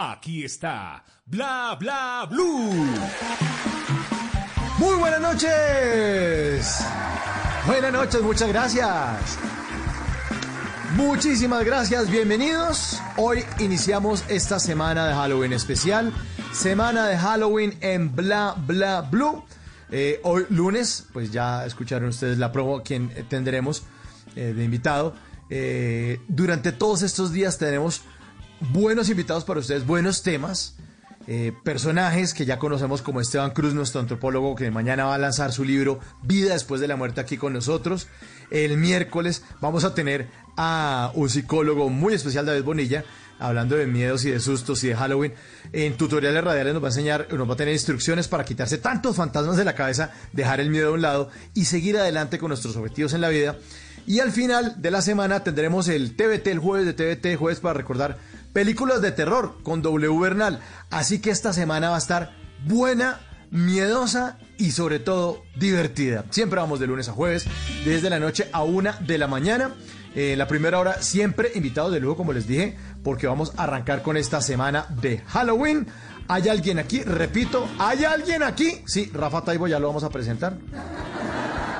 Aquí está Bla Bla Blue. Muy buenas noches. Buenas noches, muchas gracias. Muchísimas gracias, bienvenidos. Hoy iniciamos esta semana de Halloween especial, semana de Halloween en Bla Bla Blue. Eh, hoy lunes, pues ya escucharon ustedes la promo, quien tendremos eh, de invitado. Eh, durante todos estos días tenemos buenos invitados para ustedes, buenos temas. Eh, personajes que ya conocemos como Esteban Cruz, nuestro antropólogo, que mañana va a lanzar su libro Vida después de la muerte aquí con nosotros. El miércoles vamos a tener a un psicólogo muy especial, David Bonilla, hablando de miedos y de sustos y de Halloween. En tutoriales radiales nos va a enseñar, nos va a tener instrucciones para quitarse tantos fantasmas de la cabeza, dejar el miedo a un lado y seguir adelante con nuestros objetivos en la vida. Y al final de la semana tendremos el TBT, el jueves de TBT, jueves para recordar películas de terror con W Bernal. Así que esta semana va a estar buena, miedosa y sobre todo divertida. Siempre vamos de lunes a jueves, desde la noche a una de la mañana. En la primera hora siempre invitados de lujo, como les dije, porque vamos a arrancar con esta semana de Halloween. ¿Hay alguien aquí? Repito, ¿hay alguien aquí? Sí, Rafa Taibo ya lo vamos a presentar.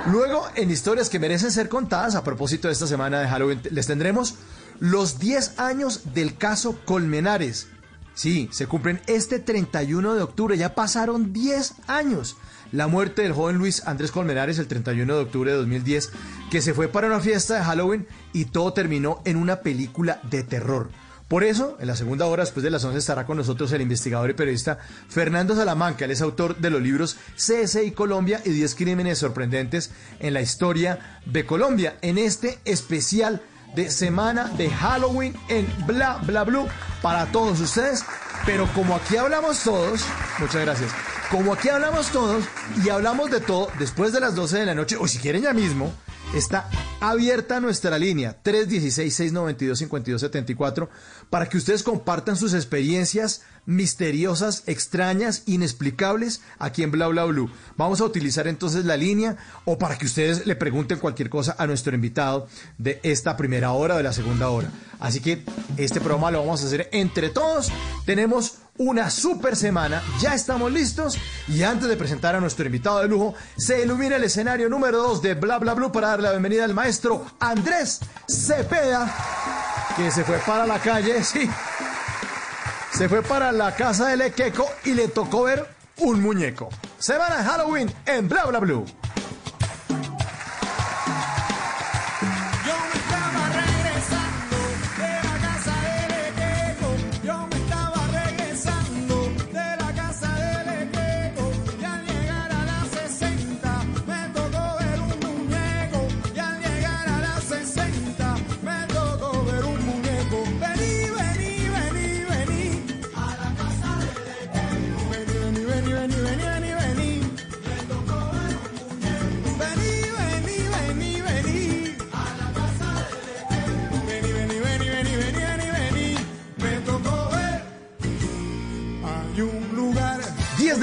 Luego, en historias que merecen ser contadas, a propósito de esta semana de Halloween, les tendremos los 10 años del caso Colmenares. Sí, se cumplen este 31 de octubre, ya pasaron 10 años. La muerte del joven Luis Andrés Colmenares el 31 de octubre de 2010, que se fue para una fiesta de Halloween y todo terminó en una película de terror. Por eso, en la segunda hora, después de las 11, estará con nosotros el investigador y periodista Fernando Salamanca. Él es autor de los libros CSI Colombia y 10 crímenes sorprendentes en la historia de Colombia. En este especial de semana de Halloween en Bla Bla Blue para todos ustedes. Pero como aquí hablamos todos, muchas gracias. Como aquí hablamos todos y hablamos de todo después de las 12 de la noche, o si quieren ya mismo, está abierta nuestra línea 316-692-5274 para que ustedes compartan sus experiencias misteriosas, extrañas, inexplicables aquí en Bla Bla Blue. Vamos a utilizar entonces la línea o para que ustedes le pregunten cualquier cosa a nuestro invitado de esta primera hora o de la segunda hora. Así que este programa lo vamos a hacer entre todos. Tenemos una super semana, ya estamos listos y antes de presentar a nuestro invitado de lujo, se ilumina el escenario número 2 de Bla Bla Blue para darle la bienvenida al maestro Andrés Cepeda, que se fue para la calle, sí, se fue para la casa del Equeco y le tocó ver un muñeco. Semana de Halloween en Bla Bla Blue.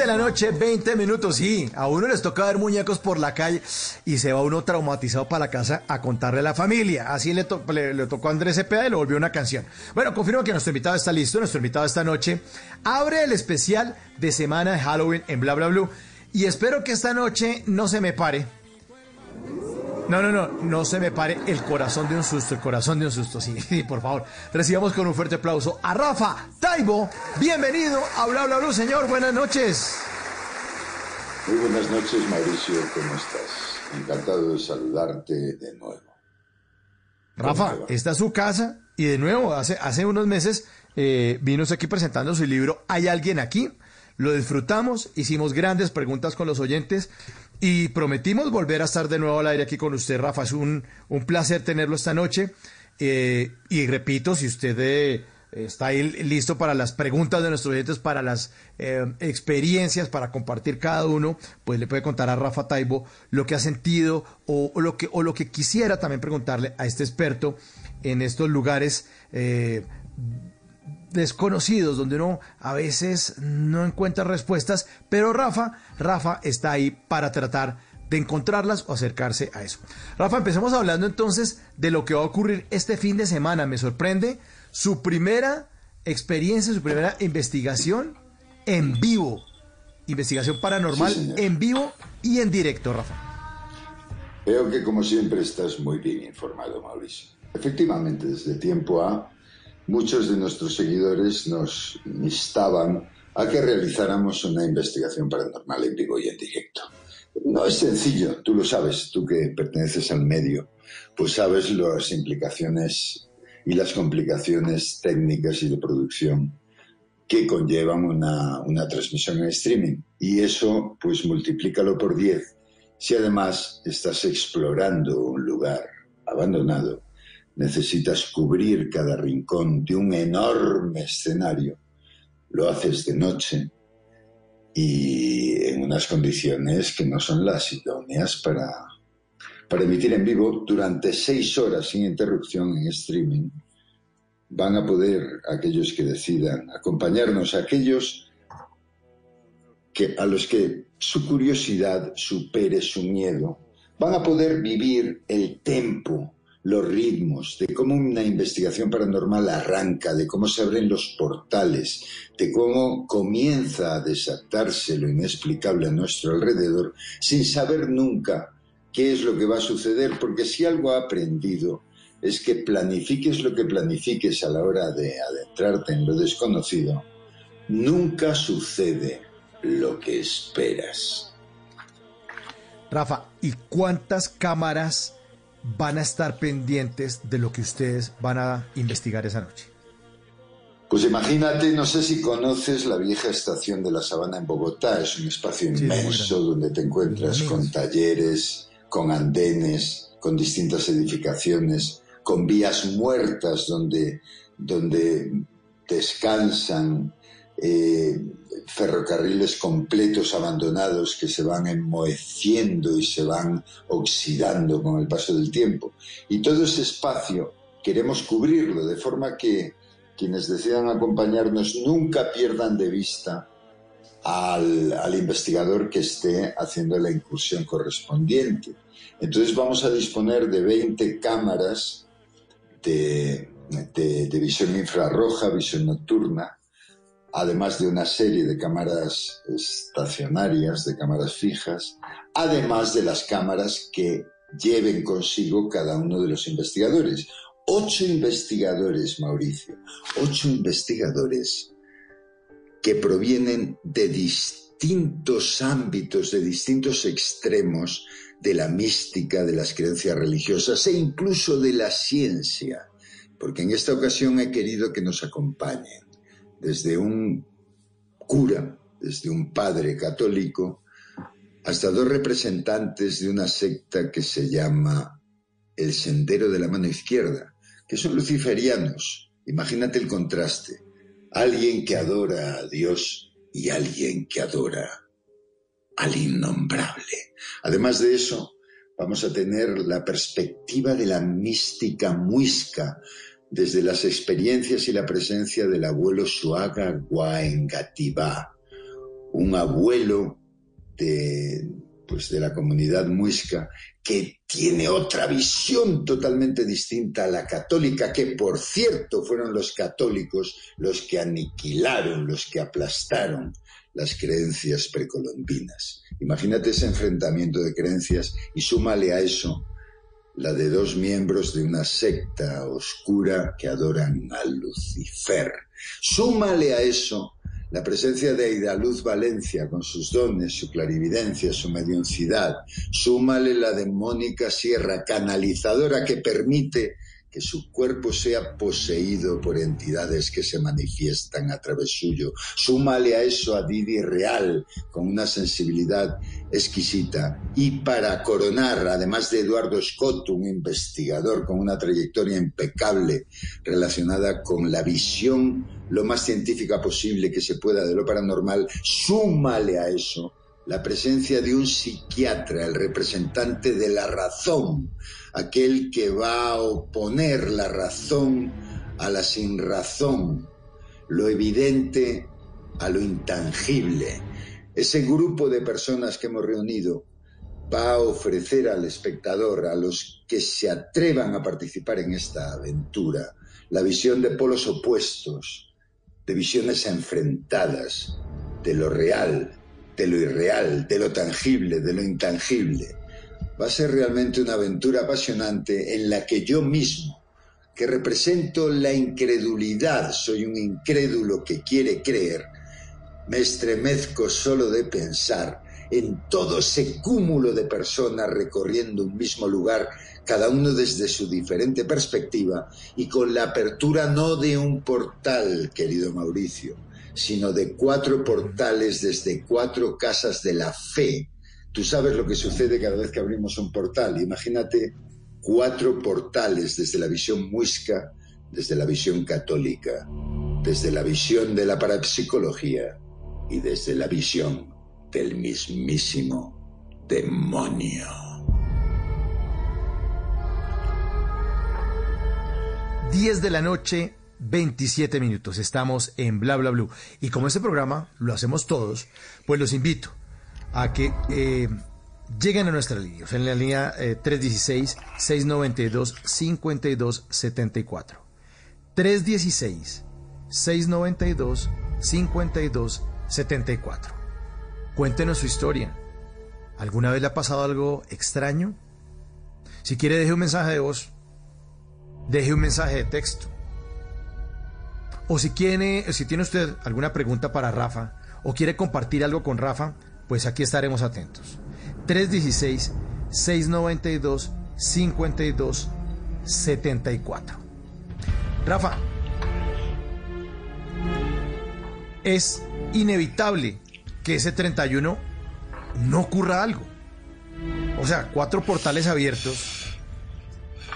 De la noche, 20 minutos, sí, a uno les toca ver muñecos por la calle y se va uno traumatizado para la casa a contarle a la familia. Así le, le- tocó a Andrés Cepeda y le volvió una canción. Bueno, confirmo que nuestro invitado está listo, nuestro invitado esta noche abre el especial de semana de Halloween en Bla Bla Blue y espero que esta noche no se me pare. No, no, no, no se me pare el corazón de un susto, el corazón de un susto, sí, sí, por favor. Recibamos con un fuerte aplauso a Rafa Taibo. Bienvenido a Bla Bla Blue, señor, buenas noches. Muy buenas noches, Mauricio, ¿cómo estás? Encantado de saludarte de nuevo. Rafa, esta es su casa y de nuevo, hace, hace unos meses eh, vino usted aquí presentando su libro ¿Hay alguien aquí? Lo disfrutamos, hicimos grandes preguntas con los oyentes y prometimos volver a estar de nuevo al aire aquí con usted, Rafa. Es un, un placer tenerlo esta noche. Eh, y repito, si usted eh, está ahí listo para las preguntas de nuestros oyentes, para las eh, experiencias, para compartir cada uno, pues le puede contar a Rafa Taibo lo que ha sentido o, lo, que, o lo que quisiera también preguntarle a este experto en estos lugares eh, desconocidos donde uno a veces no encuentra respuestas, pero Rafa, Rafa está ahí para tratar de encontrarlas o acercarse a eso. Rafa, empecemos hablando entonces de lo que va a ocurrir este fin de semana. Me sorprende su primera experiencia, su primera investigación en vivo. Investigación paranormal Sí, en vivo y en directo, Rafa. Veo que como siempre estás muy bien informado, Mauricio. Efectivamente, desde tiempo A, muchos de nuestros seguidores nos instaban a que realizáramos una investigación paranormal en vivo y en directo. No es sencillo, tú lo sabes, tú que perteneces al medio, pues sabes las implicaciones y las complicaciones técnicas y de producción que conllevan una, una transmisión en streaming. Y eso, pues multiplícalo por 10. Si además estás explorando un lugar abandonado, necesitas cubrir cada rincón de un enorme escenario, lo haces de noche y en unas condiciones que no son las idóneas para, para emitir en vivo. Durante seis horas sin interrupción en streaming, van a poder aquellos que decidan acompañarnos, aquellos que, a los que su curiosidad supere su miedo, van a poder vivir el tempo, los ritmos, de cómo una investigación paranormal arranca, de cómo se abren los portales, de cómo comienza a desatarse lo inexplicable a nuestro alrededor, sin saber nunca qué es lo que va a suceder, porque si algo ha aprendido es que planifiques lo que planifiques a la hora de adentrarte en lo desconocido, nunca sucede lo que esperas. Rafa, ¿y cuántas cámaras van a estar pendientes de lo que ustedes van a investigar esa noche? Pues imagínate, no sé si conoces la vieja estación de la Sabana en Bogotá, es un espacio inmenso donde te encuentras con talleres, con andenes, con distintas edificaciones, con vías muertas donde, donde descansan eh, ferrocarriles completos abandonados que se van enmoheciendo y se van oxidando con el paso del tiempo. Y todo ese espacio queremos cubrirlo de forma que quienes decidan acompañarnos nunca pierdan de vista al, investigador que esté haciendo la incursión correspondiente. Entonces vamos a disponer de 20 cámaras de visión infrarroja, visión nocturna, además de una serie de cámaras estacionarias, de cámaras fijas, además de las cámaras que lleven consigo cada uno de los investigadores. Ocho investigadores, Mauricio, ocho investigadores que provienen de distintos ámbitos, de distintos extremos de la mística, de las creencias religiosas e incluso de la ciencia, porque en esta ocasión he querido que nos acompañen desde un cura, desde un padre católico, hasta dos representantes de una secta que se llama el Sendero de la Mano Izquierda, que son luciferianos. Imagínate el contraste. Alguien que adora a Dios y alguien que adora al innombrable. Además de eso, vamos a tener la perspectiva de la mística muisca desde las experiencias y la presencia del abuelo Suaga Guaengativá, un abuelo de, pues de la comunidad muisca que tiene otra visión totalmente distinta a la católica, que por cierto fueron los católicos los que aniquilaron, los que aplastaron las creencias precolombinas. Imagínate ese enfrentamiento de creencias y súmale a eso la de dos miembros de una secta oscura que adoran a Lucifer. Súmale a eso la presencia de Aidaluz Valencia con sus dones, su clarividencia, su mediuncidad. Súmale la de Mónica Sierra, canalizadora que permite que su cuerpo sea poseído por entidades que se manifiestan a través suyo. Súmale a eso a Didi Real, con una sensibilidad exquisita. Y para coronar, además de Eduardo Scott, un investigador con una trayectoria impecable relacionada con la visión lo más científica posible que se pueda de lo paranormal, súmale a eso la presencia de un psiquiatra, el representante de la razón, aquel que va a oponer la razón a la sinrazón, lo evidente a lo intangible. Ese grupo de personas que hemos reunido va a ofrecer al espectador, a los que se atrevan a participar en esta aventura, la visión de polos opuestos, de visiones enfrentadas, de lo real, de lo irreal, de lo tangible, de lo intangible. Va a ser realmente una aventura apasionante en la que yo mismo, que represento la incredulidad, soy un incrédulo que quiere creer, me estremezco solo de pensar en todo ese cúmulo de personas recorriendo un mismo lugar, cada uno desde su diferente perspectiva y con la apertura no de un portal, querido Mauricio, sino de cuatro portales desde cuatro casas de la fe. Tú sabes lo que sucede cada vez que abrimos un portal. Imagínate cuatro portales desde la visión muisca, desde la visión católica, desde la visión de la parapsicología y desde la visión del mismísimo demonio. 10 de la noche, 27 minutos. Estamos en Bla Bla Blue. Y como este programa lo hacemos todos, pues los invito a que eh, lleguen a nuestra línea. O sea, en la línea eh, 316-692-5274. 316-692-5274. Cuéntenos su historia. ¿Alguna vez le ha pasado algo extraño? Si quiere, deje un mensaje de voz. Deje un mensaje de texto. O si tiene, si tiene usted alguna pregunta para Rafa o quiere compartir algo con Rafa, pues aquí estaremos atentos. 316-692-5274. Rafa, es inevitable que ese 31 no ocurra algo. O sea, cuatro portales abiertos,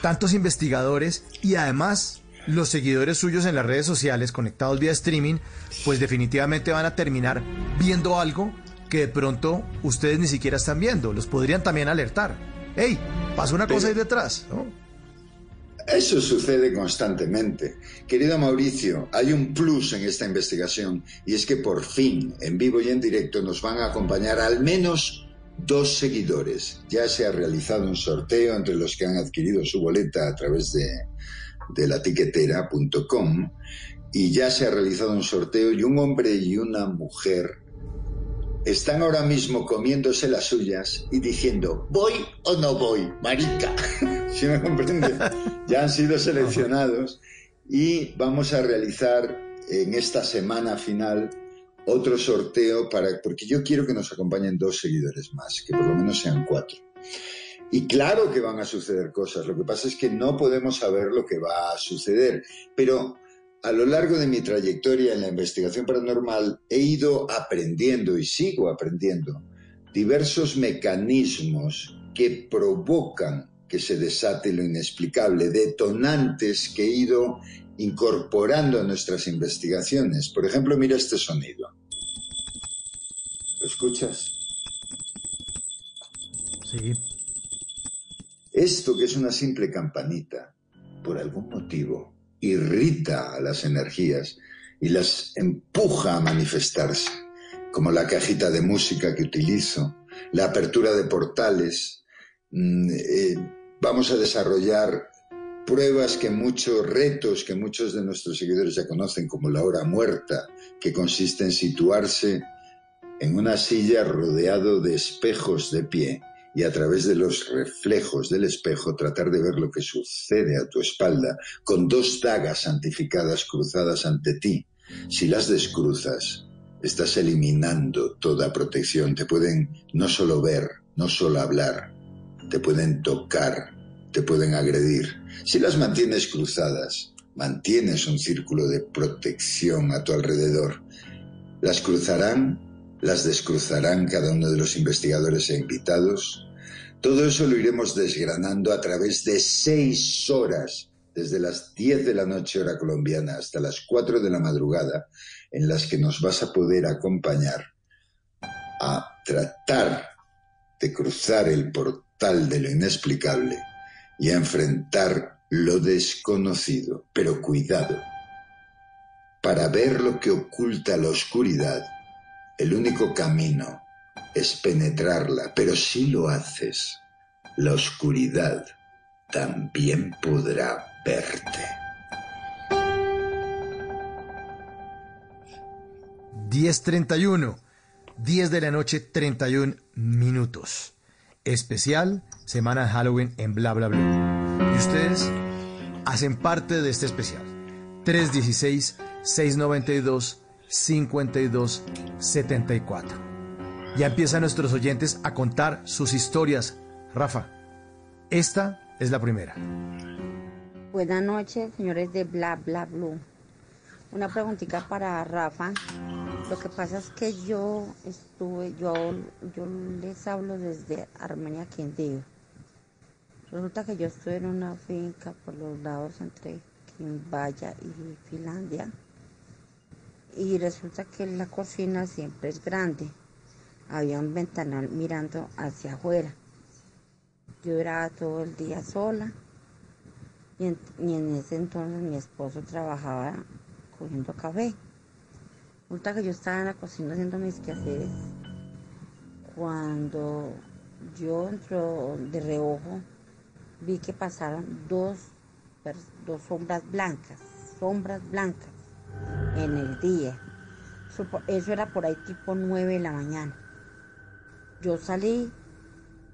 tantos investigadores y además los seguidores suyos en las redes sociales conectados vía streaming, pues definitivamente van a terminar viendo algo que de pronto ustedes ni siquiera están viendo. Los podrían también alertar. ¡Hey! Pasa una cosa ahí detrás, ¿no? Eso sucede constantemente. Querido Mauricio, hay un plus en esta investigación y es que por fin, en vivo y en directo, nos van a acompañar al menos dos seguidores. Ya se ha realizado un sorteo entre los que han adquirido su boleta a través de, de la tiquetera.com y ya se ha realizado un sorteo y un hombre y una mujer están ahora mismo comiéndose las suyas y diciendo, ¿voy o no voy, marica? ¿Sí me comprende? Ya han sido seleccionados y vamos a realizar en esta semana final otro sorteo para, porque yo quiero que nos acompañen dos seguidores más, que por lo menos sean cuatro. Y claro que van a suceder cosas, lo que pasa es que no podemos saber lo que va a suceder, pero a lo largo de mi trayectoria en la investigación paranormal he ido aprendiendo y sigo aprendiendo diversos mecanismos que provocan que se desate lo inexplicable, detonantes que he ido incorporando a nuestras investigaciones. Por ejemplo, mira este sonido. ¿Lo escuchas? Sí. Esto que es una simple campanita, por algún motivo, irrita a las energías y las empuja a manifestarse, como la cajita de música que utilizo, la apertura de portales. Mm, eh, vamos a desarrollar pruebas que muchos retos que muchos de nuestros seguidores ya conocen como la hora muerta, que consiste en situarse en una silla rodeado de espejos de pie y a través de los reflejos del espejo tratar de ver lo que sucede a tu espalda con dos dagas santificadas cruzadas ante ti. Si las descruzas, estás eliminando toda protección. Te pueden no solo ver, no solo hablar, te pueden tocar, te pueden agredir. Si las mantienes cruzadas, mantienes un círculo de protección a tu alrededor. Las cruzarán, las descruzarán cada uno de los investigadores e invitados. Todo eso lo iremos desgranando a través de seis horas, desde las 10 de la noche hora colombiana hasta las 4 de la madrugada, en las que nos vas a poder acompañar a tratar de cruzar el portal de lo inexplicable y a enfrentar lo desconocido. Pero cuidado, para ver lo que oculta la oscuridad, el único camino es penetrarla, pero si lo haces, la oscuridad también podrá verte. 10.31, 10 de la noche, 31 minutos. Especial, semana de Halloween en Bla Bla Bla. Y ustedes hacen parte de este especial. 316-692-5274. Ya empiezan nuestros oyentes a contar sus historias. Rafa, esta es la primera. Buenas noches, señores de Bla Bla Blue. Una preguntita para Rafa. Lo que pasa es que yo estuve, yo, yo les hablo desde Armenia, Quindío. Resulta que yo estuve en una finca por los lados entre Quimbaya y Finlandia. Y resulta que la cocina siempre es grande. Había un ventanal mirando hacia afuera. Yo era todo el día sola. Y en, ese entonces mi esposo trabajaba cogiendo café. Resulta que yo estaba en la cocina haciendo mis quehaceres. Cuando yo entro de reojo, vi que pasaron dos, dos sombras blancas, sombras blancas en el día. Eso, era por ahí tipo 9 de la mañana. Yo salí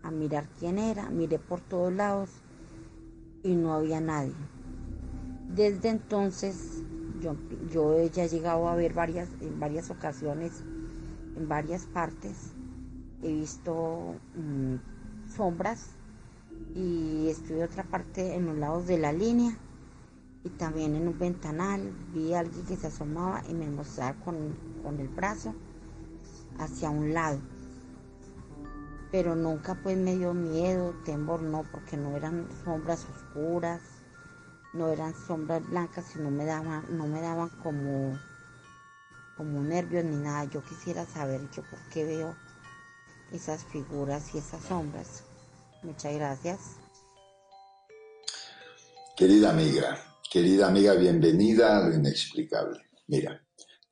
a mirar quién era, miré por todos lados y no había nadie. Desde entonces yo, ya he llegado a ver varias, en varias ocasiones, en varias partes, he visto mmm, sombras y estuve otra parte en los lados de la línea y también en un ventanal vi a alguien que se asomaba y me mostraba con, con el brazo hacia un lado. Pero nunca pues me dio miedo, temor no, porque no eran sombras oscuras, no eran sombras blancas, sino me daban, no me daban como, como nervios ni nada. Yo quisiera saber yo por qué veo esas figuras y esas sombras. Muchas gracias. Querida amiga, querida amiga, bienvenida a lo inexplicable. Mira,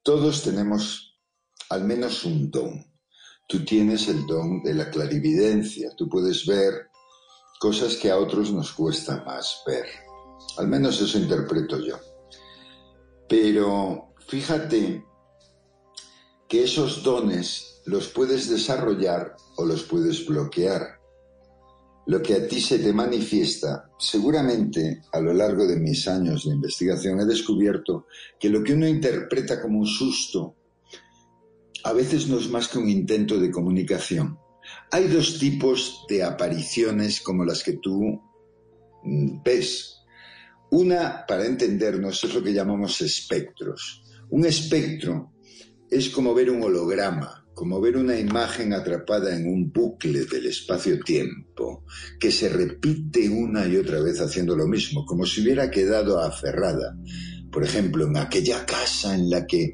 todos tenemos al menos un don. Tú tienes el don de la clarividencia, tú puedes ver cosas que a otros nos cuesta más ver. Al menos eso interpreto yo. Pero fíjate que esos dones los puedes desarrollar o los puedes bloquear. Lo que a ti se te manifiesta, seguramente a lo largo de mis años de investigación he descubierto que lo que uno interpreta como un susto a veces no es más que un intento de comunicación. Hay dos tipos de apariciones como las que tú ves. Una, para entendernos, es lo que llamamos espectros. Un espectro es como ver un holograma, como ver una imagen atrapada en un bucle del espacio-tiempo, que se repite una y otra vez haciendo lo mismo, como si hubiera quedado aferrada. Por ejemplo, en aquella casa en la que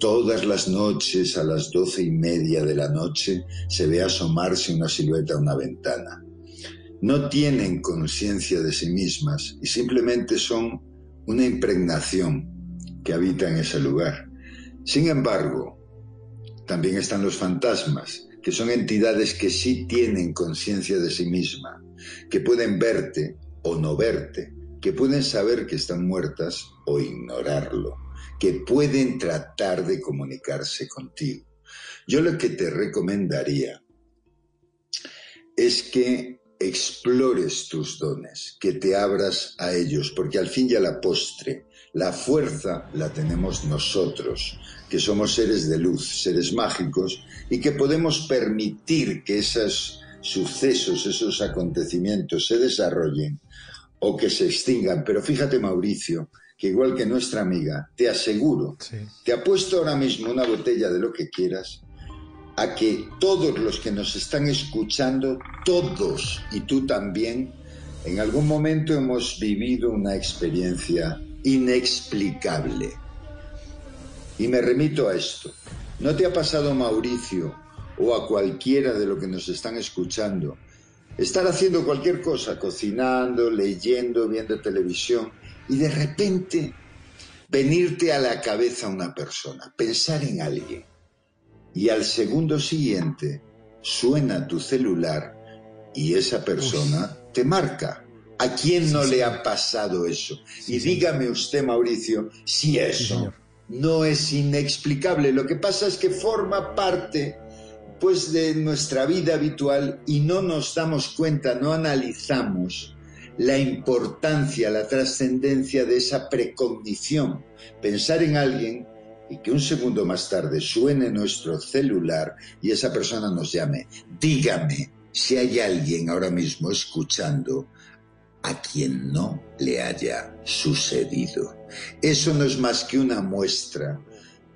todas las noches a las doce y media de la noche se ve asomarse una silueta a una ventana. No tienen conciencia de sí mismas y simplemente son una impregnación que habita en ese lugar. Sin embargo, también están los fantasmas, que son entidades que sí tienen conciencia de sí misma, que pueden verte o no verte, que pueden saber que están muertas o ignorarlo, que pueden tratar de comunicarse contigo. Yo lo que te recomendaría es que explores tus dones, que te abras a ellos, porque al fin y a la postre, la fuerza la tenemos nosotros, que somos seres de luz, seres mágicos, y que podemos permitir que esos sucesos, esos acontecimientos se desarrollen o que se extingan. Pero fíjate, Mauricio, que igual que nuestra amiga, te aseguro, Sí. te apuesto ahora mismo una botella de lo que quieras, a que todos los que nos están escuchando, todos, y tú también, en algún momento hemos vivido una experiencia inexplicable. Y me remito a esto. ¿No te ha pasado, Mauricio, o a cualquiera de lo que nos están escuchando, estar haciendo cualquier cosa, cocinando, leyendo, viendo televisión, y de repente venirte a la cabeza una persona, pensar en alguien, y al segundo siguiente suena tu celular y esa persona te marca. ¿A quién no le ha pasado eso? y dígame usted, Mauricio, si eso señor. No es inexplicable. Lo que pasa es que forma parte pues de nuestra vida habitual y no nos damos cuenta, no analizamos la importancia, la trascendencia de esa precognición. Pensar en alguien y que un segundo más tarde suene nuestro celular y esa persona nos llame. Dígame si hay alguien ahora mismo escuchando a quien no le haya sucedido. Eso no es más que una muestra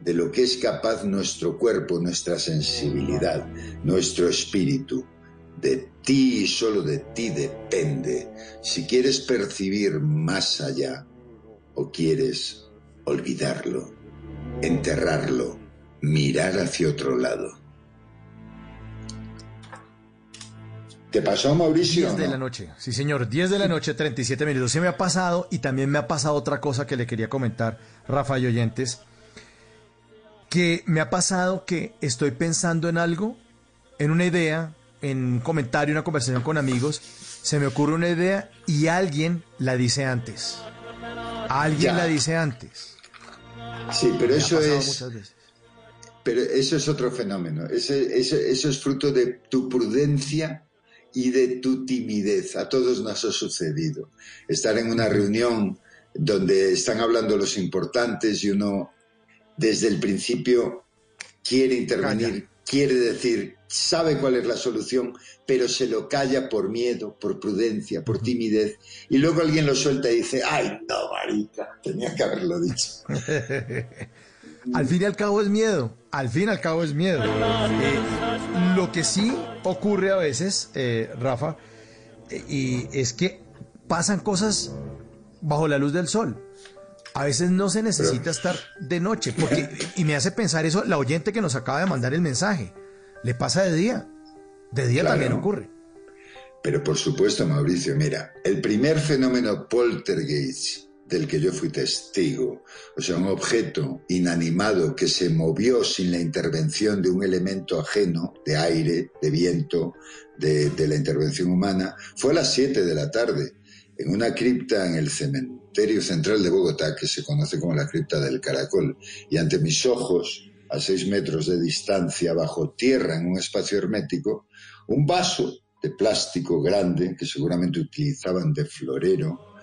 de lo que es capaz nuestro cuerpo, nuestra sensibilidad, nuestro espíritu. De ti y solo de ti depende si quieres percibir más allá o quieres olvidarlo, enterrarlo, mirar hacia otro lado. ¿Te pasó, Mauricio? 10 de no? la noche, sí señor, 10 de la noche, 37 minutos. Se me ha pasado y también me ha pasado otra cosa que le quería comentar, Rafa y oyentes, que me ha pasado que estoy pensando en algo, en una idea, en un comentario, una conversación con amigos, se me ocurre una idea y alguien la dice antes. Alguien Ya. la dice antes. Sí, pero Me eso es... muchas veces. Pero eso es otro fenómeno. Ese- ese- eso es fruto de tu prudencia y de tu timidez. A todos nos ha sucedido. Estar en una reunión donde están hablando los importantes y uno desde el principio quiere intervenir, Calla. quiere decir, sabe cuál es la solución, pero se lo calla por miedo, por prudencia, por timidez. Y luego alguien lo suelta y dice, ay, no, marica, tenía que haberlo dicho. Al fin y al cabo es miedo. Al fin y al cabo es miedo. Eh, lo que sí ocurre a veces, eh, Rafa, eh, y es que pasan cosas bajo la luz del sol. A veces no se necesita estar de noche, porque, y me hace pensar eso la oyente que nos acaba de mandar el mensaje. Le pasa de día. De día Claro. también ocurre. Pero por supuesto, Mauricio, mira, el primer fenómeno poltergeist del que yo fui testigo, o sea, un objeto inanimado que se movió sin la intervención de un elemento ajeno, de aire, de viento, de, la intervención humana, fue a las 7 de la tarde, en una cripta en el cementerio central de Bogotá, que se conoce como la cripta del Caracol, y ante mis ojos, a 6 metros de distancia, bajo tierra, en un espacio hermético, un vaso de plástico grande que seguramente utilizaban de florero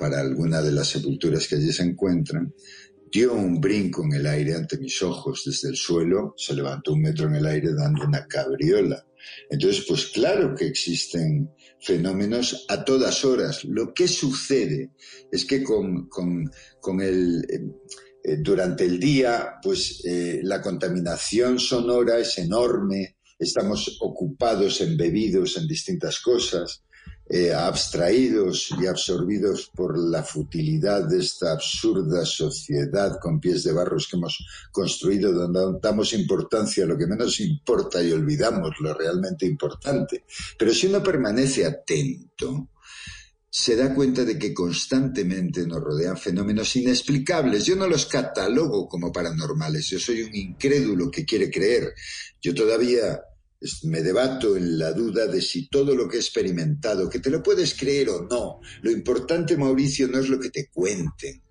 para alguna de las sepulturas que allí se encuentran, dio un brinco en el aire ante mis ojos desde el suelo, se levantó un metro en el aire dando una cabriola. Entonces, pues claro que existen fenómenos a todas horas. Lo que sucede es que con, con, con el... eh, eh, durante el día, pues eh, la contaminación sonora es enorme, estamos ocupados, embebidos en distintas cosas, eh, abstraídos y absorbidos por la futilidad de esta absurda sociedad con pies de barros que hemos construido, donde damos importancia a lo que menos importa y olvidamos lo realmente importante. Pero si uno permanece atento, se da cuenta de que constantemente nos rodean fenómenos inexplicables. Yo no los catalogo como paranormales, yo soy un incrédulo que quiere creer. Yo todavía me debato en la duda de si todo lo que he experimentado, que te lo puedes creer o no, lo importante, Mauricio, no es lo que te cuenten,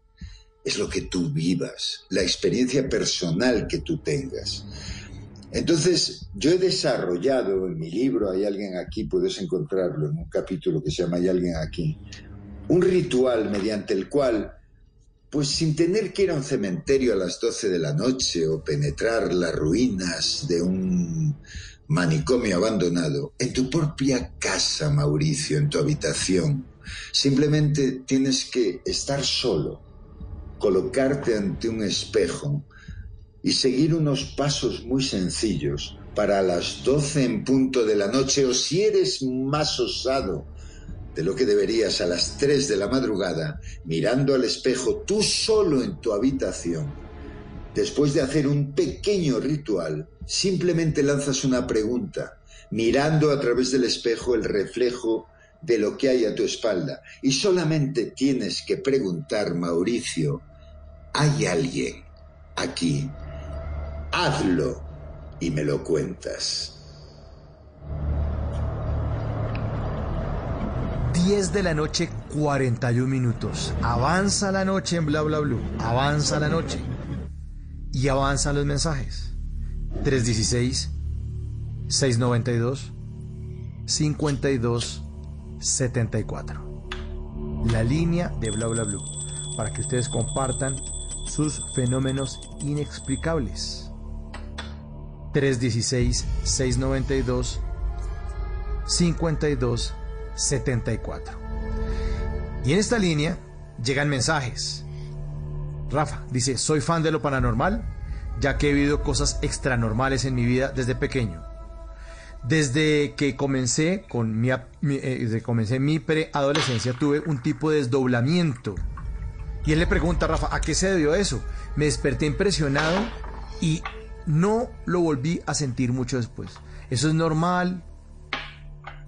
es lo que tú vivas, la experiencia personal que tú tengas. Entonces, yo he desarrollado en mi libro, hay alguien aquí, puedes encontrarlo en un capítulo que se llama Hay alguien aquí, un ritual mediante el cual, pues sin tener que ir a un cementerio a las 12 de la noche o penetrar las ruinas de un manicomio abandonado, en tu propia casa, Mauricio, en tu habitación, Simplemente tienes que estar solo, colocarte ante un espejo y seguir unos pasos muy sencillos para las 12 en punto de la noche o si eres más osado de lo que deberías a las 3 de la madrugada, mirando al espejo tú solo en tu habitación. Después de hacer un pequeño ritual, simplemente lanzas una pregunta, mirando a través del espejo el reflejo de lo que hay a tu espalda. Y solamente tienes que preguntar, Mauricio, ¿hay alguien aquí? Hazlo y me lo cuentas. 10 de la noche, 41 minutos. Avanza la noche en bla bla blue. Avanza la noche. Y avanzan los mensajes. 316 692 52 74. La línea de bla bla blue. Para que ustedes compartan sus fenómenos inexplicables. 316 692 52 74. Y en esta línea llegan mensajes. Rafa dice, soy fan de lo paranormal, ya que he vivido cosas extranormales en mi vida desde pequeño. Desde que comencé con mi, eh, mi preadolescencia tuve un tipo de desdoblamiento. Y él le pregunta a Rafa, ¿a qué se debió eso? Me desperté impresionado y no lo volví a sentir mucho después. Eso es normal,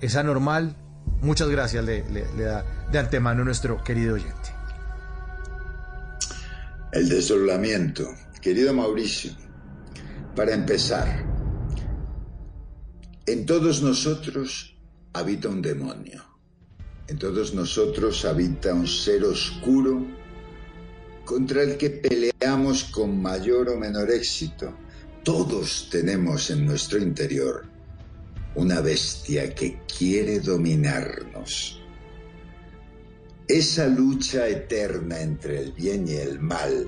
es anormal, Muchas gracias le da de antemano nuestro querido oyente. El desdoblamiento. Querido Mauricio, para empezar, en todos nosotros habita un demonio. En todos nosotros habita un ser oscuro contra el que peleamos con mayor o menor éxito. Todos tenemos en nuestro interior una bestia que quiere dominarnos. Esa lucha eterna entre el bien y el mal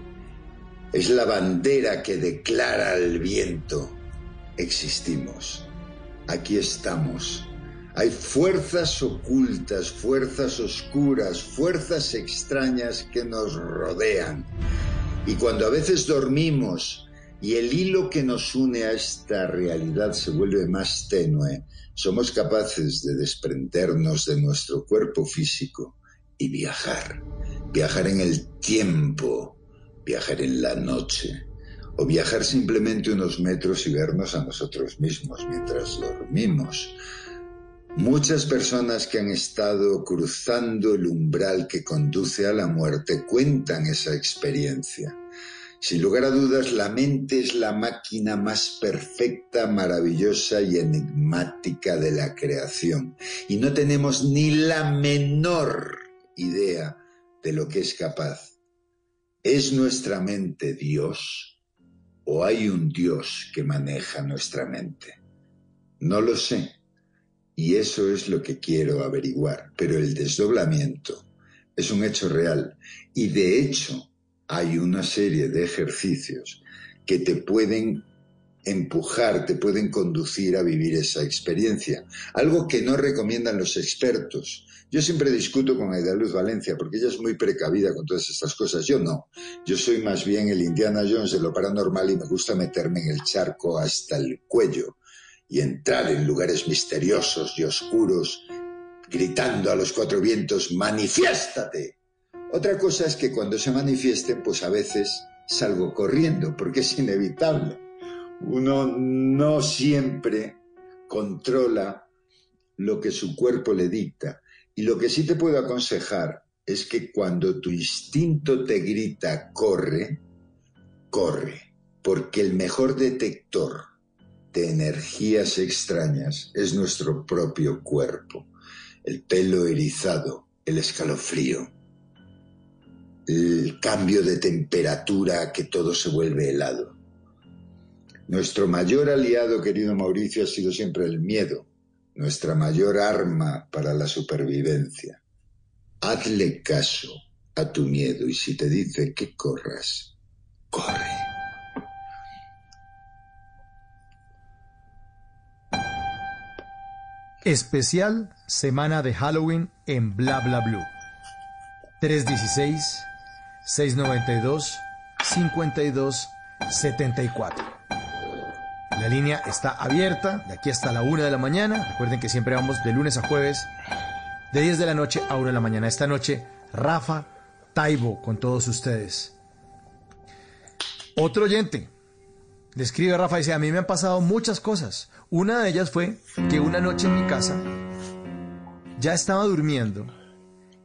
es la bandera que declara al viento, existimos, aquí estamos. Hay fuerzas ocultas, fuerzas oscuras, fuerzas extrañas que nos rodean. Y cuando a veces dormimos y el hilo que nos une a esta realidad se vuelve más tenue, somos capaces de desprendernos de nuestro cuerpo físico y viajar. Viajar en el tiempo, viajar en la noche, o viajar simplemente unos metros y vernos a nosotros mismos mientras dormimos. Muchas personas que han estado cruzando el umbral que conduce a la muerte cuentan esa experiencia. Sin lugar a dudas, la mente es la máquina más perfecta, maravillosa y enigmática de la creación. Y no tenemos ni la menor idea de lo que es capaz. ¿Es nuestra mente Dios o hay un Dios que maneja nuestra mente? No lo sé. Y eso es lo que quiero averiguar. Pero el desdoblamiento es un hecho real. Y de hecho, hay una serie de ejercicios que te pueden empujar, te pueden conducir a vivir esa experiencia. Algo que no recomiendan los expertos. Yo siempre discuto con Aida Luz Valencia porque ella es muy precavida con todas estas cosas. Yo no. Yo soy más bien el Indiana Jones de lo paranormal y me gusta meterme en el charco hasta el cuello y entrar en lugares misteriosos y oscuros, gritando a los cuatro vientos, manifiéstate. Otra cosa es que cuando se manifiesten, pues a veces salgo corriendo, porque es inevitable. Uno no siempre controla lo que su cuerpo le dicta. Y lo que sí te puedo aconsejar es que cuando tu instinto te grita corre, corre, porque el mejor detector de energías extrañas es nuestro propio cuerpo, el pelo erizado, el escalofrío, el cambio de temperatura, que todo se vuelve helado. Nuestro mayor aliado, querido Mauricio, ha sido siempre el miedo, nuestra mayor arma para la supervivencia. Hazle caso a tu miedo y si te dice que corras, corre. Especial Semana de Halloween en Bla Bla Blue. 316-692-5274. La línea está abierta de aquí hasta la 1 de la mañana. Recuerden que siempre vamos de lunes a jueves, de 10 de la noche a 1 de la mañana. Esta noche, Rafa Taibo con todos ustedes. Otro oyente le escribe a Rafa y dice, a mí me han pasado muchas cosas. Una de ellas fue que una noche en mi casa ya estaba durmiendo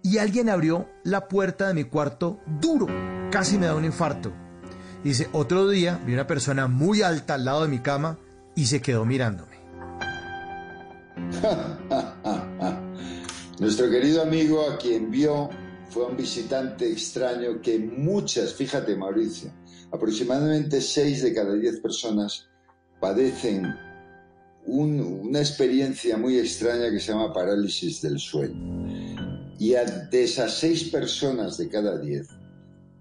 y alguien abrió la puerta de mi cuarto duro. Casi me da un infarto. Dice, otro día vi una persona muy alta al lado de mi cama y se quedó mirándome. Nuestro querido amigo a quien vio fue un visitante extraño que muchas, fíjate Mauricio, aproximadamente 6 de cada 10 personas padecen un- una experiencia muy extraña que se llama parálisis del sueño. Y de esas 6 personas de cada 10,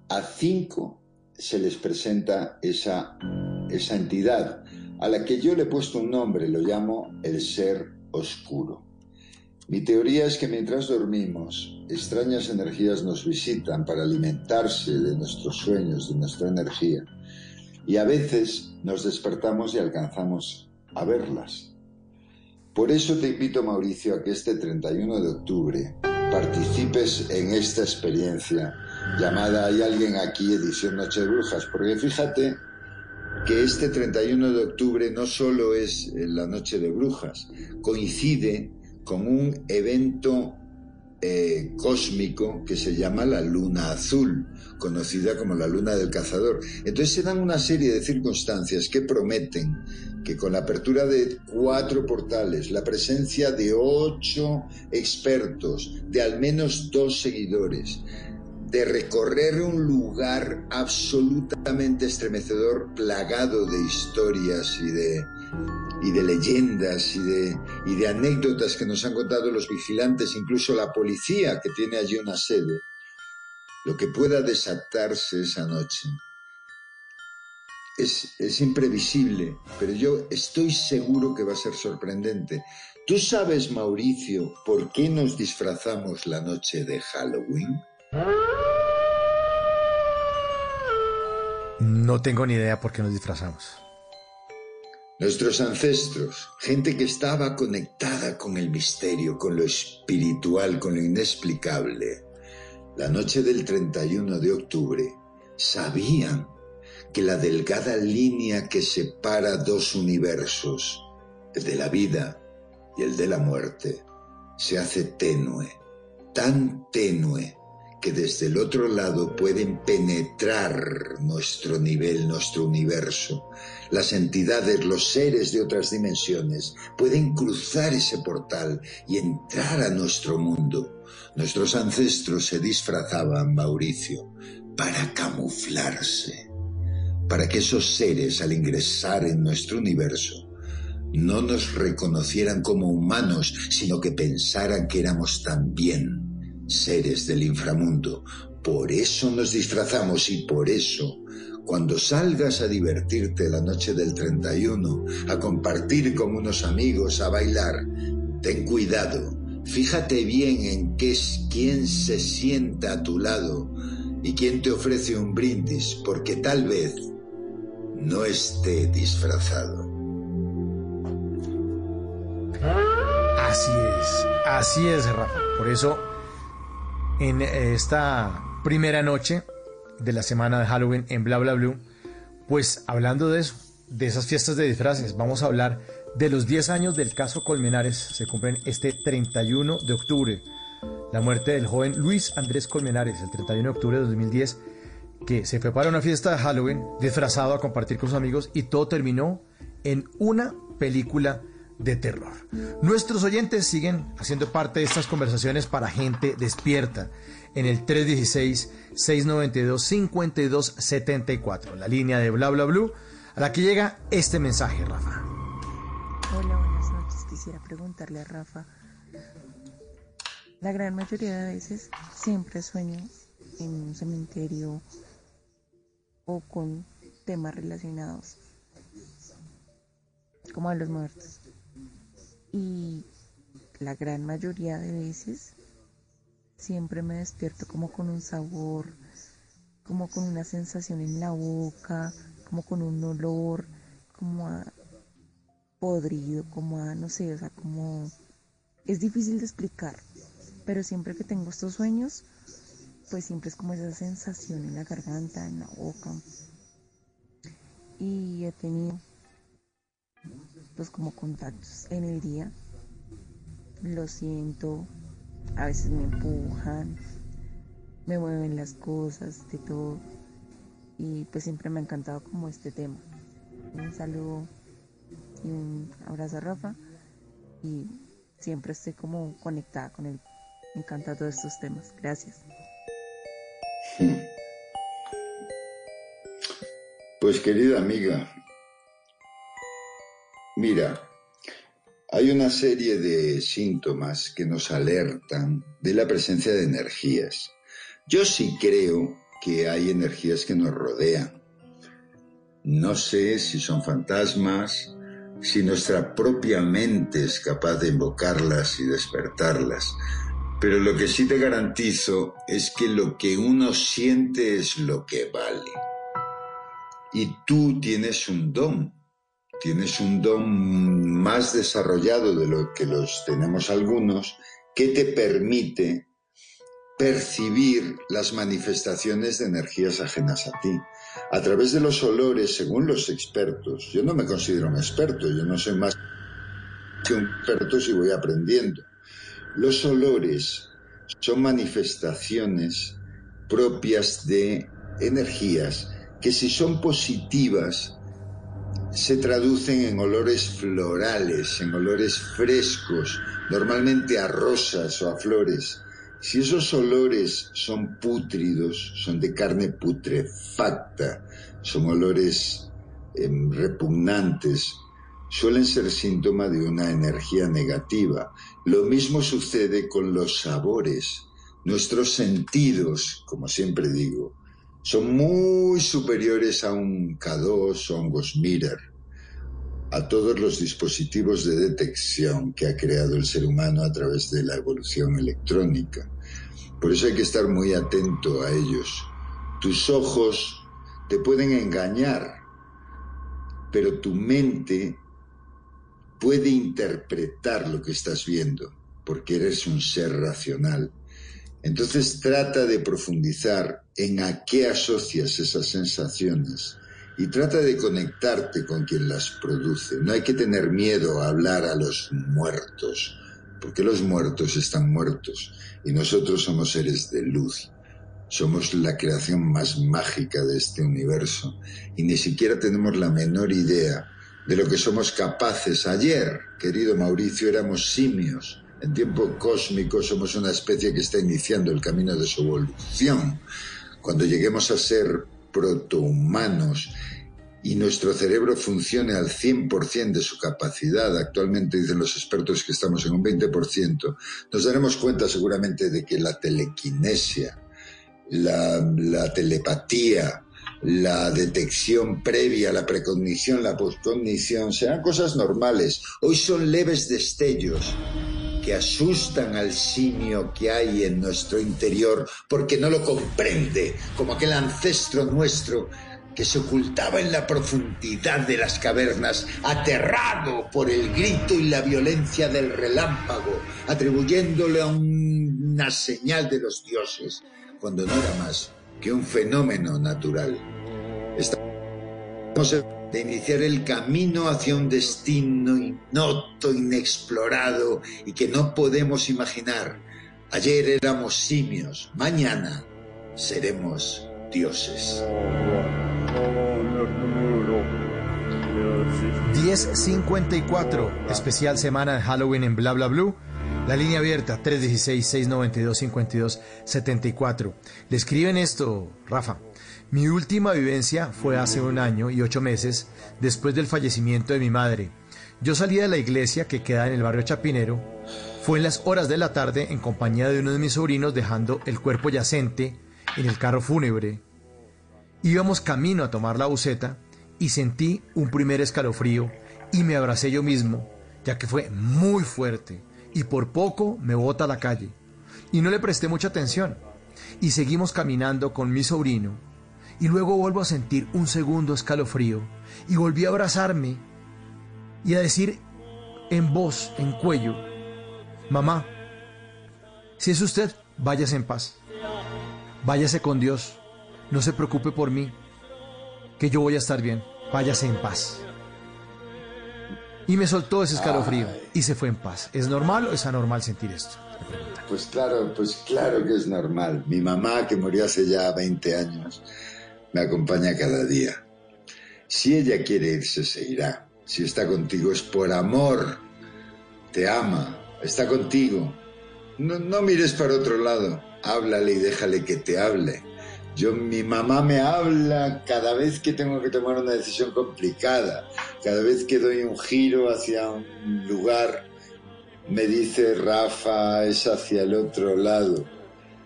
a 5 se les presenta esa, esa entidad, a la que yo le he puesto un nombre, lo llamo el ser oscuro. Mi teoría es que mientras dormimos, extrañas energías nos visitan para alimentarse de nuestros sueños, de nuestra energía. Y a veces nos despertamos y alcanzamos a verlas. Por eso te invito, Mauricio, a que este 31 de octubre participes en esta experiencia llamada Hay alguien aquí, edición Noche de Brujas, porque fíjate que este 31 de octubre no solo es eh, la Noche de Brujas, coincide con un evento eh, cósmico que se llama la Luna Azul, conocida como la Luna del Cazador. Entonces se dan una serie de circunstancias que prometen que con la apertura de cuatro portales, la presencia de ocho expertos, de al menos dos seguidores, de recorrer un lugar absolutamente estremecedor, plagado de historias y de, y de leyendas y de, y de anécdotas que nos han contado los vigilantes, incluso la policía que tiene allí una sede, lo que pueda desatarse esa noche. Es, es imprevisible, pero yo estoy seguro que va a ser sorprendente. ¿Tú sabes, Mauricio, por qué nos disfrazamos la noche de Halloween? No tengo ni idea por qué nos disfrazamos. Nuestros ancestros, gente que estaba conectada con el misterio, con lo espiritual, con lo inexplicable, la noche del 31 de octubre, sabían que la delgada línea que separa dos universos, el de la vida y el de la muerte, se hace tenue, tan tenue desde el otro lado pueden penetrar nuestro nivel, nuestro universo. Las entidades, los seres de otras dimensiones pueden cruzar ese portal y entrar a nuestro mundo. Nuestros ancestros se disfrazaban, Mauricio, para camuflarse, para que esos seres al ingresar en nuestro universo no nos reconocieran como humanos, sino que pensaran que éramos también seres del inframundo. Por eso nos disfrazamos y por eso, cuando salgas a divertirte la noche del 31, a compartir con unos amigos, a bailar, ten cuidado. Fíjate bien en qué es quién se sienta a tu lado y quién te ofrece un brindis, porque tal vez no esté disfrazado. Así es, así es, Rafa. Por eso, en esta primera noche de la semana de Halloween en Bla Bla Blue, pues hablando de eso, de esas fiestas de disfraces, vamos a hablar de los 10 años del caso Colmenares. Se cumplen este 31 de octubre. La muerte del joven Luis Andrés Colmenares, el 31 de octubre de 2010, que se fue para una fiesta de Halloween disfrazado a compartir con sus amigos y todo terminó en una película de terror. Nuestros oyentes siguen haciendo parte de estas conversaciones para gente despierta en el 316-692-5274, la línea de bla bla blue, a la que llega este mensaje, Rafa. Hola, buenas noches. Quisiera preguntarle a Rafa. La gran mayoría de veces siempre sueño en un cementerio o con temas relacionados como a los muertos. Y la gran mayoría de veces siempre me despierto como con un sabor, como con una sensación en la boca, como con un olor, como a podrido, como a, no sé, o sea, como... Es difícil de explicar, pero siempre que tengo estos sueños, pues siempre es como esa sensación en la garganta, en la boca. Y he tenido como contactos en el día. Lo siento, a veces me empujan, me mueven las cosas, de todo. Y pues siempre me ha encantado como este tema. Un saludo y un abrazo a Rafa. Y siempre estoy como conectada con él. Me encantan todos estos temas. Gracias. Pues querida amiga, mira, hay una serie de síntomas que nos alertan de la presencia de energías. Yo sí creo que hay energías que nos rodean. No sé si son fantasmas, si nuestra propia mente es capaz de invocarlas y despertarlas. Pero lo que sí te garantizo es que lo que uno siente es lo que vale. Y tú tienes un don, tienes un don más desarrollado de lo que los tenemos algunos, que te permite percibir las manifestaciones de energías ajenas a ti. A través de los olores, según los expertos, yo no me considero un experto, yo no soy más que un experto si voy aprendiendo. Los olores son manifestaciones propias de energías que si son positivas se traducen en olores florales, en olores frescos, normalmente a rosas o a flores. Si esos olores son pútridos, son de carne putrefacta, son olores eh, repugnantes, suelen ser síntoma de una energía negativa. Lo mismo sucede con los sabores. Nuestros sentidos, como siempre digo, son muy superiores a un K2 o a un Gosmirer, a todos los dispositivos de detección que ha creado el ser humano a través de la evolución electrónica. Por eso hay que estar muy atento a ellos. Tus ojos te pueden engañar, pero tu mente puede interpretar lo que estás viendo, porque eres un ser racional. Entonces trata de profundizar en a qué asocias esas sensaciones y trata de conectarte con quien las produce. No hay que tener miedo a hablar a los muertos, porque los muertos están muertos y nosotros somos seres de luz. Somos la creación más mágica de este universo y ni siquiera tenemos la menor idea de lo que somos capaces. Ayer, querido Mauricio, éramos simios. En tiempo cósmico somos una especie que está iniciando el camino de su evolución. Cuando lleguemos a ser protohumanos y nuestro cerebro funcione al 100% de su capacidad, actualmente dicen los expertos que estamos en un 20%, nos daremos cuenta seguramente de que la telequinesia, la, la telepatía, la detección previa, la precognición, la postcognición, serán cosas normales. Hoy son leves destellos que asustan al simio que hay en nuestro interior porque no lo comprende, como aquel ancestro nuestro que se ocultaba en la profundidad de las cavernas, aterrado por el grito y la violencia del relámpago, atribuyéndole a una señal de los dioses, cuando no era más que un fenómeno natural. De iniciar el camino hacia un destino ignoto, inexplorado y que no podemos imaginar. Ayer éramos simios, mañana seremos dioses. 1054, especial semana de Halloween en Bla Bla Blue. La línea abierta 316-692-5274. Le escriben esto, Rafa. Mi última vivencia fue hace un año y ocho meses después del fallecimiento de mi madre. Yo salí de la iglesia que queda en el barrio Chapinero. Fue en las horas de la tarde en compañía de uno de mis sobrinos dejando el cuerpo yacente en el carro fúnebre. Íbamos camino a tomar la buceta y sentí un primer escalofrío y me abracé yo mismo, ya que fue muy fuerte y por poco me bota a la calle. y no le presté mucha atención. Y seguimos caminando con mi sobrino y luego vuelvo a sentir un segundo escalofrío y volví a abrazarme y a decir en voz, en cuello, mamá, si es usted, váyase en paz, váyase con Dios, no se preocupe por mí, que yo voy a estar bien, váyase en paz. Y me soltó ese escalofrío y se fue en paz. ¿Es normal o es anormal sentir esto? Pues claro, pues claro que es normal. Mi mamá, que murió hace ya 20 años, me acompaña cada día. Si ella quiere irse, se irá. Si está contigo es por amor. Te ama, está contigo. No, no mires para otro lado. Háblale y déjale que te hable. Yo, mi mamá me habla cada vez que tengo que tomar una decisión complicada, cada vez que doy un giro hacia un lugar, me dice Rafa, es hacia el otro lado.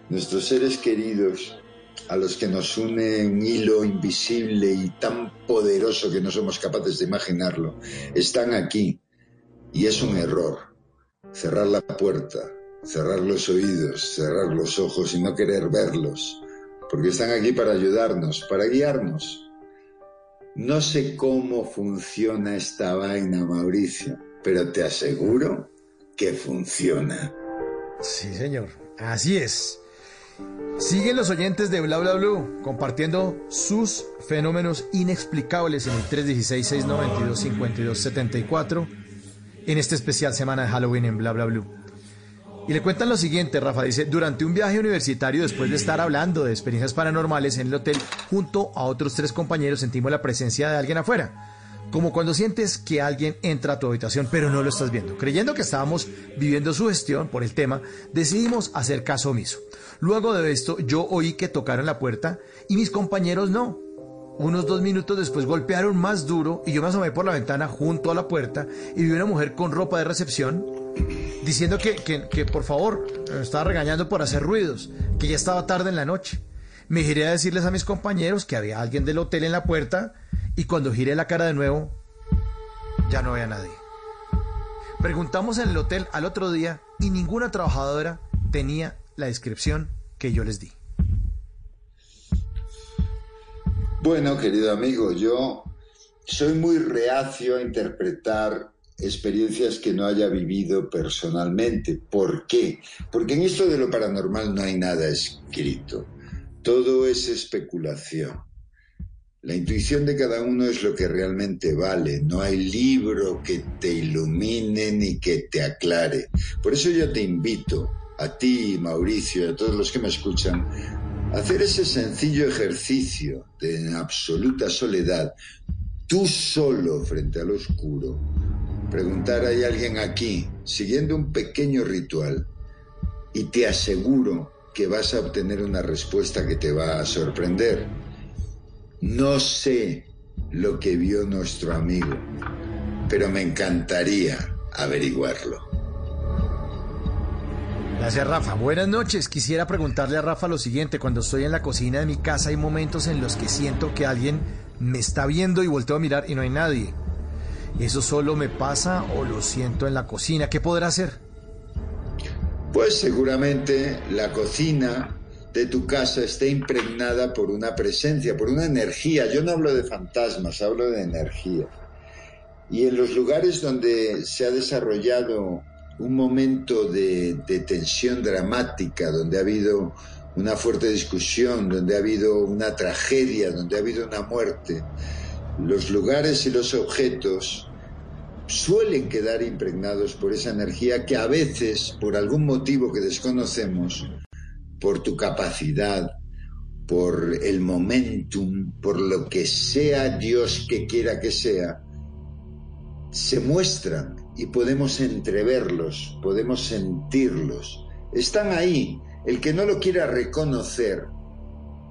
Nuestros seres queridos, a los que nos une un hilo invisible y tan poderoso que no somos capaces de imaginarlo, están aquí. Y es un error. Cerrar la puerta, cerrar los oídos, cerrar los ojos y no querer verlos porque están aquí para ayudarnos, para guiarnos. No sé cómo funciona esta vaina, Mauricio, pero te aseguro que funciona. Sí, señor. Así es. Siguen los oyentes de Bla Bla Blue compartiendo sus fenómenos inexplicables en el 316-692-5274 en este especial semana de Halloween en Bla Bla Blue. Y le cuentan lo siguiente, Rafa dice, durante un viaje universitario, después de estar hablando de experiencias paranormales en el hotel, junto a otros tres compañeros sentimos la presencia de alguien afuera. Como cuando sientes que alguien entra a tu habitación, pero no lo estás viendo. Creyendo que estábamos viviendo su gestión por el tema, decidimos hacer caso omiso. Luego de esto, yo oí que tocaron la puerta y mis compañeros no. Unos dos minutos después golpearon más duro y yo me asomé por la ventana junto a la puerta y vi una mujer con ropa de recepción diciendo que, que, por favor estaba regañando por hacer ruidos, que ya estaba tarde en la noche. Me giré a decirles a mis compañeros que había alguien del hotel en la puerta y cuando giré la cara de nuevo ya no había nadie. Preguntamos en el hotel al otro día y ninguna trabajadora tenía la descripción que yo les di. Bueno, querido amigo, yo soy muy reacio a interpretar experiencias que no haya vivido personalmente. ¿Por qué? Porque en esto de lo paranormal no hay nada escrito. Todo es especulación. La intuición de cada uno es lo que realmente vale. No hay libro que te ilumine ni que te aclare. Por eso yo te invito, a ti, Mauricio, a todos los que me escuchan, a hacer ese sencillo ejercicio de absoluta soledad, tú solo frente al oscuro, preguntar hay alguien aquí, siguiendo un pequeño ritual, y te aseguro que vas a obtener una respuesta que te va a sorprender. No sé lo que vio nuestro amigo, pero me encantaría averiguarlo. Gracias Rafa. Buenas noches. Quisiera preguntarle a Rafa lo siguiente. Cuando estoy en la cocina de mi casa hay momentos en los que siento que alguien me está viendo y volteo a mirar y no hay nadie. ¿Eso solo me pasa o lo siento en la cocina? ¿Qué podrá hacer? Pues seguramente la cocina de tu casa esté impregnada por una presencia, por una energía. Yo no hablo de fantasmas, hablo de energía. Y en los lugares donde se ha desarrollado un momento de, de, tensión dramática, donde ha habido una fuerte discusión, donde ha habido una tragedia, donde ha habido una muerte, los lugares y los objetos suelen quedar impregnados por esa energía que a veces, por algún motivo que desconocemos, por tu capacidad, por el momentum, por lo que sea Dios que quiera que sea, se muestran y podemos entreverlos, podemos sentirlos. Están ahí. El que no lo quiera reconocer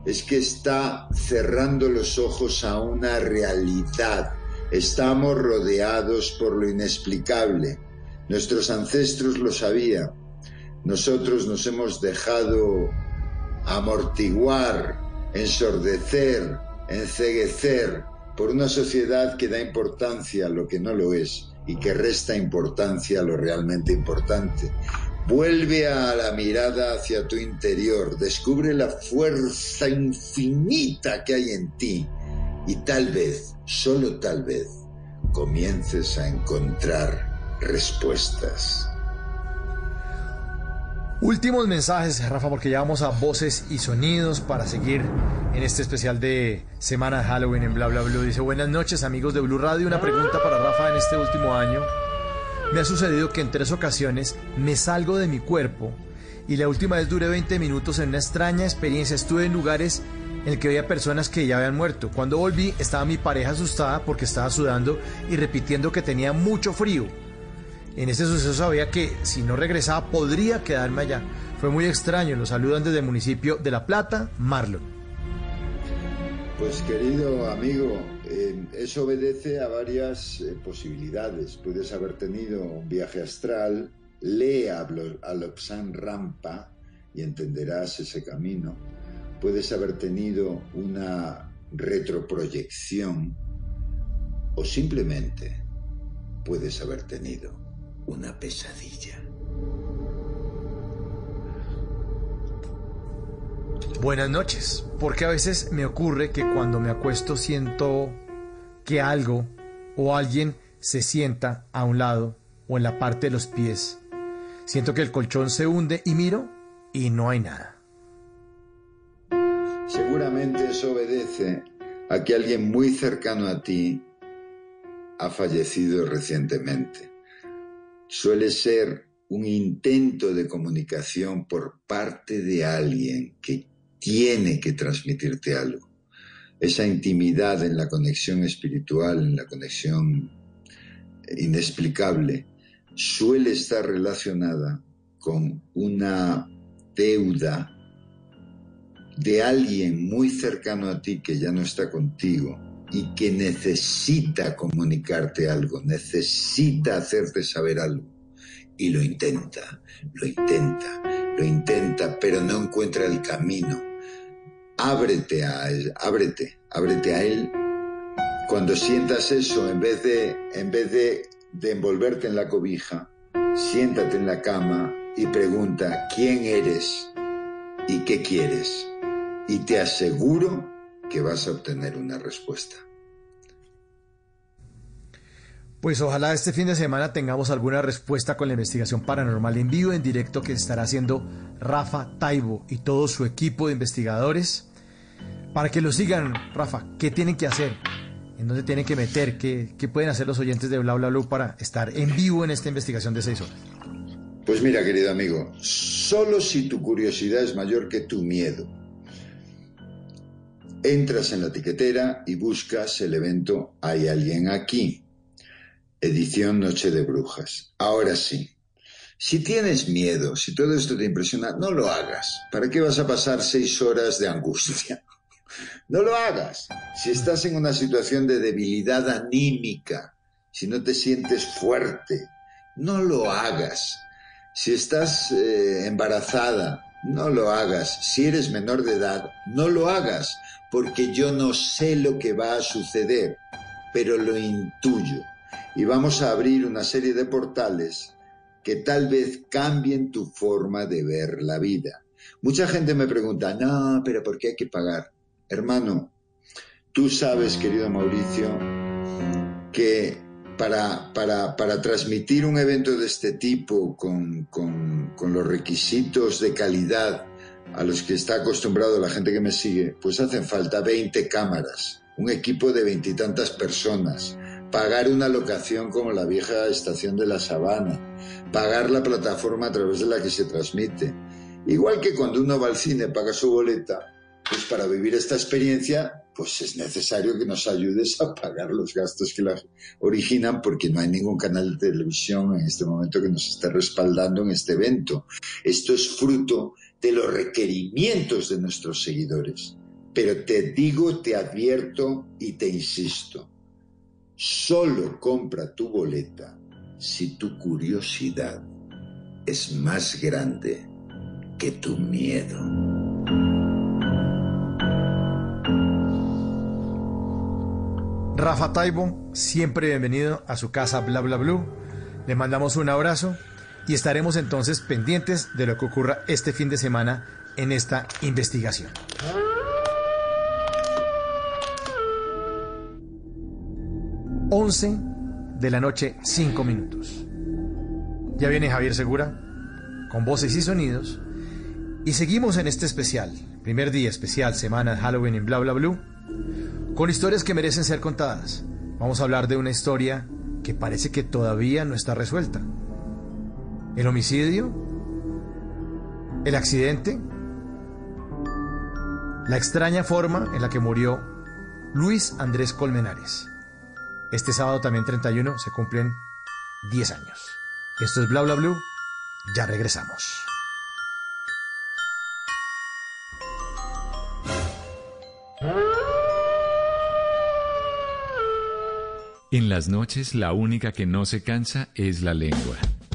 es que está cerrando los ojos a una realidad. Estamos rodeados por lo inexplicable. Nuestros ancestros lo sabían. Nosotros nos hemos dejado amortiguar, ensordecer, enceguecer por una sociedad que da importancia a lo que no lo es y que resta importancia a lo realmente importante. Vuelve a la mirada hacia tu interior, descubre la fuerza infinita que hay en ti y tal vez, solo tal vez, comiences a encontrar respuestas. Últimos mensajes, Rafa, porque ya vamos a voces y sonidos para seguir en este especial de Semana de Halloween en Bla Bla Blue. Dice, buenas noches amigos de Blue Radio. Una pregunta para Rafa en este último año. Me ha sucedido que en tres ocasiones me salgo de mi cuerpo y la última vez duré 20 minutos en una extraña experiencia. Estuve en lugares en el que había personas que ya habían muerto. Cuando volví estaba mi pareja asustada porque estaba sudando y repitiendo que tenía mucho frío. En ese suceso sabía que si no regresaba podría quedarme allá. Fue muy extraño. Los saludan desde el municipio de La Plata, Marlon. Pues querido amigo, eh, eso obedece a varias eh, posibilidades. Puedes haber tenido un viaje astral, lee a, a Rampa y entenderás ese camino. Puedes haber tenido una retroproyección o simplemente puedes haber tenido una pesadilla. Buenas noches. Porque a veces me ocurre que cuando me acuesto siento que algo o alguien se sienta a un lado o en la parte de los pies. Siento que el colchón se hunde y miro y no hay nada. Seguramente eso obedece a que alguien muy cercano a ti ha fallecido recientemente. Suele ser un intento de comunicación por parte de alguien que tiene que transmitirte algo. Esa intimidad en la conexión espiritual, en la conexión inexplicable, suele estar relacionada con una deuda de alguien muy cercano a ti que ya no está contigo y que necesita comunicarte algo, necesita hacerte saber algo. Y lo intenta, lo intenta, lo intenta, pero no encuentra el camino. Ábrete a él, ábrete, ábrete a él. Cuando sientas eso, en vez de, en vez de, de envolverte en la cobija, siéntate en la cama y pregunta quién eres y qué quieres y te aseguro que vas a obtener una respuesta. Pues ojalá este fin de semana tengamos alguna respuesta con la investigación paranormal en vivo, en directo que estará haciendo Rafa Taibo y todo su equipo de investigadores. Para que lo sigan, Rafa, ¿qué tienen que hacer? ¿En dónde tienen que meter? ¿Qué, qué pueden hacer los oyentes de Bla Bla Blue para estar en vivo en esta investigación de seis horas? Pues mira, querido amigo, solo si tu curiosidad es mayor que tu miedo, entras en la etiquetera y buscas el evento Hay alguien aquí, edición Noche de Brujas. Ahora sí, si tienes miedo, si todo esto te impresiona, no lo hagas. ¿Para qué vas a pasar seis horas de angustia? No lo hagas. Si estás en una situación de debilidad anímica, si no te sientes fuerte, no lo hagas. Si estás eh, embarazada, no lo hagas. Si eres menor de edad, no lo hagas, porque yo no sé lo que va a suceder, pero lo intuyo. Y vamos a abrir una serie de portales que tal vez cambien tu forma de ver la vida. Mucha gente me pregunta, no, pero ¿por qué hay que pagar? Hermano, tú sabes, querido Mauricio, que para, para, para transmitir un evento de este tipo con, con, con los requisitos de calidad a los que está acostumbrado la gente que me sigue, pues hacen falta 20 cámaras, un equipo de veintitantas personas, pagar una locación como la vieja estación de la Sabana, pagar la plataforma a través de la que se transmite. Igual que cuando uno va al cine, paga su boleta, pues para vivir esta experiencia, pues es necesario que nos ayudes a pagar los gastos que la originan, porque no hay ningún canal de televisión en este momento que nos esté respaldando en este evento. Esto es fruto de los requerimientos de nuestros seguidores. Pero te digo, te advierto y te insisto, solo compra tu boleta si tu curiosidad es más grande que tu miedo. Rafa Taibo, siempre bienvenido a su casa Bla Bla Blue. Le mandamos un abrazo y estaremos entonces pendientes de lo que ocurra este fin de semana en esta investigación. Once de la noche, cinco minutos. Ya viene Javier Segura con voces y sonidos y seguimos en este especial, primer día especial, semana Halloween en Bla Bla Blue, con historias que merecen ser contadas. Vamos a hablar de una historia que parece que todavía no está resuelta. El homicidio, el accidente, la extraña forma en la que murió Luis Andrés Colmenares. Este sábado también 31 se cumplen 10 años. Esto es Bla Bla Blue. Ya regresamos. En las noches la única que no se cansa es la lengua.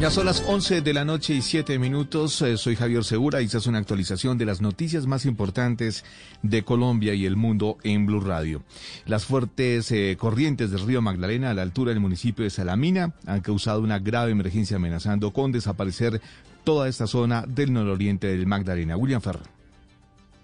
Ya son las 11 de la noche y 7 minutos. Eh, soy Javier Segura y esta es una actualización de las noticias más importantes de Colombia y el mundo en Blue Radio. Las fuertes eh, corrientes del río Magdalena a la altura del municipio de Salamina han causado una grave emergencia amenazando con desaparecer toda esta zona del nororiente del Magdalena. William Ferrer.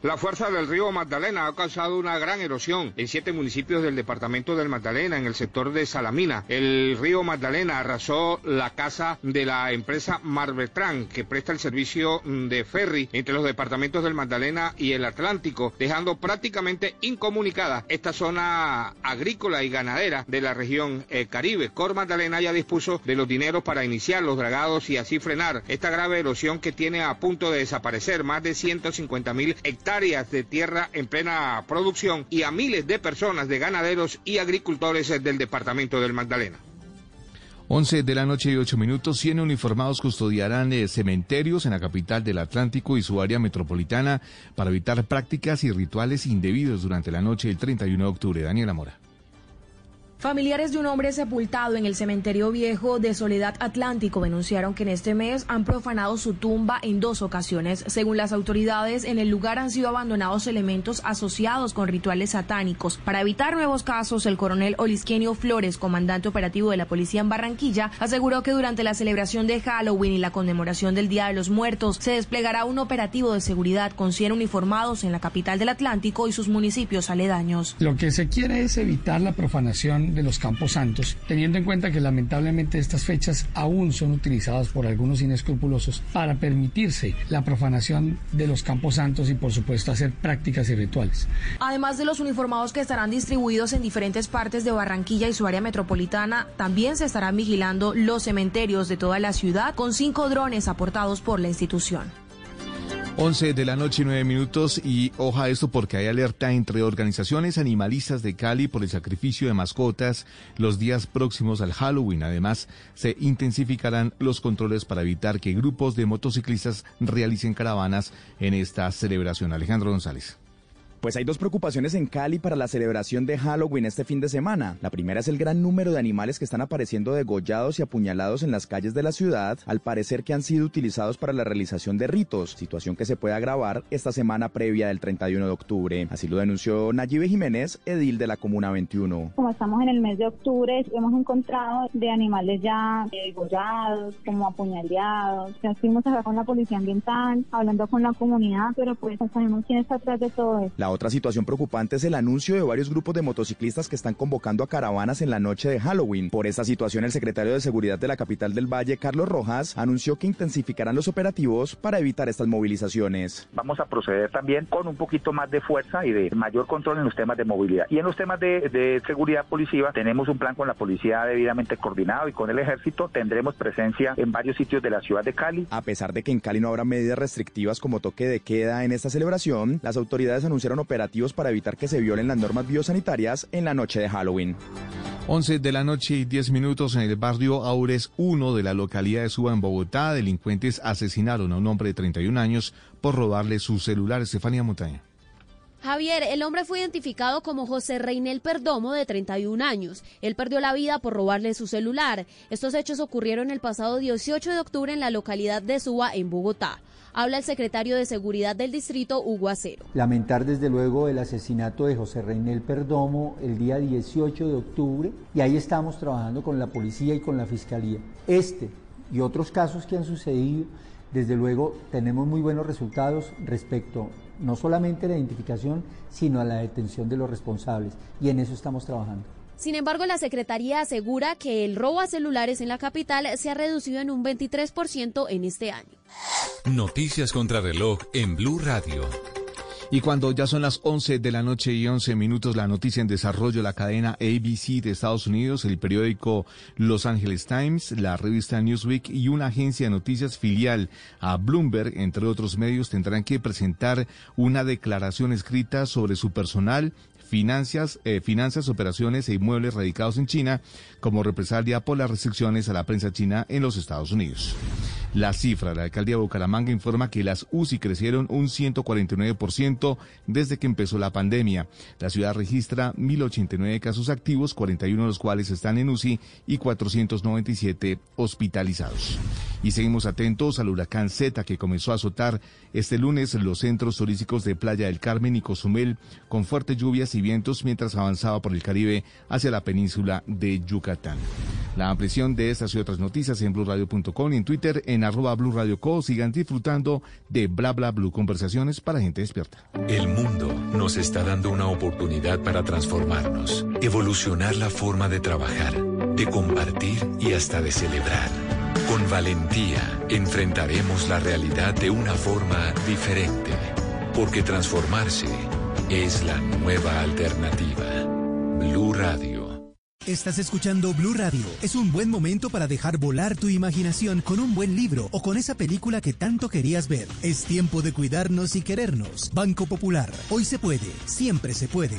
La fuerza del río Magdalena ha causado una gran erosión en siete municipios del departamento del Magdalena, en el sector de Salamina. El río Magdalena arrasó la casa de la empresa Marbetrán, que presta el servicio de ferry entre los departamentos del Magdalena y el Atlántico, dejando prácticamente incomunicada esta zona agrícola y ganadera de la región eh, Caribe. Cor Magdalena ya dispuso de los dineros para iniciar los dragados y así frenar esta grave erosión que tiene a punto de desaparecer más de 150 mil hectáreas de tierra en plena producción y a miles de personas, de ganaderos y agricultores del departamento del Magdalena. 11 de la noche y 8 minutos, 100 uniformados custodiarán eh, cementerios en la capital del Atlántico y su área metropolitana para evitar prácticas y rituales indebidos durante la noche del 31 de octubre. Daniela Mora. Familiares de un hombre sepultado en el cementerio viejo de Soledad Atlántico denunciaron que en este mes han profanado su tumba en dos ocasiones. Según las autoridades, en el lugar han sido abandonados elementos asociados con rituales satánicos. Para evitar nuevos casos, el coronel Olisquenio Flores, comandante operativo de la policía en Barranquilla, aseguró que durante la celebración de Halloween y la conmemoración del Día de los Muertos se desplegará un operativo de seguridad con 100 uniformados en la capital del Atlántico y sus municipios aledaños. Lo que se quiere es evitar la profanación de los campos santos, teniendo en cuenta que lamentablemente estas fechas aún son utilizadas por algunos inescrupulosos para permitirse la profanación de los campos santos y por supuesto hacer prácticas y rituales. Además de los uniformados que estarán distribuidos en diferentes partes de Barranquilla y su área metropolitana, también se estarán vigilando los cementerios de toda la ciudad con cinco drones aportados por la institución. 11 de la noche y 9 minutos y oja esto porque hay alerta entre organizaciones animalistas de Cali por el sacrificio de mascotas los días próximos al Halloween. Además, se intensificarán los controles para evitar que grupos de motociclistas realicen caravanas en esta celebración. Alejandro González. Pues hay dos preocupaciones en Cali para la celebración de Halloween este fin de semana. La primera es el gran número de animales que están apareciendo degollados y apuñalados en las calles de la ciudad, al parecer que han sido utilizados para la realización de ritos, situación que se puede agravar esta semana previa del 31 de octubre. Así lo denunció Nayibe Jiménez, edil de la Comuna 21. Como estamos en el mes de octubre, hemos encontrado de animales ya degollados, como apuñaleados. Ya estuvimos acá con la policía ambiental, hablando con la comunidad, pero pues no sabemos quién está atrás de todo esto. La La otra situación preocupante es el anuncio de varios grupos de motociclistas que están convocando a caravanas en la noche de Halloween. Por esta situación, el secretario de Seguridad de la capital del Valle, Carlos Rojas, anunció que intensificarán los operativos para evitar estas movilizaciones. Vamos a proceder también con un poquito más de fuerza y de mayor control en los temas de movilidad. Y en los temas de, de seguridad policiva, tenemos un plan con la policía debidamente coordinado y con el ejército tendremos presencia en varios sitios de la ciudad de Cali. A pesar de que en Cali no habrá medidas restrictivas como toque de queda en esta celebración, las autoridades anunciaron operativos para evitar que se violen las normas biosanitarias en la noche de Halloween. 11 de la noche y 10 minutos en el barrio Aures 1 de la localidad de Suba en Bogotá, delincuentes asesinaron a un hombre de 31 años por robarle su celular. Estefanía Montaña. Javier, el hombre fue identificado como José Reinel Perdomo, de 31 años. Él perdió la vida por robarle su celular. Estos hechos ocurrieron el pasado 18 de octubre en la localidad de Suba, en Bogotá. Habla el secretario de Seguridad del distrito, Hugo Acero. Lamentar desde luego el asesinato de José Reinel Perdomo el día 18 de octubre y ahí estamos trabajando con la policía y con la fiscalía. Este y otros casos que han sucedido, desde luego tenemos muy buenos resultados respecto no solamente a la identificación, sino a la detención de los responsables y en eso estamos trabajando. Sin embargo, la Secretaría asegura que el robo a celulares en la capital se ha reducido en un 23% en este año. Noticias contra reloj en Blue Radio. Y cuando ya son las 11 de la noche y 11 minutos, la noticia en desarrollo, la cadena ABC de Estados Unidos, el periódico Los Angeles Times, la revista Newsweek y una agencia de noticias filial a Bloomberg, entre otros medios, tendrán que presentar una declaración escrita sobre su personal finanzas, eh, finanzas, operaciones e inmuebles radicados en China como represalia por las restricciones a la prensa china en los Estados Unidos. La cifra, la alcaldía de Bucaramanga informa que las UCI crecieron un 149% desde que empezó la pandemia. La ciudad registra 1.089 casos activos, 41 de los cuales están en UCI y 497 hospitalizados. Y seguimos atentos al huracán Z que comenzó a azotar este lunes los centros turísticos de Playa del Carmen y Cozumel con fuertes lluvias y vientos mientras avanzaba por el Caribe hacia la península de Yucatán. La ampliación de estas y otras noticias en blurradio.com y en Twitter en arroba Blue Radio Co. Sigan disfrutando de Bla Bla Blue, conversaciones para gente despierta. El mundo nos está dando una oportunidad para transformarnos, evolucionar la forma de trabajar, de compartir y hasta de celebrar. Con valentía enfrentaremos la realidad de una forma diferente, porque transformarse es la nueva alternativa. Blue Radio. Estás escuchando Blue Radio. Es un buen momento para dejar volar tu imaginación con un buen libro o con esa película que tanto querías ver. Es tiempo de cuidarnos y querernos. Banco Popular. Hoy se puede. Siempre se puede.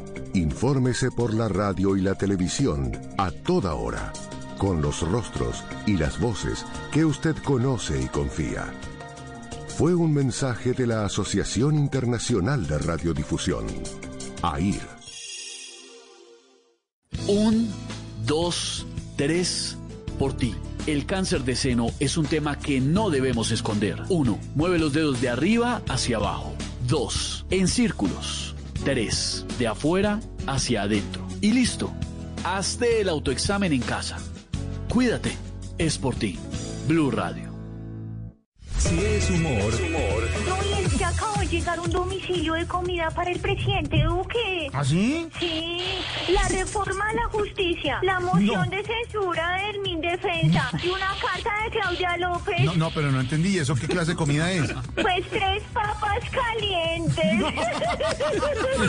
Infórmese por la radio y la televisión a toda hora, con los rostros y las voces que usted conoce y confía. Fue un mensaje de la Asociación Internacional de Radiodifusión, AIR. Un, dos, tres, por ti. El cáncer de seno es un tema que no debemos esconder. 1. Mueve los dedos de arriba hacia abajo. 2. En círculos. 3. De afuera hacia adentro. Y listo. Hazte el autoexamen en casa. Cuídate. Es por ti. Blue Radio. Si es humor, llegar un domicilio de comida para el presidente Duque. ¿Ah, sí? Sí, la reforma a la justicia, la moción de censura de Hermín Defensa y una carta de Claudia López. No, no, pero no entendí. ¿Eso qué clase de comida es? Pues tres papas calientes.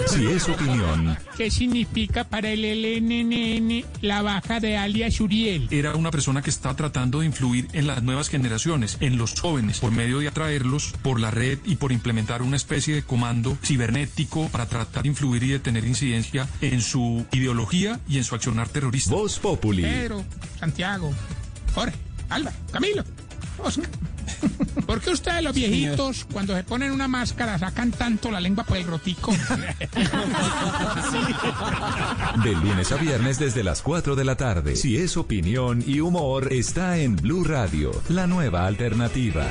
Si es opinión, ¿Qué significa para el LNN la baja de alias Uriel? Era una persona que está tratando de influir en las nuevas generaciones, en los jóvenes, por medio de atraerlos por la red y por implementar una especie de comando cibernético para tratar de influir y de tener incidencia en su ideología y en su accionar terrorista. Voz Populi. Pedro, Santiago, Jorge, Alba, Camilo, Oscar. ¿Por qué ustedes los viejitos cuando se ponen una máscara sacan tanto la lengua por el rotico? De lunes a viernes desde las 4 de la tarde. Si es opinión y humor, está en Blue Radio, la nueva alternativa.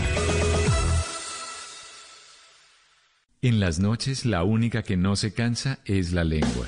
En las noches, la única que no se cansa es la lengua.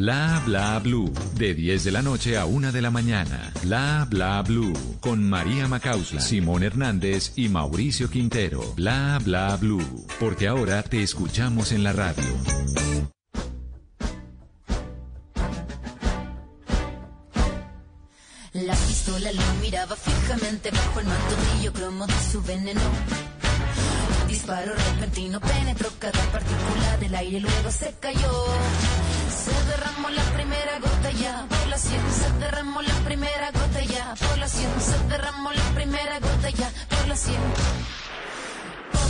Bla bla blue. De 10 de la noche a 1 de la mañana. Bla bla blue. Con María Macausla, Simón Hernández y Mauricio Quintero. Bla bla blue. Porque ahora te escuchamos en la radio. La pistola lo miraba fijamente bajo el manto brillo cromo de su veneno. Disparo repentino penetró cada partícula del aire luego se cayó. Se derramó la primera gota ya por la sien, se derramó la primera gota ya por la sien, se derramó la primera gota ya sien. Por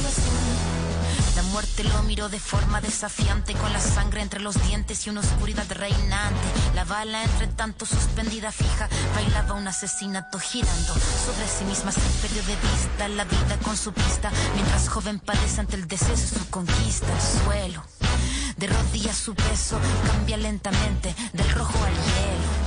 la muerte lo miró de forma desafiante, con la sangre entre los dientes y una oscuridad reinante. La bala entre tanto suspendida fija, bailaba un asesinato girando sobre sí misma. Se perdió de vista la vida con su pista, mientras joven padece ante el deseo de su conquista. El suelo, de rodillas su peso, cambia lentamente del rojo al hielo.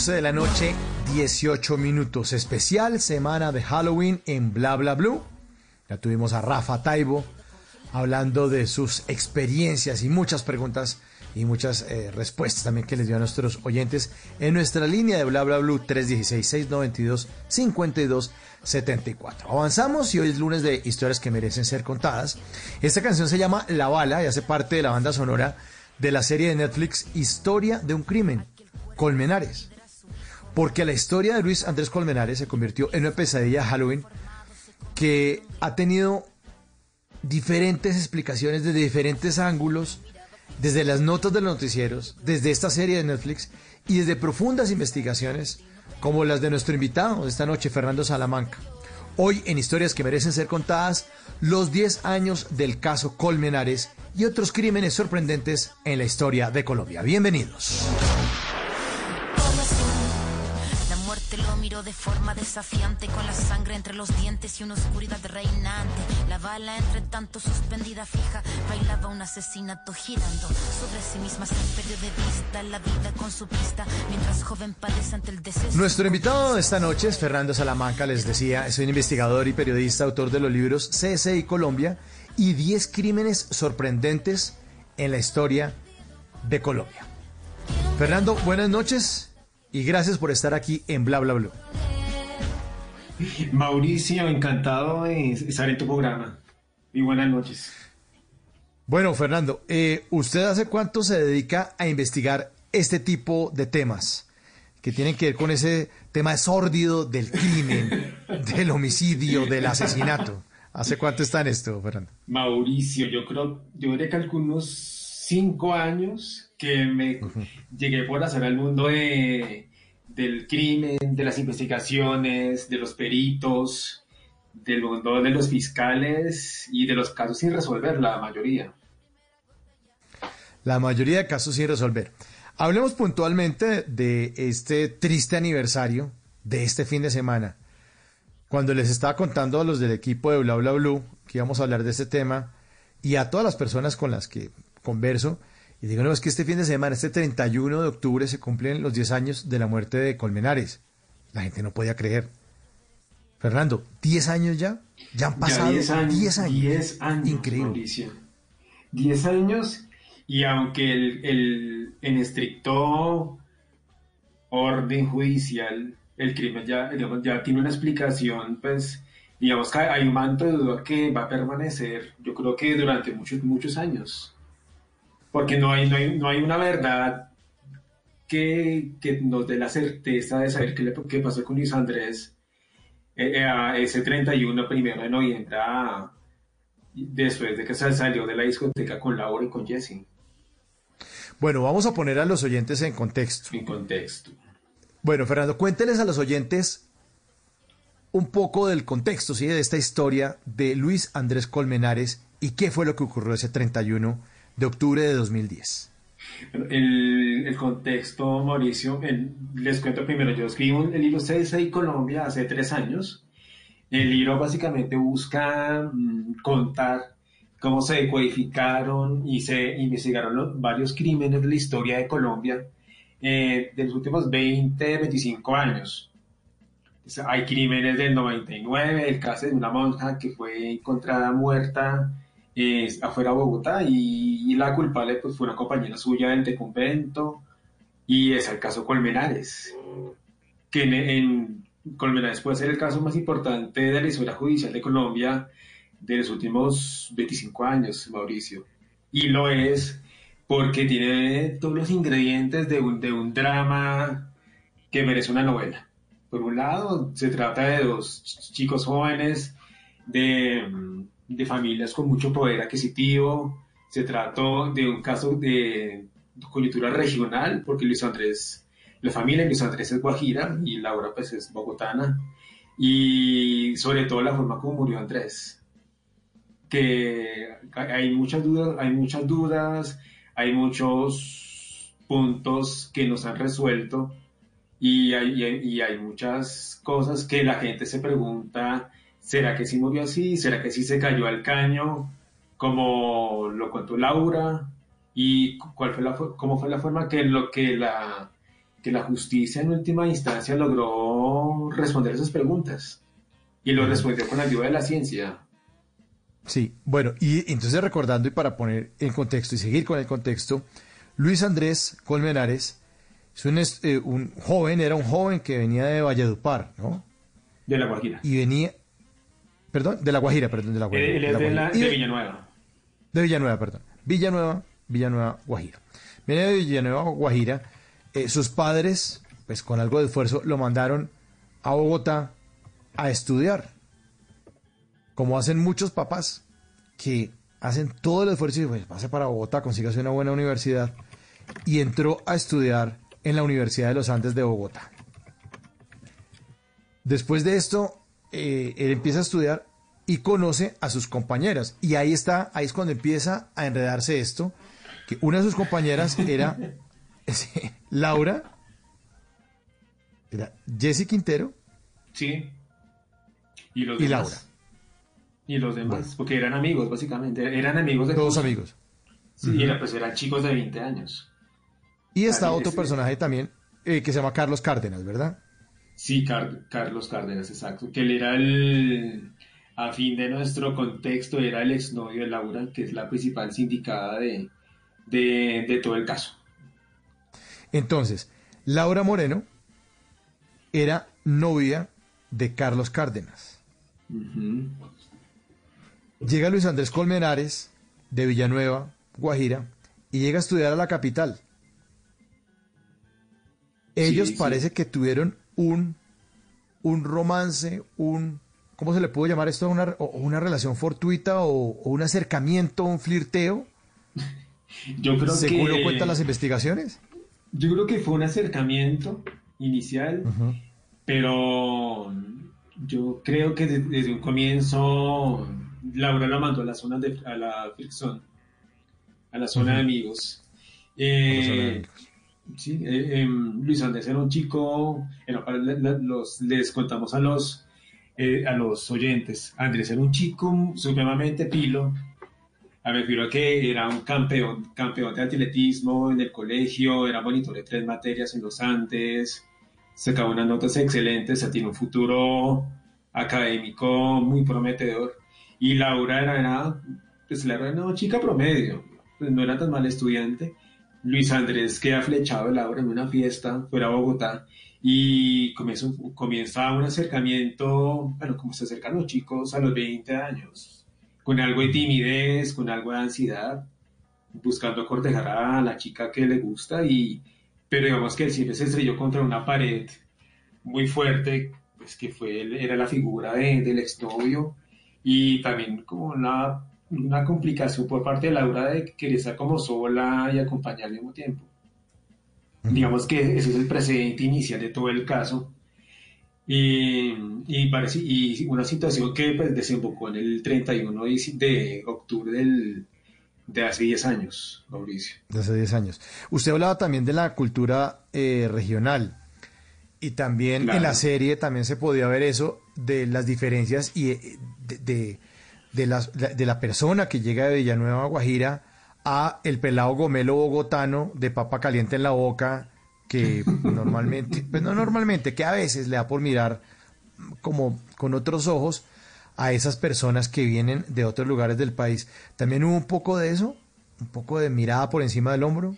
11 de la noche, 18 minutos. Especial semana de Halloween en Bla Bla Blue. Ya tuvimos a Rafa Taibo hablando de sus experiencias y muchas preguntas y muchas eh, respuestas también que les dio a nuestros oyentes en nuestra línea de Bla Bla Blue 316-692-5274. Avanzamos y hoy es lunes de historias que merecen ser contadas. Esta canción se llama La Bala y hace parte de la banda sonora de la serie de Netflix Historia de un Crimen, Colmenares. Porque la historia de Luis Andrés Colmenares se convirtió en una pesadilla Halloween que ha tenido diferentes explicaciones desde diferentes ángulos, desde las notas de los noticieros, desde esta serie de Netflix y desde profundas investigaciones como las de nuestro invitado esta noche, Fernando Salamanca. Hoy en Historias que merecen ser contadas, los 10 años del caso Colmenares y otros crímenes sorprendentes en la historia de Colombia. Bienvenidos. Lo miró de forma desafiante, con la sangre entre los dientes y una oscuridad reinante. La bala entre tanto suspendida fija, bailaba un asesinato girando sobre sí misma. Se perdió de vista la vida con su pista, mientras joven padece ante el. Nuestro invitado esta noche es Fernando Salamanca, les decía, es un investigador y periodista, autor de los libros CSI Colombia y 10 crímenes sorprendentes en la historia de Colombia. Fernando, buenas noches y gracias por estar aquí en Bla Bla Blue. Mauricio, encantado de estar en tu programa. Y buenas noches. Bueno, Fernando, eh, ¿usted hace cuánto se dedica a investigar este tipo de temas que tienen que ver con ese tema sórdido del crimen, del homicidio, del asesinato? ¿Hace cuánto está en esto, Fernando? Mauricio, yo creo, yo diría que algunos cinco años que me llegué por hacer al mundo de, del crimen, de las investigaciones, de los peritos, del mundo de los fiscales y de los casos sin resolver, la mayoría. La mayoría de casos sin resolver. Hablemos puntualmente de este triste aniversario de este fin de semana. Cuando les estaba contando a los del equipo de Bla Bla Blue que íbamos a hablar de este tema y a todas las personas con las que converso, y digo, no, es que este fin de semana, este 31 de octubre, se cumplen los 10 años de la muerte de Colmenares. La gente no podía creer. Fernando, ¿10 años ya? Ya han pasado 10 años. 10 años. Increíble. 10 años y aunque el, en estricto orden judicial el crimen ya, ya tiene una explicación, pues digamos que hay un manto de duda que va a permanecer, yo creo que durante muchos, muchos años. Porque no hay, no hay, no hay una verdad que, que, nos dé la certeza de saber qué, le, qué pasó con Luis Andrés eh, eh, ese 31 primero de noviembre, después de que se salió de la discoteca con Laura y con Jesse. Bueno, vamos a poner a los oyentes en contexto. En contexto. Bueno, Fernando, cuénteles a los oyentes un poco del contexto, ¿sí? De esta historia de Luis Andrés Colmenares y qué fue lo que ocurrió ese 31 de octubre de 2010. El, el contexto, Mauricio, les cuento primero, yo escribo el libro 6 y Colombia hace tres años. El libro básicamente busca mm, contar cómo se decodificaron y se investigaron los, varios crímenes de la historia de Colombia eh, de los últimos 20, 25 años. hay crímenes del 99, el caso de una monja que fue encontrada muerta eh, afuera de Bogotá y, la culpable pues, fue una compañera suya del de convento y es el caso Colmenares, que en, en Colmenares puede ser el caso más importante de la historia judicial de Colombia de los últimos 25 años, Mauricio. Y lo es porque tiene todos los ingredientes de un, de un drama que merece una novela. Por un lado, se trata de dos chicos jóvenes de, de familias con mucho poder adquisitivo. Se trata de un caso de coyuntura regional, porque Luis Andrés, la familia de Luis Andrés es guajira y Laura pues es bogotana. Y sobre todo la forma como murió Andrés que hay muchas dudas, hay muchas dudas, hay muchos puntos que nos han resuelto y hay, y hay muchas cosas que la gente se pregunta, ¿será que sí murió así? ¿Será que sí se cayó al caño? Como lo contó Laura y cuál fue la, cómo fue la forma que lo que la que la justicia en última instancia logró responder esas preguntas y lo respondió con la ayuda de la ciencia. Sí, bueno, y entonces recordando y para poner en contexto y seguir con el contexto, Luis Andrés Colmenares es un, eh, un joven, era un joven que venía de Valledupar, ¿no? De La Guajira. Y venía, perdón, de La Guajira, perdón, de La Guajira. La, de, Villanueva. De Villanueva, perdón. Villanueva, Villanueva, Guajira. Viene de Villanueva, Guajira. Eh, sus padres, pues con algo de esfuerzo, lo mandaron a Bogotá a estudiar como hacen muchos papás que hacen todo el esfuerzo y pues, pase para Bogotá, consígase una buena universidad y entró a estudiar en la Universidad de los Andes de Bogotá. Después de esto, eh, él empieza a estudiar y conoce a sus compañeras. Y ahí está, ahí es cuando empieza a enredarse esto, que una de sus compañeras era Laura, era Jesse Quintero. Sí. Y, y Laura. Y los demás, porque eran amigos, básicamente. Eran amigos de todos. amigos. Sí, pues eran chicos de 20 años. Y está otro personaje también eh, que se llama Carlos Cárdenas, ¿verdad? Sí, Carlos Cárdenas, exacto. Que él era el, a fin de nuestro contexto, era el exnovio de Laura, que es la principal sindicada de, de, todo el caso. Entonces, Laura Moreno era novia de Carlos Cárdenas. Llega Luis Andrés Colmenares de Villanueva, Guajira, y llega a estudiar a la capital. Ellos parece que tuvieron un, un romance, un, ¿cómo se le puede llamar esto? Una, una relación fortuita o, un acercamiento, un flirteo Yo creo ¿Según que... lo cuentan las investigaciones? Yo creo que fue un acercamiento inicial, pero yo creo que de- desde un comienzo Laura la mandó a la zona de a la fricción, a la zona de amigos. Eh, zona de sí, eh, em, Luis Andrés era un chico, para le- le- los, les contamos a los eh, a los oyentes, Andrés era un chico supremamente pilo, me refiero a que era un campeón, campeón de atletismo en el colegio, era monitor de tres materias en los Andes, sacaba unas notas excelentes, tiene un futuro académico muy prometedor. Y Laura era, pues, era una chica promedio, pues, no era tan mal estudiante. Luis Andrés queda flechado de Laura en una fiesta fuera a Bogotá y comienza, un- comienza un acercamiento, bueno, como se acercan los chicos a los 20 años, con algo de timidez, con algo de ansiedad, buscando cortejar a la chica que le gusta y pero digamos que él siempre se estrelló contra una pared muy fuerte, pues que fue era la figura de- del exnovio y también como una, una complicación por parte de Laura de querer estar como sola y acompañar al mismo tiempo. Digamos que ese es el precedente inicial de todo el caso. Y, y, parece, y una situación que pues, desembocó en el 31 de, de octubre del, de hace 10 años, Mauricio. de hace 10 años. Usted hablaba también de la cultura eh, regional y también Claro. en la serie también se podía ver eso de las diferencias y eh, de, de, de las- de la persona que llega de Villanueva a Guajira a el pelado gomelo bogotano de papa caliente en la boca que normalmente, pues no normalmente, que a veces le da por mirar como con otros ojos a esas personas que vienen de otros lugares del país. ¿También hubo un poco de eso? ¿Un poco de mirada por encima del hombro?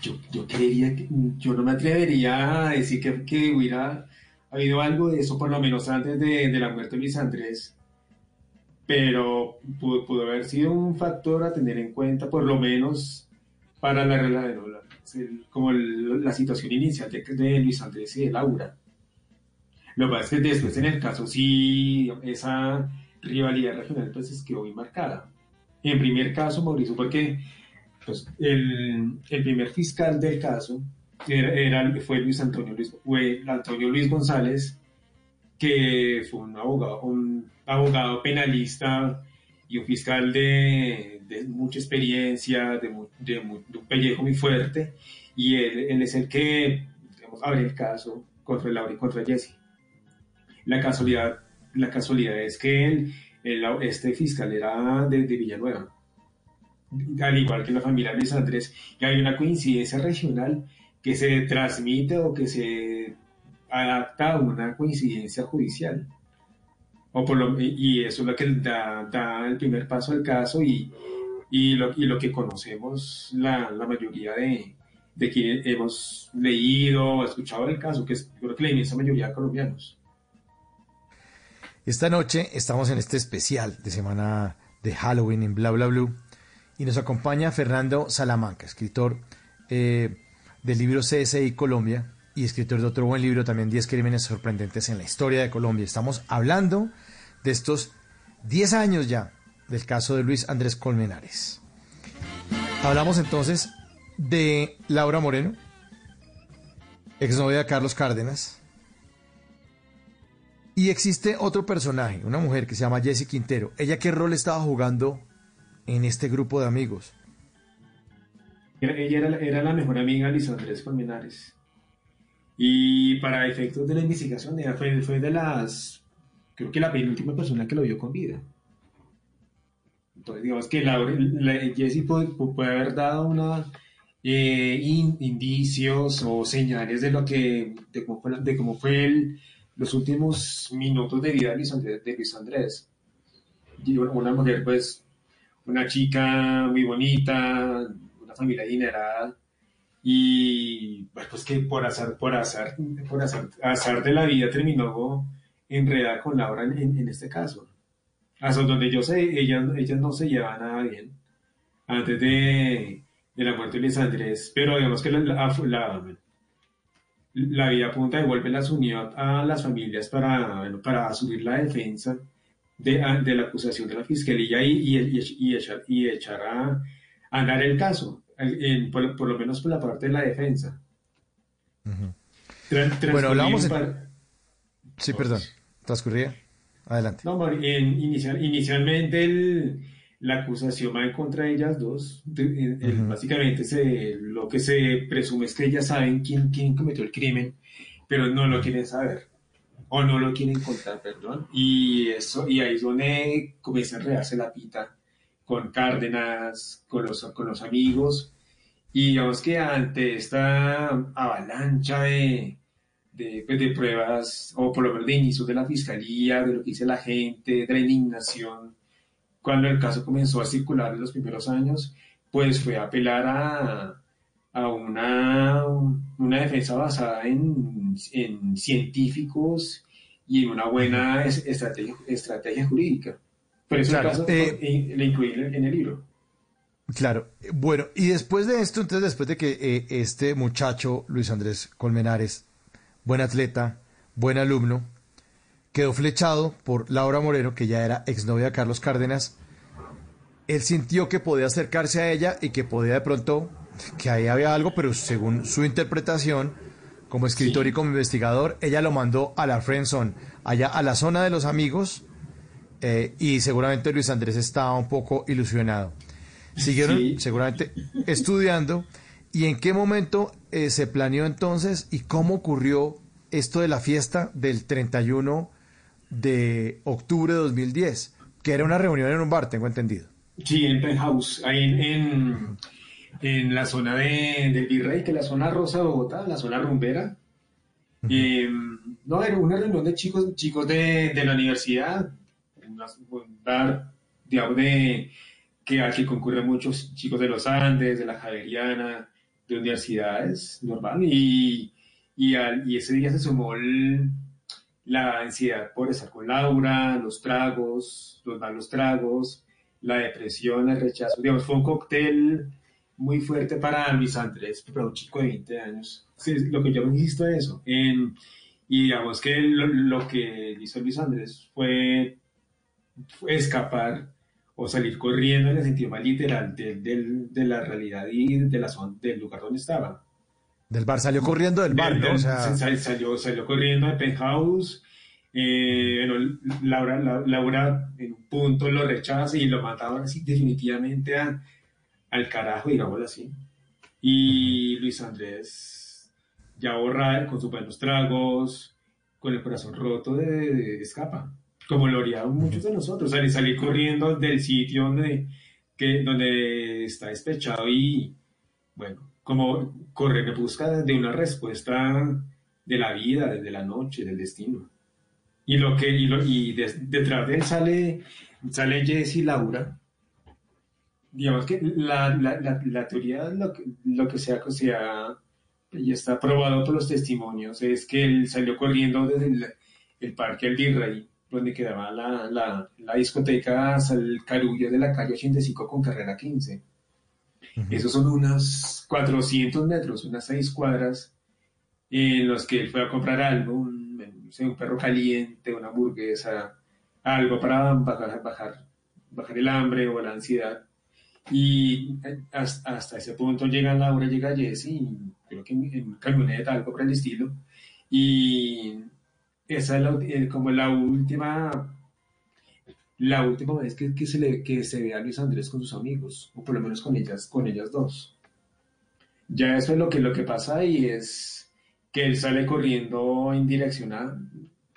Yo, yo creería que, yo no me atrevería a decir que, que hubiera habido algo de eso, por lo menos antes de, de la muerte de Luis Andrés, pero pudo, pudo haber sido un factor a tener en cuenta, por lo menos para la, rela- no, la- el- como el- la situación inicial de, de Luis Andrés y de Laura. Lo que pasa es que después en el caso sí, esa rivalidad regional pues es quedó muy marcada. En primer caso, Mauricio, porque pues, el, el primer fiscal del caso era, era- fue Luis Antonio Luis, fue Antonio Luis González, que fue un abogado, un abogado penalista y un fiscal de, de mucha experiencia, de, de de un pellejo muy fuerte, y él, él es el que digamos, abre el caso contra Laura y contra Jesse. La casualidad, la casualidad es que él, el- este fiscal era de Villanueva al igual que la familia Luis Andrés, y hay una coincidencia regional que se transmite o que se adapta a una coincidencia judicial. O por lo, y eso es lo que da, da el primer paso al caso y, y, lo, y lo que conocemos la, la mayoría de, de quienes hemos leído o escuchado el caso, que es creo que la inmensa mayoría de colombianos. Esta noche estamos en este especial de semana de Halloween en Bla Bla Blue y nos acompaña Fernando Salamanca, escritor eh, del libro CSI Colombia y escritor de otro buen libro también 10 crímenes sorprendentes en la historia de Colombia. Estamos hablando de estos 10 años ya del caso de Luis Andrés Colmenares. Hablamos entonces de Laura Moreno, exnovia de Carlos Cárdenas, y existe otro personaje, una mujer que se llama Jessie Quintero. ¿Ella qué rol estaba jugando en este grupo de amigos? Ella era, era la mejor amiga de Luis Andrés Colmenares. Y para efectos de la investigación, ella fue, fue de las, creo que la penúltima persona que lo vio con vida. Entonces, digamos que la, la- Jessie puede, puede haber dado una, eh, in- indicios o señales de lo que, de cómo fue, de cómo fue el- los últimos minutos de vida de Luis Andrés. De Luis Andrés. Y una mujer, pues, una chica muy bonita, una familia adinerada, y bueno, pues que por azar, por azar, por azar, azar de la vida terminó enredada con Laura en, en- este caso. Hasta donde yo sé, ellas, ellas no se llevan nada bien antes de, de la muerte de Luis Andrés, pero digamos que la, la, la- la vida apunta de vuelve las unió a las familias para, bueno, para subir la defensa de, de la acusación de la fiscalía y, y- y echar, y echar a, andar el caso, en- por, por lo menos por la parte de la defensa. Tran- Bueno, hablábamos... en- Sí, perdón. Transcurría. Adelante. No, en- inicial- inicialmente el- la acusación va en contra de ellas dos. De- Ujú. Básicamente se, lo que se presume es que ellas saben quién, quién cometió el crimen, pero no lo quieren saber. O no lo quieren contar, perdón. Y, eso, y ahí es donde comienza a enredarse la pita con Cárdenas, con los, con los amigos. Y digamos que ante esta avalancha de, de, pues, de pruebas, o por lo menos de inicios de la fiscalía, de lo que dice la gente, de la indignación, cuando el caso comenzó a circular en los primeros años, pues fue apelar a, a una, una defensa basada en, en científicos y en una buena es- estrategia, estrategia jurídica. Por eso Claro, caso eh, eh, le incluí en el- libro. Claro. Bueno, y después de esto, entonces después de que eh, este muchacho, Luis Andrés Colmenares, buen atleta, buen alumno, quedó flechado por Laura Moreno, que ya era exnovia de Carlos Cárdenas, él sintió que podía acercarse a ella y que podía de pronto, que ahí había algo, pero según su interpretación, como escritor y como investigador, ella lo mandó a la friendzone, allá a la zona de los amigos, eh, y seguramente Luis Andrés estaba un poco ilusionado. Siguieron Sí. seguramente estudiando. ¿Y en qué momento eh, se planeó entonces y cómo ocurrió esto de la fiesta del 31 de octubre de 2010? Que era una reunión en un bar, tengo entendido. Sí, en Penthouse, ahí en, en, en la zona de, del Virrey, que es la zona rosa de Bogotá, la zona rumbera. Eh, no, era una reunión de chicos, chicos de, de la universidad, una- digamos, de, que aquí concurren muchos chicos de los Andes, de la Javeriana, de universidades, normal, y, y, al- y ese día se sumó el- la ansiedad por estar con Laura, los tragos, los malos tragos, la depresión, el rechazo. Digamos, fue un cóctel muy fuerte para Luis Andrés, para un chico de 20 años. Sí, lo que yo me insisto es eso. En- y digamos que lo, lo que hizo Luis Andrés fue escapar o salir corriendo en el sentido más literal del- del- de la realidad y de la zona, del lugar donde estaba. Del bar, salió corriendo del bar, ¿no? O sea, Sal- salió, salió corriendo de penthouse. eh, bueno, Laura, La- Laura en un punto lo rechaza y lo mataban así definitivamente a- al carajo, digámoslo así. Y Luis Andrés, ya borrado, con sus buenos tragos, con el corazón roto, de, de- de- escapa. Como lo harían muchos de nosotros, salir, salir corriendo del sitio donde, que, donde está despechado y, bueno, como correr en busca de una respuesta de la vida, de la noche, del destino. Y lo que y, lo- y de- detrás de él sale sale Jesse y Laura. Digamos que la, la, la, la teoría, lo que, lo que sea, se ha, y está probado por los testimonios, es que él salió corriendo desde el, el parque El Virrey, donde quedaba la, la, la discoteca hasta el Carullo de la calle 85 con carrera 15. Esos son unos 400 metros, unas 6 cuadras, en los que él fue a comprar algo, un, un perro caliente, una hamburguesa, algo para bajar, bajar, bajar el hambre o la ansiedad. Y eh, hasta, hasta ese punto llega Laura, llega Jesse, creo que en, en camioneta, algo por el estilo. Y esa es la, eh, como la última la última vez que, que se le que se ve a Luis Andrés con sus amigos, o por lo menos con ellas, con ellas dos. Ya eso es lo que, lo que pasa ahí es que él sale corriendo en dirección a-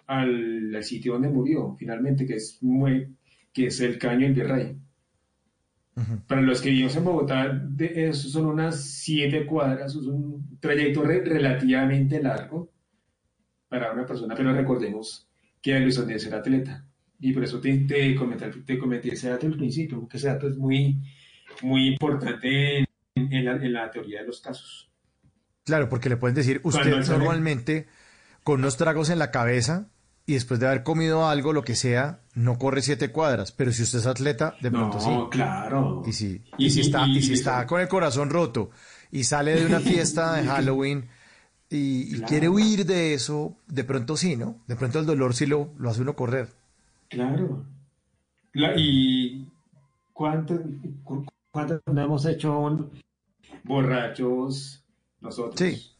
al, al sitio donde murió, finalmente, que es, muy, que es el Caño del Virrey. Para los que vivimos en Bogotá, de, eso son unas siete cuadras, es un trayecto re- relativamente largo para una persona, pero recordemos que Luis Andrés era atleta. Y por eso te, te, comenté, te comenté ese dato al principio, porque ese dato es muy, muy importante en, en la, en la teoría de los casos. claro, porque le pueden decir, usted normalmente con unos tragos en la cabeza y después de haber comido algo, lo que sea, no corre siete cuadras. Pero si usted es atleta, de No, pronto sí. claro. Y si, Y- y si y- está, y- y si y- está con el corazón roto y sale de una fiesta de Halloween y, quiere huir de eso, de pronto sí, ¿no? De pronto el dolor sí lo, lo hace uno correr. Claro. La- ¿Y cuánto, cu- ¿Cuántos no hemos hecho borrachos nosotros? Sí.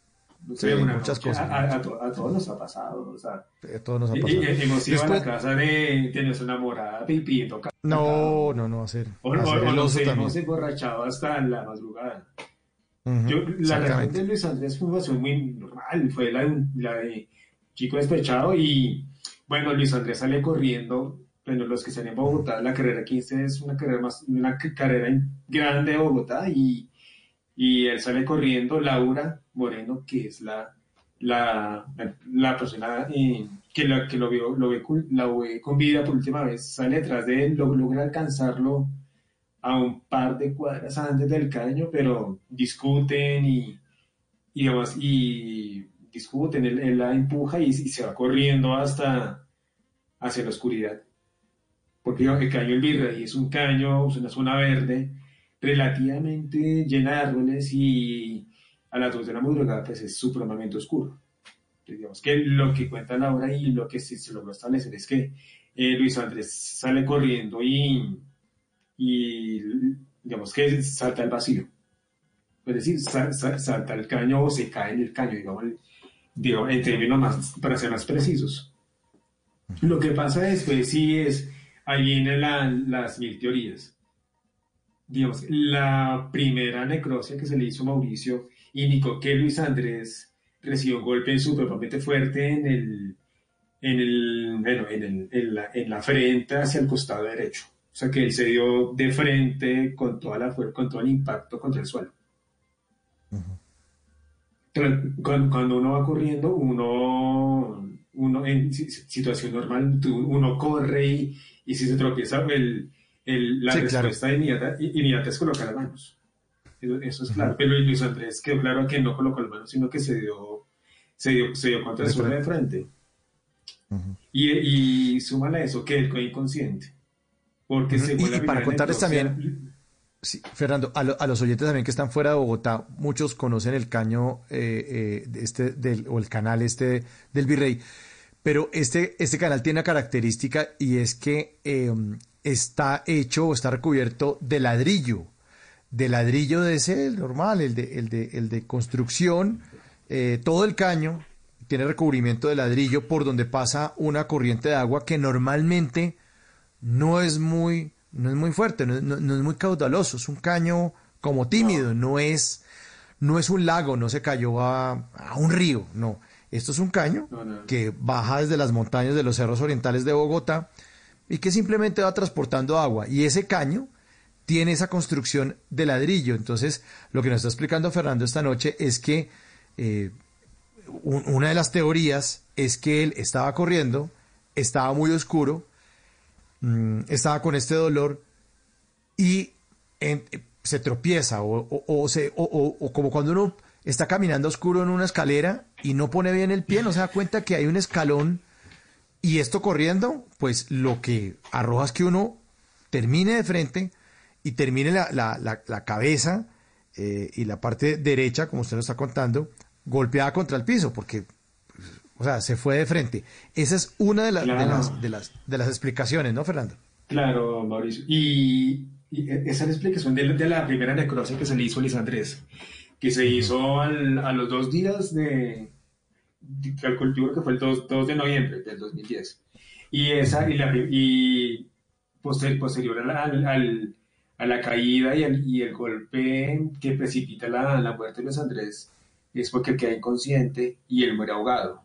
Sí, Una muchas noche, cosas. A, a- a to- a todos nos ha pasado. O sea, A todos nos ha pasado. y- hemos ido a la casa de, de nuestra enamorada ca- No, no, no, hacer. O, hacer o- o nos hemos emborrachado hasta la madrugada. Yo, la reacción exactamente. de Luis Andrés fue muy normal, fue la la de chico despechado y bueno, Luis Andrés sale corriendo, bueno, los que están en Bogotá, la carrera 15 es una carrera más, una carrera grande de Bogotá y, y él sale corriendo, Laura Moreno, que es la, la, la persona eh, que, la, que lo vio, lo ve, la ve con vida por última vez, sale detrás de él, lo- logra alcanzarlo a un par de cuadras antes del caño, pero discuten y, y, digamos, y discuten, él, la empuja y, se va corriendo hasta hacia la oscuridad. Porque el caño El Virrey es un caño, es una zona verde relativamente llena de árboles y a las 2 de la madrugada pues es supremamente oscuro. Digamos que lo que cuenta Laura y lo que se, se logró establecer es que eh, Luis Andrés sale corriendo y, y digamos que salta al vacío. Es decir, sa- sa- salta el caño o se cae en el caño, digamos, digo, en términos más, para ser más precisos. Lo que pasa después sí es, ahí vienen la- las mil teorías. Digamos, la primera necropsia que se le hizo a Mauricio indicó que Luis Andrés recibió un golpe supremamente fuerte en el, en el, bueno, en, el- en la, en la frente hacia el costado derecho. O sea que él se dio de frente con toda la con todo el impacto contra el suelo. Pero cuando, cuando uno va corriendo, uno, uno en si- situación normal, uno corre y, y si se tropieza, el, el- la Sí, claro. respuesta inmediata, inmediata es colocar las manos. Eso, eso es claro. Pero Luis Andrés quedó claro que no colocó las manos, sino que se dio, se dio, se dio contra el suelo de frente. Y, y súmale eso que él quedó inconsciente. Porque Ujú. según Y- la y para contarles también, Sí, Fernando, a, lo- a los oyentes también que están fuera de Bogotá, muchos conocen el caño eh, eh, este del, o el canal este del Virrey, pero este, este canal tiene una característica y es que eh, está hecho o está recubierto de ladrillo, de ladrillo de ese el normal, el de, el de, el de construcción, eh, todo el caño tiene recubrimiento de ladrillo por donde pasa una corriente de agua que normalmente no es muy, no es muy fuerte, no, no- no es muy caudaloso, es un caño como tímido, no es, no es un lago, no se cayó a, a un río, no. Esto es un caño que baja desde las montañas de los cerros orientales de Bogotá y que simplemente va transportando agua. Y ese caño tiene esa construcción de ladrillo. Entonces, lo que nos está explicando Fernando esta noche es que eh, un- una de las teorías es que él estaba corriendo, estaba muy oscuro, mm, estaba con este dolor y en- se tropieza o, o- se, o, como cuando uno está caminando oscuro en una escalera y no pone bien el pie, no se da cuenta que hay un escalón y esto corriendo, pues lo que arroja es que uno termine de frente y termine la, la- la- cabeza eh, y la parte derecha, como usted lo está contando, golpeada contra el piso, porque o sea, se fue de frente. Esa es una de, las de, las, de, las, de las explicaciones, ¿no, Fernando? Claro, Mauricio. Y, y esa es la explicación de, de la primera necropsia que se le hizo a Luis Andrés, que se hizo al- a los dos días de, calculo que fue el 2, 2 de noviembre del 2010. Y, esa, y, la, y poster- posterior a la, al- al- a la caída y, al- y el golpe que precipita la, la muerte de Luis Andrés es porque queda inconsciente y él muere ahogado.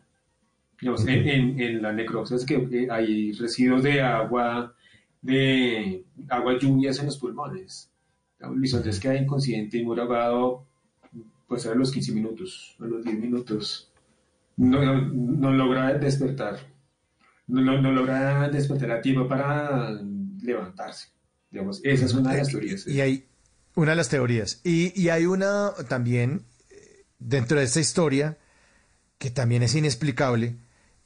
Digamos, en, en- en la necropsia es que eh, hay residuos de agua, de agua lluvias en los pulmones. Luis Andrés queda inconsciente y muere ahogado pues a los 15 minutos, a los 10 minutos. No, no, no logra despertar. No, no- no logra despertar a tiempo para levantarse. Digamos, esa es una de las teorías. Y hay una de las teorías. Y, y hay una también, eh, dentro de esta historia, que también es inexplicable,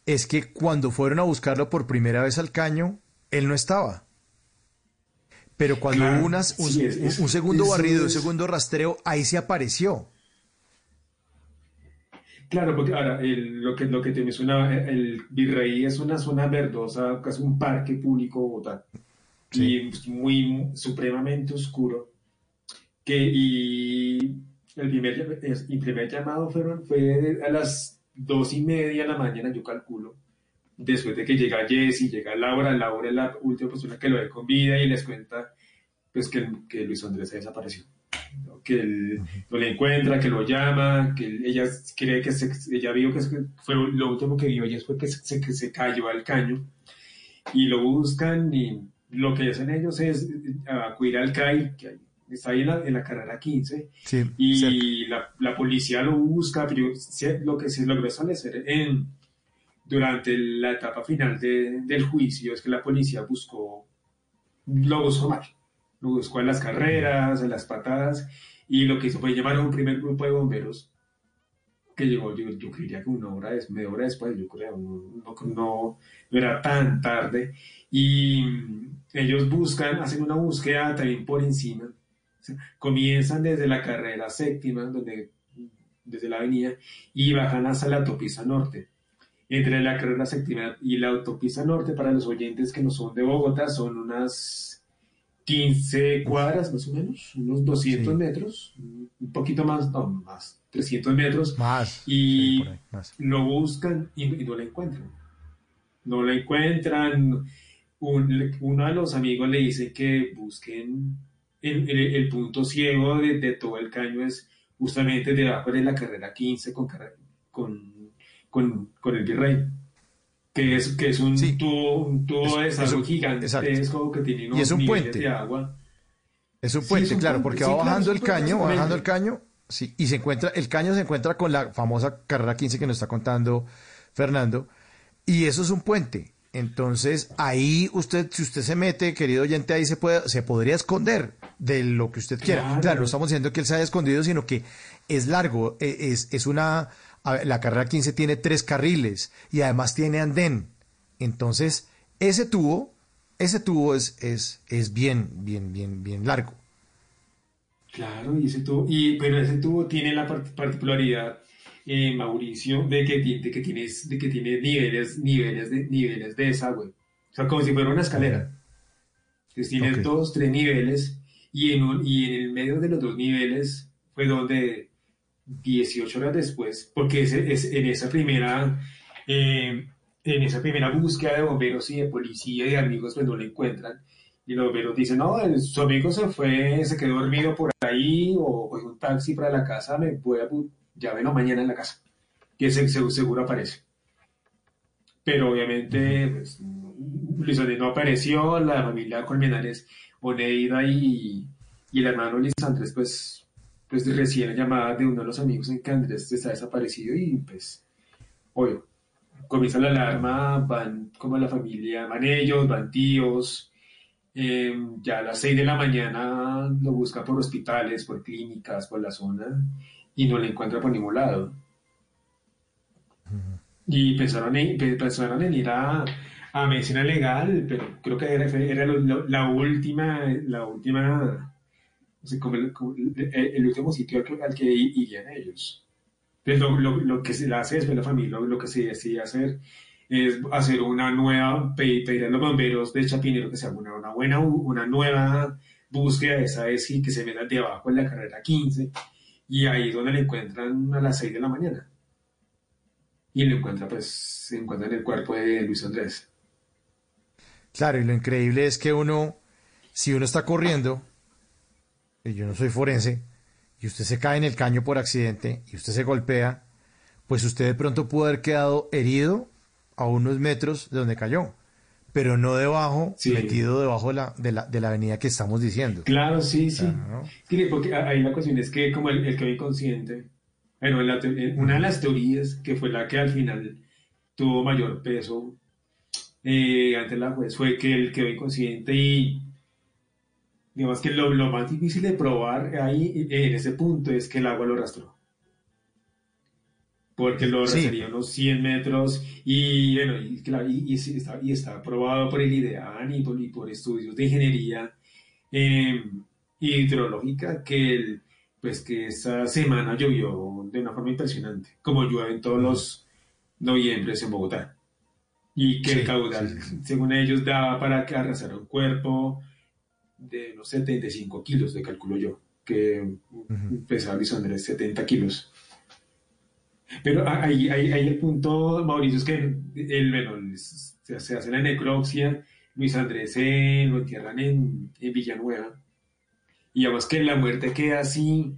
es que cuando fueron a buscarlo por primera vez al caño, él no estaba. Pero cuando Claro, hubo unas- un, sí, es- es- un segundo eso barrido, un es- segundo rastreo, ahí se apareció. Claro, porque ahora el- lo que lo que te menciona el Virrey es una zona verdosa, casi un parque público Bogotá. Y es muy supremamente oscuro. que y el primer, el primer llamado fueron, fue a las dos y media de la mañana, yo calculo, después de que llega Jesse, llega Laura, Laura es la última persona que lo ve con vida y les cuenta pues que, que Luis Andrés desapareció. Que él no le encuentra, que lo llama, que ella cree que se, ella vio que fue lo último que vio ella fue que se, que se cayó al caño y lo buscan y lo que hacen ellos es acudir al CAI, que está ahí en la, en la carrera 15, y la, la, policía lo busca, pero lo que se logró establecer en, durante la etapa final de, del juicio es que la policía buscó, lo buscó mal, lo buscó en las carreras, en las patadas, y lo que hizo fue llamar a un primer grupo de bomberos que llegó, yo, yo creería que una hora, media hora después, yo creo, no, no, era tan tarde, y ellos buscan, hacen una búsqueda también por encima, comienzan desde la carrera séptima, donde, desde la avenida, y bajan hasta la autopista norte. Entre la carrera séptima y la autopista norte, para los oyentes que no son de Bogotá, son unas 15 cuadras más o menos, unos 200 metros, un poquito más, no, más, 300 metros. Más. Y lo buscan y, no la encuentran. No la encuentran. uno de los amigos le dice que busquen el, punto ciego de, todo el caño es justamente debajo de la carrera 15 con, con, con, el virrey. Que es, que es un tubo, un tubo de gigantesco que tiene unos y es un puente. de agua. Es un puente, claro, porque va bajando el caño, va bajando el caño, sí, y se encuentra, el caño se encuentra con la famosa carrera 15 que nos está contando Fernando, y eso es un puente. Entonces, ahí usted, si usted se mete, querido oyente, ahí se puede, se podría esconder de lo que usted quiera. Claro, no estamos diciendo que él se haya escondido, sino que es largo, e, es, es una, la carrera 15 tiene tres carriles y además tiene andén. Entonces, ese tubo, ese tubo es, es, es bien, bien, bien, bien largo. Claro, y ese tubo, y, pero ese tubo tiene la particularidad eh, Mauricio, de que, de, que tienes, de que tiene niveles, niveles, de, niveles de desagüe. O sea, como si fuera una escalera. Entonces tiene dos, tres niveles y en, y en el medio de los dos niveles fue donde 18 horas después, porque es, es en esa primera... Eh, en esa primera búsqueda de bomberos y de policía y de amigos, pues no le encuentran. Y los bomberos dicen, no, su amigo se fue, se quedó dormido por ahí, o cogió un taxi para la casa, me voy a, ya ven mañana en la casa, que seguro aparece. Pero obviamente pues, Luis Andrés no apareció, la familia Colmenares, Oneida y, y el hermano Luis Andrés, pues, pues recién llamada de uno de los amigos en que Andrés está desaparecido y pues, obvio, comienza la alarma, van como la familia, van ellos, van tíos, em, ya a las 6 de la mañana lo busca por hospitales, por clínicas, por la zona, y no la encuentra por ningún lado. Y pensaron en, pensaron en ir a, a, medicina legal, pero creo que era, era la última, la última, el, último sitio al que, irían ellos. Pues lo, lo, que se hace después la familia, lo, que se decide hacer es hacer una nueva, pedir a los bomberos de Chapinero que se haga una, buena, una nueva búsqueda, esa es y que se meta debajo en la carrera 15 y ahí es donde le encuentran a las 6 de la mañana. Y le encuentra, pues, se encuentra en el cuerpo de Luis Andrés. Claro, y lo increíble es que uno, si uno está corriendo, y yo no soy forense, y usted se cae en el caño por accidente y usted se golpea, pues usted de pronto pudo haber quedado herido a unos metros de donde cayó pero no debajo, metido debajo de la, de, la, de la avenida que estamos diciendo. Claro, sí, sí. porque ahí la cuestión es que como el, el que inconsciente, bueno, una de las teorías que fue la que al final tuvo mayor peso eh, ante la juez fue que él quedó inconsciente y digamos que lo, lo, más difícil de probar ahí en ese punto es que el agua lo arrastró porque lo sería unos 100 metros y bueno, y, y, está, y está aprobado por el IDEAN y por, y por estudios de ingeniería eh, hidrológica que, el, pues que esta semana llovió de una forma impresionante, como llueve en todos los noviembres en Bogotá. Y que el caudal, según ellos, daba para que arrasara un cuerpo de unos 75 kilos, de calculo yo. que pesaba Luis Andrés 70 kilos. Pero ahí, el punto, Mauricio, es que el, se, hace la necropsia, Luis Andrés se lo entierran en, Villanueva, y además que la muerte queda así,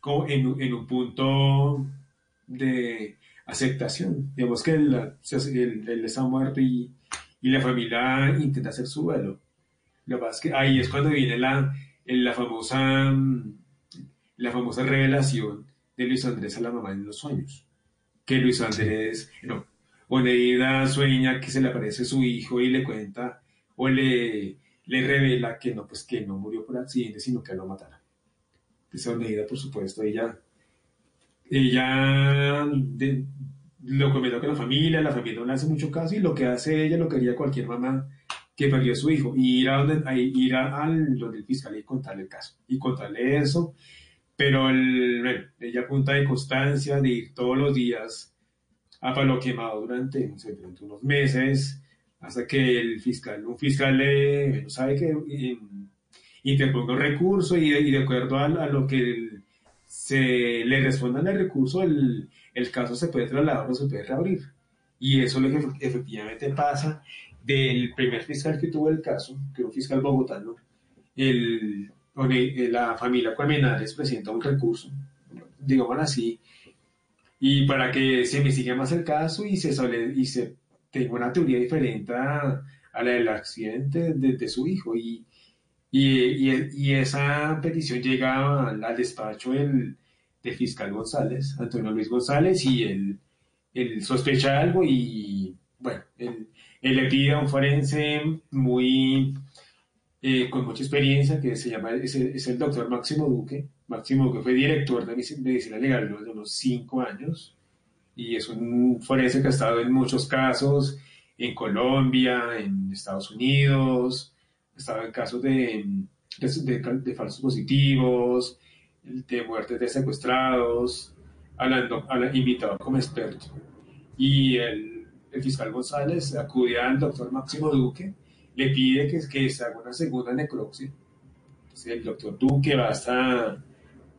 como en, un punto de aceptación. Digamos que él, está muerto y, y, la familia intenta hacer su duelo. Lo que pasa es que ahí es cuando viene la, la, famosa, la famosa revelación de Luis Andrés a la mamá en los sueños que Luis Andrés, no, Oneida sueña que se le aparece su hijo y le cuenta o le, le revela que no, pues que no murió por accidente, sino que lo mataron. Entonces Oneida, por supuesto, ella, ella lo comentó con la familia, la familia no le hace mucho caso y lo que hace ella lo que haría cualquier mamá que perdió a su hijo, ir a donde, ir a, al donde el fiscal y contarle el caso, y contarle eso, pero el, ella apunta de constancia, de ir todos los días a palo quemado durante, durante unos meses, hasta que el fiscal, un fiscal le, sabe que eh, interponga un recurso y, de acuerdo a, lo que se le responda el recurso, el, el, caso se puede trasladar o se puede reabrir. Y eso es lo que efectivamente pasa del primer fiscal que tuvo el caso, que un fiscal bogotano, el eh, la familia Colmenares presenta un recurso, digamos así, y para que se investigue más el caso y se, y se tenga una teoría diferente a, la del accidente de, su hijo. Y, y, y, esa petición llega al, despacho del, fiscal González, Antonio Luis González, y él, él sospecha algo y, bueno, él, él le pide a un forense muy eh, con mucha experiencia, que se llama, es, el doctor Máximo Duque. Máximo Duque fue director de medicina legal durante unos cinco años y es un forense que ha estado en muchos casos, en Colombia, en Estados Unidos, ha estado en casos de, de, falsos positivos, de muertes de secuestrados, hablando, invitado como experto. Y el, el fiscal González acude al doctor Máximo Duque le pide que, que se haga una segunda necropsia. Entonces el doctor Duque va hasta,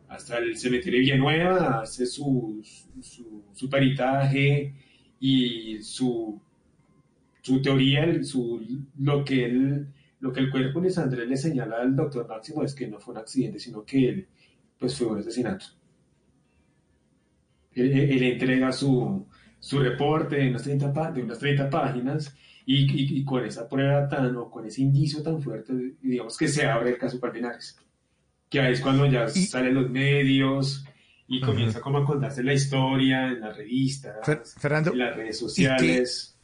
hasta el cementerio de Villanueva, hace su, su, peritaje y su, su teoría, su, lo, que él, lo que el cuerpo de Sandrés le señala al doctor Máximo es que no fue un accidente, sino que él pues, fue un asesinato. Él, entrega su, su reporte de unas 30, de unas 30 páginas y, con esa prueba tan, o con ese indicio tan fuerte, digamos que se abre el caso Pardinares. Que ahí es cuando ya salen los medios y comienza como a contarse la historia en las revistas, en las redes sociales.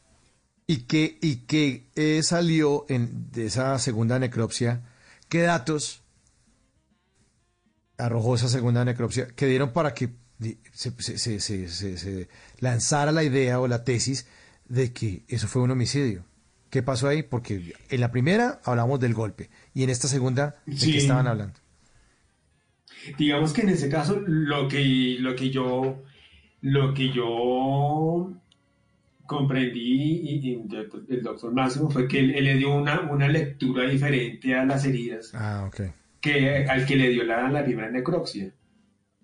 ¿Y qué, y qué, eh, salió en, de esa segunda necropsia? ¿Qué datos arrojó esa segunda necropsia que dieron para que se, se, se, se lanzara la idea o la tesis de que eso fue un homicidio. ¿Qué pasó ahí? Porque en la primera hablamos del golpe y en esta segunda, ¿de qué estaban hablando? Digamos que en ese caso lo que, lo que yo lo que yo comprendí y, el doctor Máximo fue que él, le dio una, una, lectura diferente a las heridas ah, okay. que al que le dio la, la primera necropsia.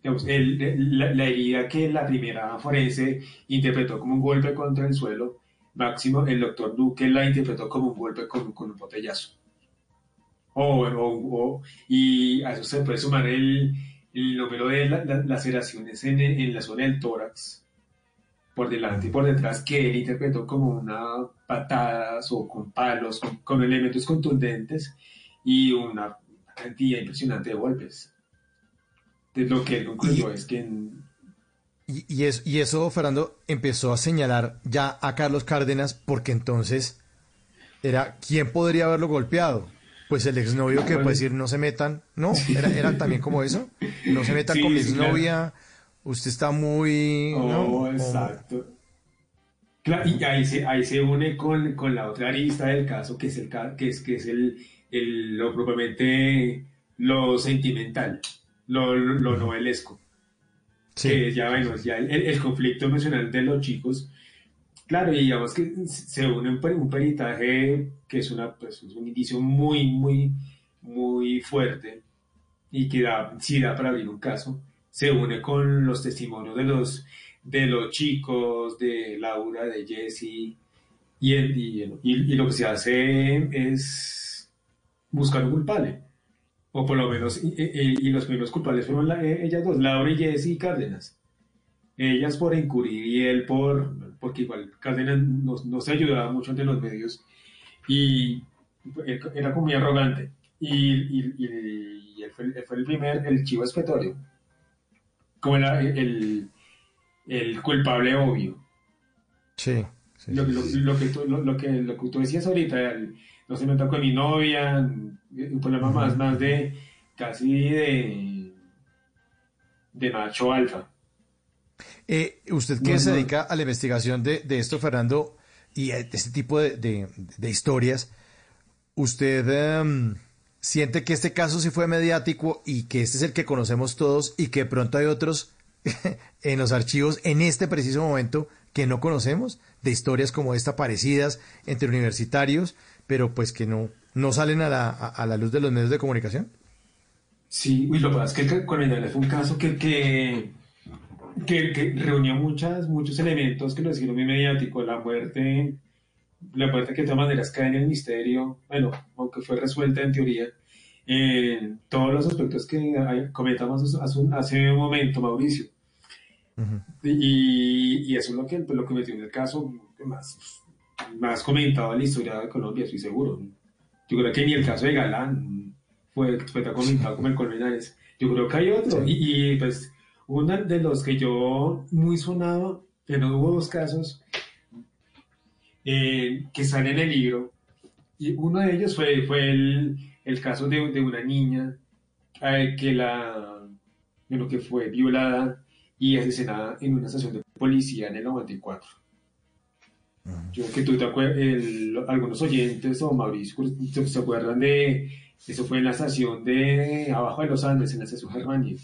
La, herida que la primera forense interpretó como un golpe contra el suelo, Máximo, el doctor Duque la interpretó como un golpe con, con un botellazo. O, y a eso se puede sumar el, el número de laceraciones en, en, la zona del tórax, por delante y por detrás, que él interpretó como una patadas o con palos, con, elementos contundentes y una cantidad impresionante de golpes. Entonces, lo que él concluyó es que y, y, eso, y eso, Fernando, empezó a señalar ya a Carlos Cárdenas porque entonces era, ¿quién podría haberlo golpeado? Pues el exnovio que puede decir, no se metan, ¿no? Era, era también como eso, no se metan con mi exnovia, usted está muy... Oh, exacto. y ahí se, ahí se une con, con, la otra arista del caso, que es, el, que es, que es el, el lo propiamente lo sentimental, lo, lo novelesco que ya, bueno, ya el, conflicto emocional de los chicos, claro, y digamos que se une un, un peritaje que es, una, pues, un indicio muy, muy, muy fuerte, y que da, sí da para abrir un caso, se une con los testimonios de los, de los chicos, de Laura, de Jesse, y, el- y, el- y- y lo que se hace es buscar un culpable. O por lo menos, y, y- y los primeros culpables fueron la- eh, ellas dos, Laura y Jesse Cárdenas. Ellas por encubrir y él por, porque igual Cárdenas no, no se ayudaba mucho entre los medios y era como muy arrogante. Y, y- él, fue, él fue el primer, el chivo expiatorio, como era el, el, culpable obvio. Sí. Lo, lo- lo que tú, lo, lo que, lo que tú decías ahorita, el- no se metió con mi novia, un problema más, más de casi de, de macho alfa. Eh, usted que No, se dedica a la investigación de, de esto, Fernando, y a este tipo de, de- de historias, ¿usted em, siente que este caso sí fue mediático y que este es el que conocemos todos y que pronto hay otros en los archivos en este preciso momento que no conocemos, de historias como esta parecidas entre universitarios, pero pues que no, no salen a la, a- a la luz de los medios de comunicación? Sí, y lo que pasa es que Dale fue un caso que, que, que, que reunió muchas, muchos elementos que lo hicieron muy mediático. La muerte, la muerte que de todas maneras cae en el misterio, bueno, aunque fue resuelta en teoría, en todos los aspectos que comentamos hace un- hace un momento, Mauricio. Y, y eso es lo que, pues, lo que metió en el caso más, más comentado en la historia de Colombia, estoy seguro. Yo creo que ni el caso de Galán fue, fue tan comentado como el Colmenares. Yo creo que hay otro. Y, y, pues uno de los que yo muy sonado, que no hubo dos casos, eh, que sale en el libro. Y uno de ellos fue, fue el, el caso de, de una niña eh, que, la, bueno, que fue violada y asesinada en una estación de policía en el 94. Yo creo que tú te acuerdas, algunos oyentes o Mauricio se, se acuerdan de, eso fue en la estación de abajo de los Andes, en la estación Germania,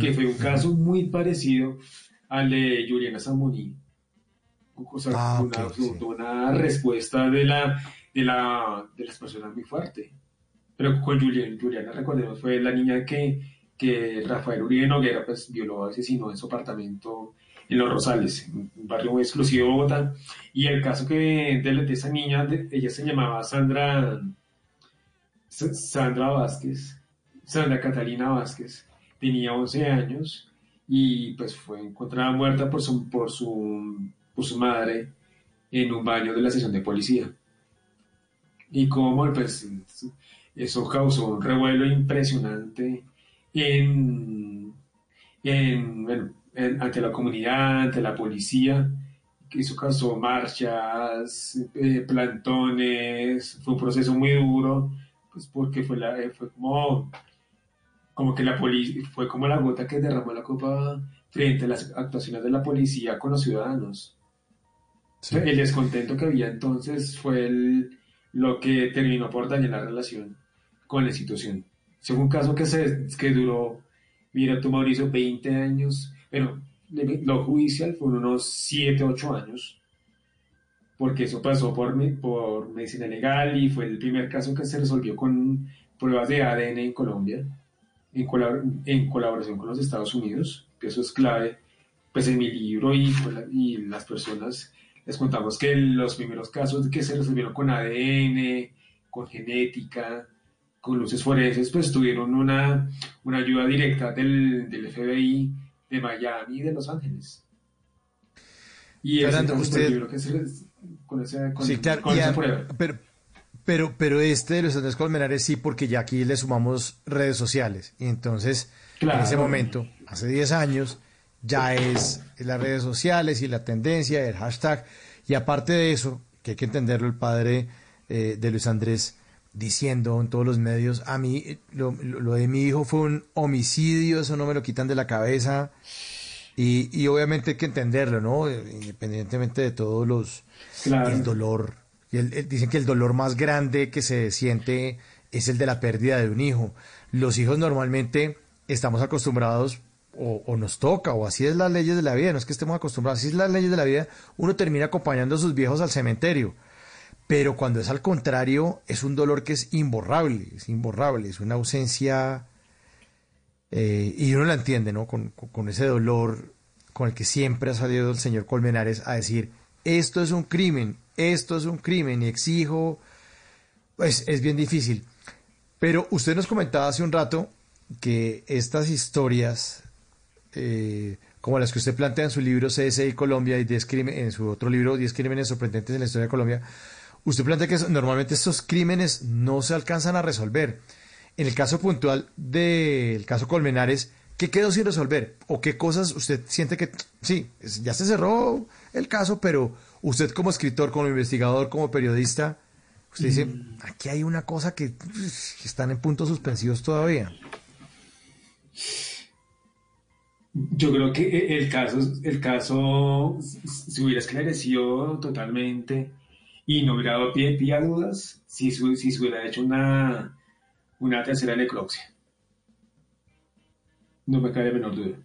que fue un caso muy parecido al de Juliana Zamboni. O sea, Ah, una, ok, sí. una respuesta de, la, de, la, de las personas muy fuerte. Pero con Juliana, Juliana, recordemos, fue la niña que, que Rafael Uribe Noguera pues, violó, asesinó en su apartamento en Los Rosales, un barrio muy exclusivo de Bogotá. Y el caso que de, de esa niña, ella se llamaba Sandra, Sa- Sandra Vázquez, Sandra Catalina Vázquez, tenía 11 años y pues fue encontrada muerta por su, por su, por su madre en un baño de la estación de policía. Y como pues eso causó un revuelo impresionante en, en, bueno, en- ante la comunidad, ante la policía, que eso causó marchas, eh, plantones, fue un proceso muy duro, pues porque fue, la, eh, fue como, como que la policía, fue como la gota que derramó la copa frente a las actuaciones de la policía con los ciudadanos. El descontento que había entonces fue el- lo que terminó por dañar la relación con la institución. Fue un caso que, se, que duró, mira tú Mauricio, 20 años, le- lo judicial fueron unos 7, 8 años, porque eso pasó por, por medicina legal y fue el primer caso que se resolvió con pruebas de ADN en Colombia, en, colabor- en colaboración con los Estados Unidos, que eso es clave, pues en mi libro y, y las personas les contamos que los primeros casos que se resolvieron con ADN, con genética, con luces forenses, pues tuvieron una, una ayuda directa del, del FBI de Miami y de Los Ángeles. Y ese Fernando, pues, usted- yo creo que con, esa, con, Sí, claro, con esa prueba. pero, pero, pero este de los Andrés Colmenares sí, porque ya aquí le sumamos redes sociales. Y entonces, Claro. en ese momento, hace 10 años, ya es las redes sociales y la tendencia, el hashtag. Y aparte de eso, que hay que entenderlo, el padre eh, de Luis Andrés diciendo en todos los medios, a mí eh, lo, lo- de mi hijo fue un homicidio, eso no me lo quitan de la cabeza. Y, y obviamente hay que entenderlo, ¿no? Eh, Independientemente de todos los... Claro. El dolor. Y el- el- dicen que el dolor más grande que se siente es el de la pérdida de un hijo. Los hijos normalmente estamos acostumbrados, o, o nos toca, o así es las leyes de la vida, no es que estemos acostumbrados, así es las leyes de la vida, uno termina acompañando a sus viejos al cementerio. Pero cuando es al contrario, es un dolor que es imborrable, es imborrable, es una ausencia Eh, y uno la entiende, ¿no? Con, con, ese dolor con el que siempre ha salido el señor Colmenares a decir, esto es un crimen, esto es un crimen y exijo, pues es bien difícil. Pero usted nos comentaba hace un rato que estas historias, eh, como las que usted plantea en su libro CSI Colombia y en su otro libro 10 crímenes sorprendentes en la historia de Colombia, usted plantea que normalmente estos crímenes no se alcanzan a resolver. En el caso puntual del caso Colmenares, ¿qué quedó sin resolver? ¿O qué cosas usted siente que, sí, ya se cerró el caso, pero usted como escritor, como investigador, como periodista, usted dice, mm. aquí hay una cosa que, que están en puntos suspensivos todavía? Yo creo que e, el caso, el caso se hubiera esclarecido totalmente y no hubiera dado pie, a dudas si, si se hubiera hecho una, una tercera necropsia. No me cabe la menor duda.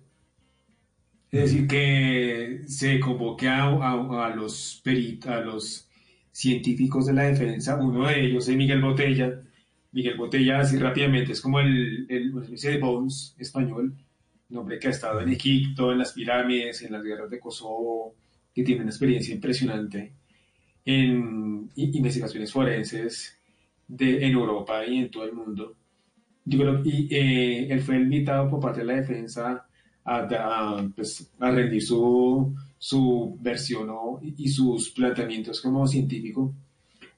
Es decir, que se convoque a, a, los peritos, a los científicos de la defensa, uno de ellos es Miguel Botella. Miguel Botella, así rápidamente, es como el, el, de Bones español, un hombre que ha estado en Egipto, en las pirámides, en las guerras de Kosovo, que tiene una experiencia impresionante en investigaciones forenses de, en Europa y en todo el mundo. Yo creo y eh, él fue invitado por parte de la defensa a, pues, a rendir su, su versión y sus planteamientos como científico.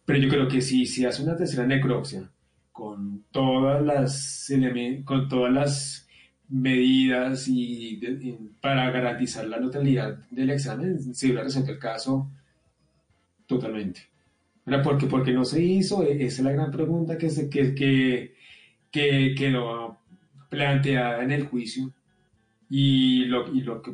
Pero yo creo que si se hace una tercera necropsia con todas las, con todas las medidas y, para garantizar la neutralidad del examen, se hubiera resuelto el caso totalmente. Porque, porque no se hizo, e, esa es la gran pregunta que, se, que, que, que quedó planteada en el juicio. Y lo, y lo, que,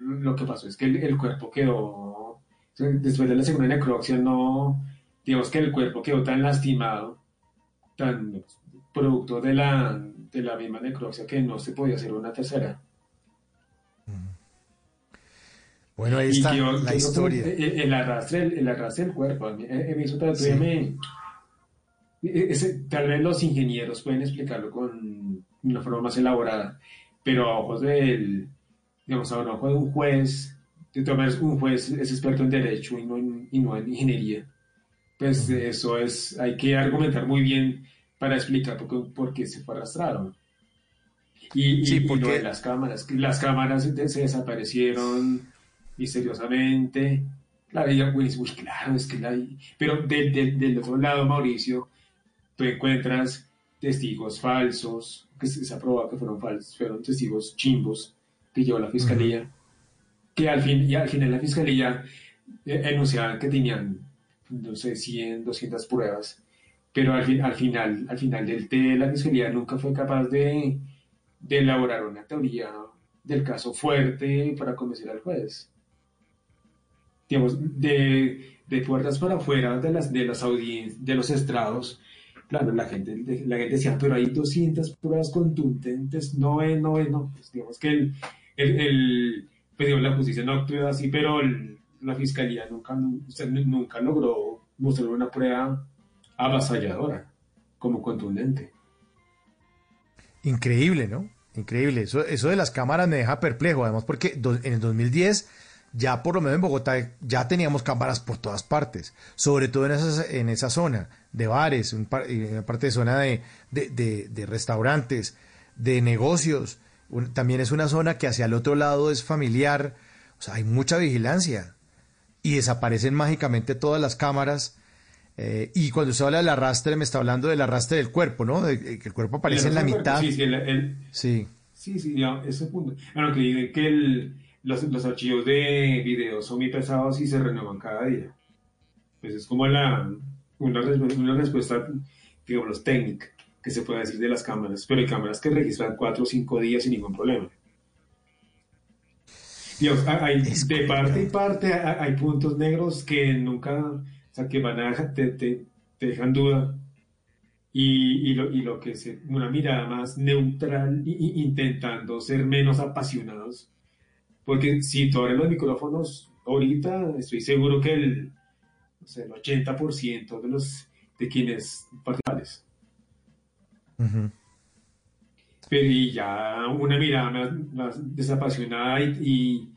lo, que, pasó es que el, cuerpo quedó, después de la segunda necropsia, no, digamos que el cuerpo quedó tan lastimado, tan producto de la, de la misma necropsia que no se podía hacer una tercera. Bueno, ahí está la historia. El, arrastre, el, arrastre del cuerpo. A mí, me, tal vez los ingenieros pueden explicarlo con una forma más elaborada, pero a ojos del, digamos, a ojos de un juez, de todas un juez es experto en derecho y no en, y no en ingeniería. Pues eso es, hay que argumentar muy bien para explicar por qué, por qué se fue arrastrado. Y, sí, porque... de las cámaras, las cámaras se desaparecieron misteriosamente. Claro, claro, es que la... Pero del otro lado, Mauricio, tú encuentras testigos falsos, que se, ha probado que fueron falsos, fueron testigos chimbos que llevó la fiscalía, que al fin, y al final la fiscalía eh, enunciaban que tenían, no sé, 100, 200 pruebas, pero al, fin, al final, al final del té, la fiscalía nunca fue capaz de, de elaborar una teoría del caso fuerte para convencer al juez digamos, de, de puertas para afuera de las, de las audiencias, de los estrados, claro, la gente, la gente decía, pero hay 200 pruebas contundentes, no es, no es, no, pues digamos que el, el, el pues la justicia no actuó así, pero la fiscalía nunca, nunca logró mostrar una prueba avasalladora como contundente. Increíble, ¿no? Increíble. Eso, eso de las cámaras me deja perplejo, además porque en el 2010 ya por lo menos en Bogotá ya teníamos cámaras por todas partes, sobre todo en, esas, en esa zona de bares, en parte de zona de, de, restaurantes, de negocios. también es una zona que hacia el otro lado es familiar, o sea, hay mucha vigilancia y desaparecen mágicamente todas las cámaras. Eh, y cuando usted habla del arrastre, me está hablando del arrastre del cuerpo, ¿no? De, que el cuerpo aparece en la mitad. Sí, sí, sí. Sí, sí, ese punto. Bueno, que, que el, los, los, archivos de video son muy pesados y se renuevan cada día. Pues es como la, una, una respuesta, digamos, técnica que se puede decir de las cámaras, pero hay cámaras que registran cuatro o cinco días sin ningún problema. Dios, hay, de parte y parte hay, puntos negros que nunca, o sea, que van a, te, te, te dejan duda. Y, y, lo, y, lo, que es una mirada más neutral, y, intentando ser menos apasionados porque si tú abres los micrófonos ahorita, estoy seguro que el, el 80% de los de quienes participan. pero y ya una mirada más, más desapasionada y,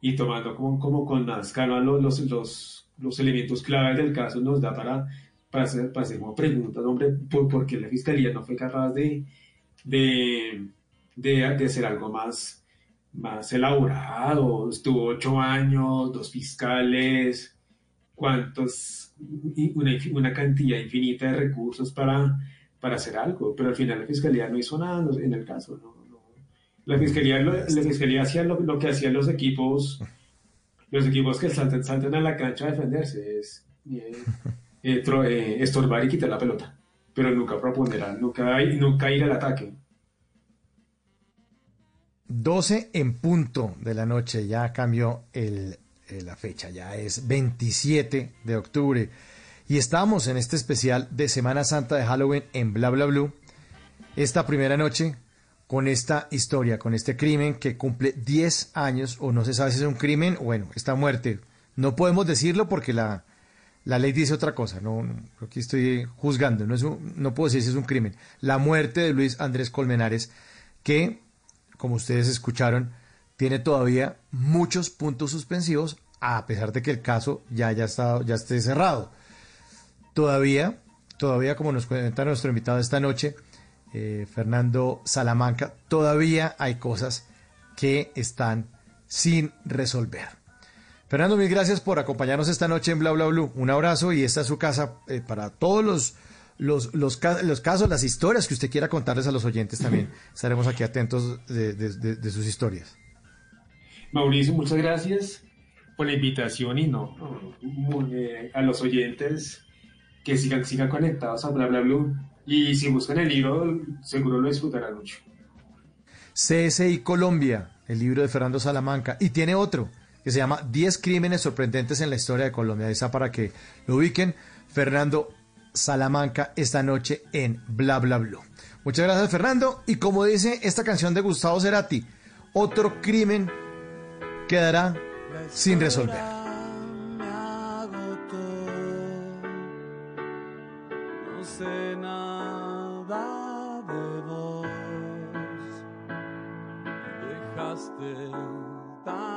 y, tomando como, como con más calma los, los, los, los elementos claves del caso nos da para, para, hacer, para hacer como preguntas, hombre, ¿por, por qué la fiscalía no fue capaz de, de, de, de hacer algo más más elaborado, estuvo ocho años, dos fiscales, cuántos, una, una, cantidad infinita de recursos para, para hacer algo, pero al final la fiscalía no hizo nada en el caso. No, La fiscalía, la fiscalía hacía lo, que hacían los equipos, los equipos que saltan, saltan a la cancha a defenderse, es eh, eh, eh, estorbar y quitar la pelota, pero nunca proponer, nunca, nunca ir al ataque. 12 en punto de la noche, ya cambió el, eh, la fecha, ya es 27 de octubre. Y estamos en este especial de Semana Santa de Halloween en Bla Bla Blue. Esta primera noche con esta historia, con este crimen que cumple 10 años, o no se sabe si es un crimen, bueno, esta muerte. No podemos decirlo porque la, la ley dice otra cosa, no, aquí estoy juzgando, no, es no puedo decir si es un crimen. La muerte de Luis Andrés Colmenares, que como ustedes escucharon, tiene todavía muchos puntos suspensivos, a pesar de que el caso ya, ya, está, ya esté cerrado. Todavía, todavía, como nos cuenta nuestro invitado esta noche, eh, Fernando Salamanca, todavía hay cosas que están sin resolver. Fernando, mil gracias por acompañarnos esta noche en Bla Bla Blue. Un abrazo y esta es su casa eh, para todos los los, los, los, casos, las historias que usted quiera contarles a los oyentes también. Estaremos aquí atentos de, sus historias. Mauricio, muchas gracias por la invitación y no, eh, a los oyentes que sigan, sigan conectados a Bla Bla Blue y si buscan el libro seguro lo disfrutarán mucho. CSI Colombia, el libro de Fernando Salamanca y tiene otro que se llama 10 crímenes sorprendentes en la historia de Colombia. Esa para que lo ubiquen. Fernando Salamanca esta noche en Bla Bla Blue. Muchas gracias Fernando y como dice esta canción de Gustavo Cerati, otro crimen quedará sin resolver. No sé nada de vos. Dejaste tanto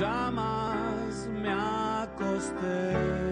llamas me acosté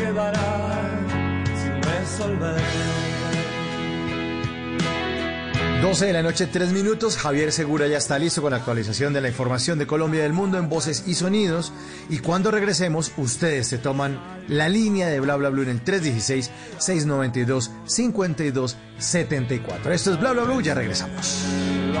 quedará sin resolver. 12 de la noche, 3 minutos. Javier Segura ya está listo con la actualización de la información de Colombia y del mundo en voces y sonidos. Y cuando regresemos, ustedes se toman la línea de Bla Bla Blue en el 316-692-5274. Esto es Bla Bla Blue, ya regresamos. Lo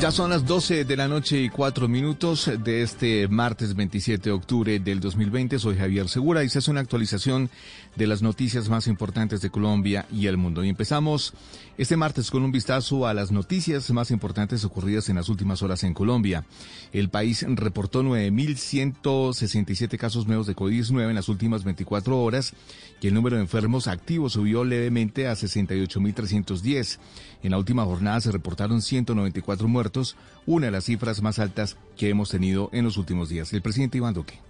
Ya son las 12 de la noche y 4 minutos de este martes 27 de octubre del 2020. Soy Javier Segura y se hace una actualización de las noticias más importantes de Colombia y el mundo. Y empezamos este martes con un vistazo a las noticias más importantes ocurridas en las últimas horas en Colombia. El país reportó 9.167 casos nuevos de COVID-19 en las últimas 24 horas y el número de enfermos activos subió levemente a 68.310. En la última jornada se reportaron 194 una de las cifras más altas que hemos tenido en los últimos días. El presidente Iván Duque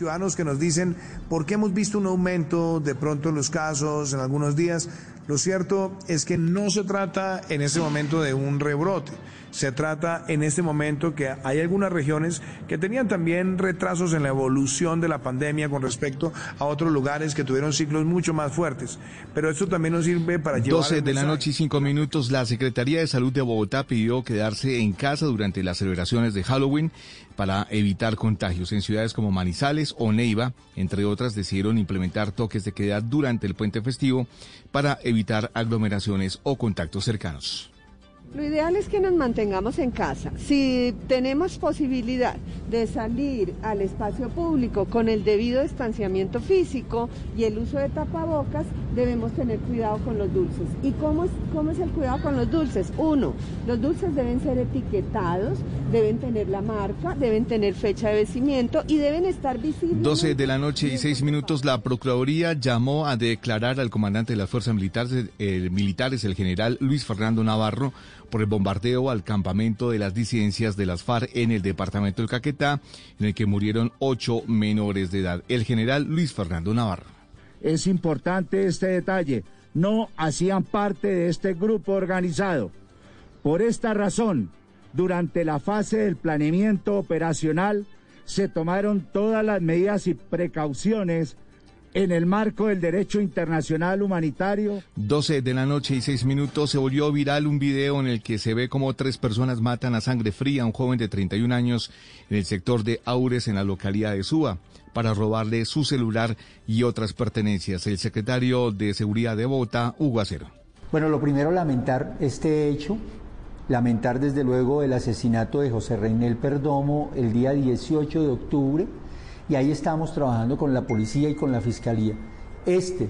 ciudadanos que nos dicen por qué hemos visto un aumento de pronto en los casos en algunos días. Lo cierto es que no se trata en este momento de un rebrote. Se trata en este momento que hay algunas regiones que tenían también retrasos en la evolución de la pandemia con respecto a otros lugares que tuvieron ciclos mucho más fuertes. Pero esto también nos sirve para llevar... 12 de la noche y 5 minutos, la Secretaría de Salud de Bogotá pidió quedarse en casa durante las celebraciones de Halloween para evitar contagios. En ciudades como Manizales o Neiva, entre otras, decidieron implementar toques de queda durante el puente festivo para evitar aglomeraciones o contactos cercanos. Lo ideal es que nos mantengamos en casa. Si tenemos posibilidad de salir al espacio público con el debido distanciamiento físico y el uso de tapabocas, debemos tener cuidado con los dulces. ¿Y cómo es, cómo es el cuidado con los dulces? Uno, los dulces deben ser etiquetados, deben tener la marca, deben tener fecha de vencimiento y deben estar visibles. 12 de la noche y 6 minutos, la Procuraduría llamó a declarar al comandante de las Fuerzas Militares, eh, militares el general Luis Fernando Navarro, por el bombardeo al campamento de las disidencias de las FARC en el departamento del Caquetá, en el que murieron ocho menores de edad. El general Luis Fernando Navarro. Es importante este detalle. No hacían parte de este grupo organizado. Por esta razón, durante la fase del planeamiento operacional, se tomaron todas las medidas y precauciones en el marco del derecho internacional humanitario. 12 de la noche y 6 minutos se volvió viral un video en el que se ve como tres personas matan a sangre fría a un joven de 31 años en el sector de Aures en la localidad de Suba para robarle su celular y otras pertenencias. El secretario de Seguridad de Bogotá, Hugo Acero. Bueno, lo primero lamentar este hecho, lamentar desde luego el asesinato de José Reinel Perdomo el día 18 de octubre y ahí estamos trabajando con la policía y con la fiscalía. Este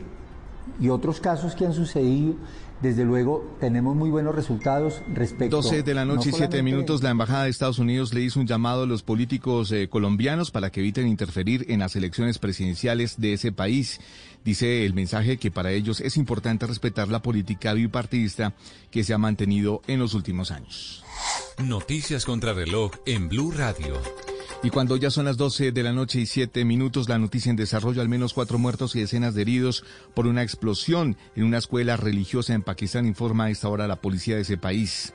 y otros casos que han sucedido, desde luego tenemos muy buenos resultados respecto 12 de la noche y 7 minutos, la Embajada de Estados Unidos le hizo un llamado a los políticos eh, colombianos para que eviten interferir en las elecciones presidenciales de ese país. Dice el mensaje que para ellos es importante respetar la política bipartidista que se ha mantenido en los últimos años. Noticias contra reloj en Blue Radio. Y cuando ya son las 12 de la noche y 7 minutos, la noticia en desarrollo, al menos cuatro muertos y decenas de heridos por una explosión en una escuela religiosa en Pakistán, informa a esta hora la policía de ese país.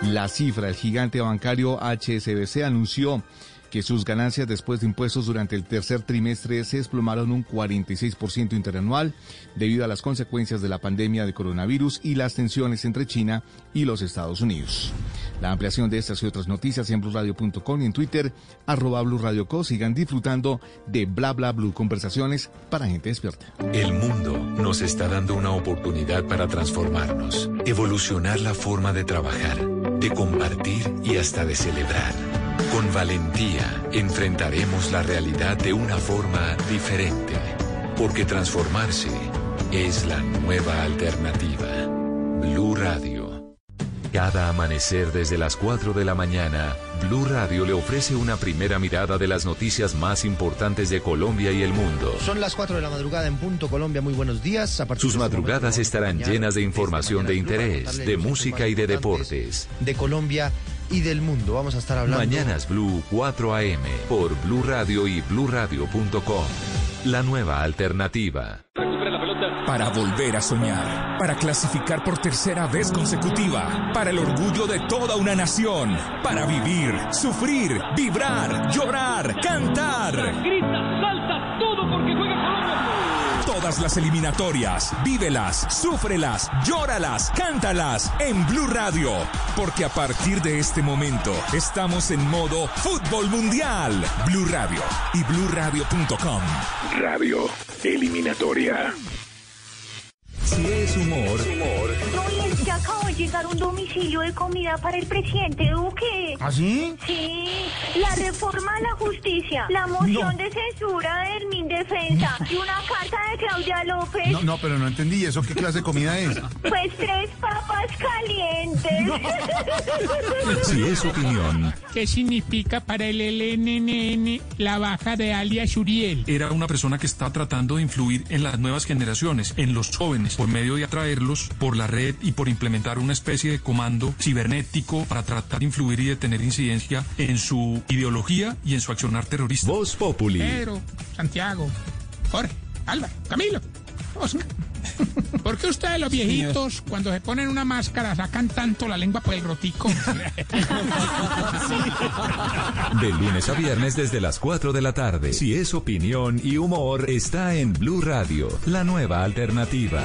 La cifra, el gigante bancario HSBC anunció que sus ganancias después de impuestos durante el tercer trimestre se desplomaron un 46% interanual debido a las consecuencias de la pandemia de coronavirus y las tensiones entre China y los Estados Unidos. La ampliación de estas y otras noticias en blueradio.com y en Twitter, arroba Co. Sigan disfrutando de Bla Bla Blue, conversaciones para gente despierta. El mundo nos está dando una oportunidad para transformarnos, evolucionar la forma de trabajar, de compartir y hasta de celebrar. Con valentía enfrentaremos la realidad de una forma diferente, porque transformarse es la nueva alternativa. Blue Radio. Cada amanecer desde las 4 de la mañana, Blue Radio le ofrece una primera mirada de las noticias más importantes de Colombia y el mundo. Son las 4 de la madrugada en punto Colombia. Muy buenos días. A partir Sus de este madrugadas momento, estarán mañana, llenas de información de interés, de música y de deportes. De Colombia y del mundo. Vamos a estar hablando. Mañanas Blue 4 AM por Blue Radio y bluradio.com. La nueva alternativa. Para volver a soñar, para clasificar por tercera vez consecutiva, para el orgullo de toda una nación, para vivir, sufrir, vibrar, llorar, cantar. Todas las eliminatorias, vívelas, súfrelas, llóralas, cántalas en Blue Radio, porque a partir de este momento estamos en modo fútbol mundial. Blue Radio y bluradio.com. Radio Eliminatoria. Si es humor, que acabó de llegar un domicilio de comida para el presidente Duque. ¿Ah, sí? Sí, la reforma a la justicia, la moción de censura de Hermín Defensa y una carta de Claudia López. No, no, pero no entendí. ¿Eso qué clase de comida es? Pues tres papas calientes. Si es su opinión, ¿Qué significa para el LNN la baja de alias Uriel? Era una persona que está tratando de influir en las nuevas generaciones, en los jóvenes, por medio de atraerlos por la red y por implementar una especie de comando cibernético para tratar de influir y de tener incidencia en su ideología y en su accionar terrorista. Voz Populi. Pedro, Santiago, Jorge, Álvaro, Camilo, Oscar. ¿Por qué ustedes los viejitos cuando se ponen una máscara sacan tanto la lengua por el rotico? De lunes a viernes desde las 4 de la tarde. Si es opinión y humor, está en Blue Radio, la nueva alternativa.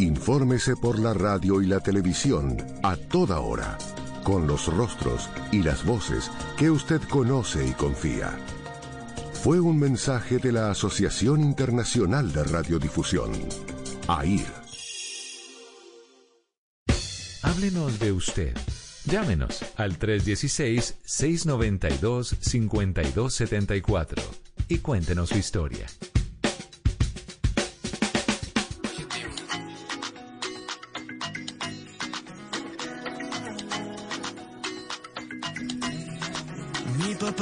Infórmese por la radio y la televisión a toda hora, con los rostros y las voces que usted conoce y confía. Fue un mensaje de la Asociación Internacional de Radiodifusión, AIR. Háblenos de usted. Llámenos al 316-692-5274 y cuéntenos su historia.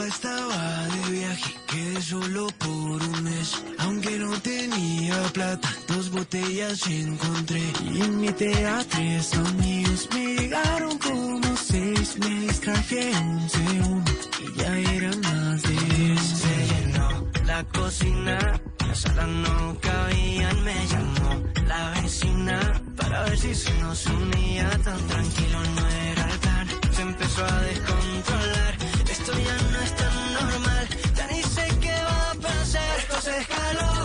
Estaba de viaje, quedé solo por un mes. Aunque no tenía plata, dos botellas encontré. Y invité a tres amigos, me llegaron como seis. Me distraje un segundo y ya eran más de diez. Se llenó la cocina, la sala no cabían. Me llamó la vecina para ver si se nos unía. Tan tranquilo no era el plan, se empezó a descontrolar. Esto ya no pasar. Esto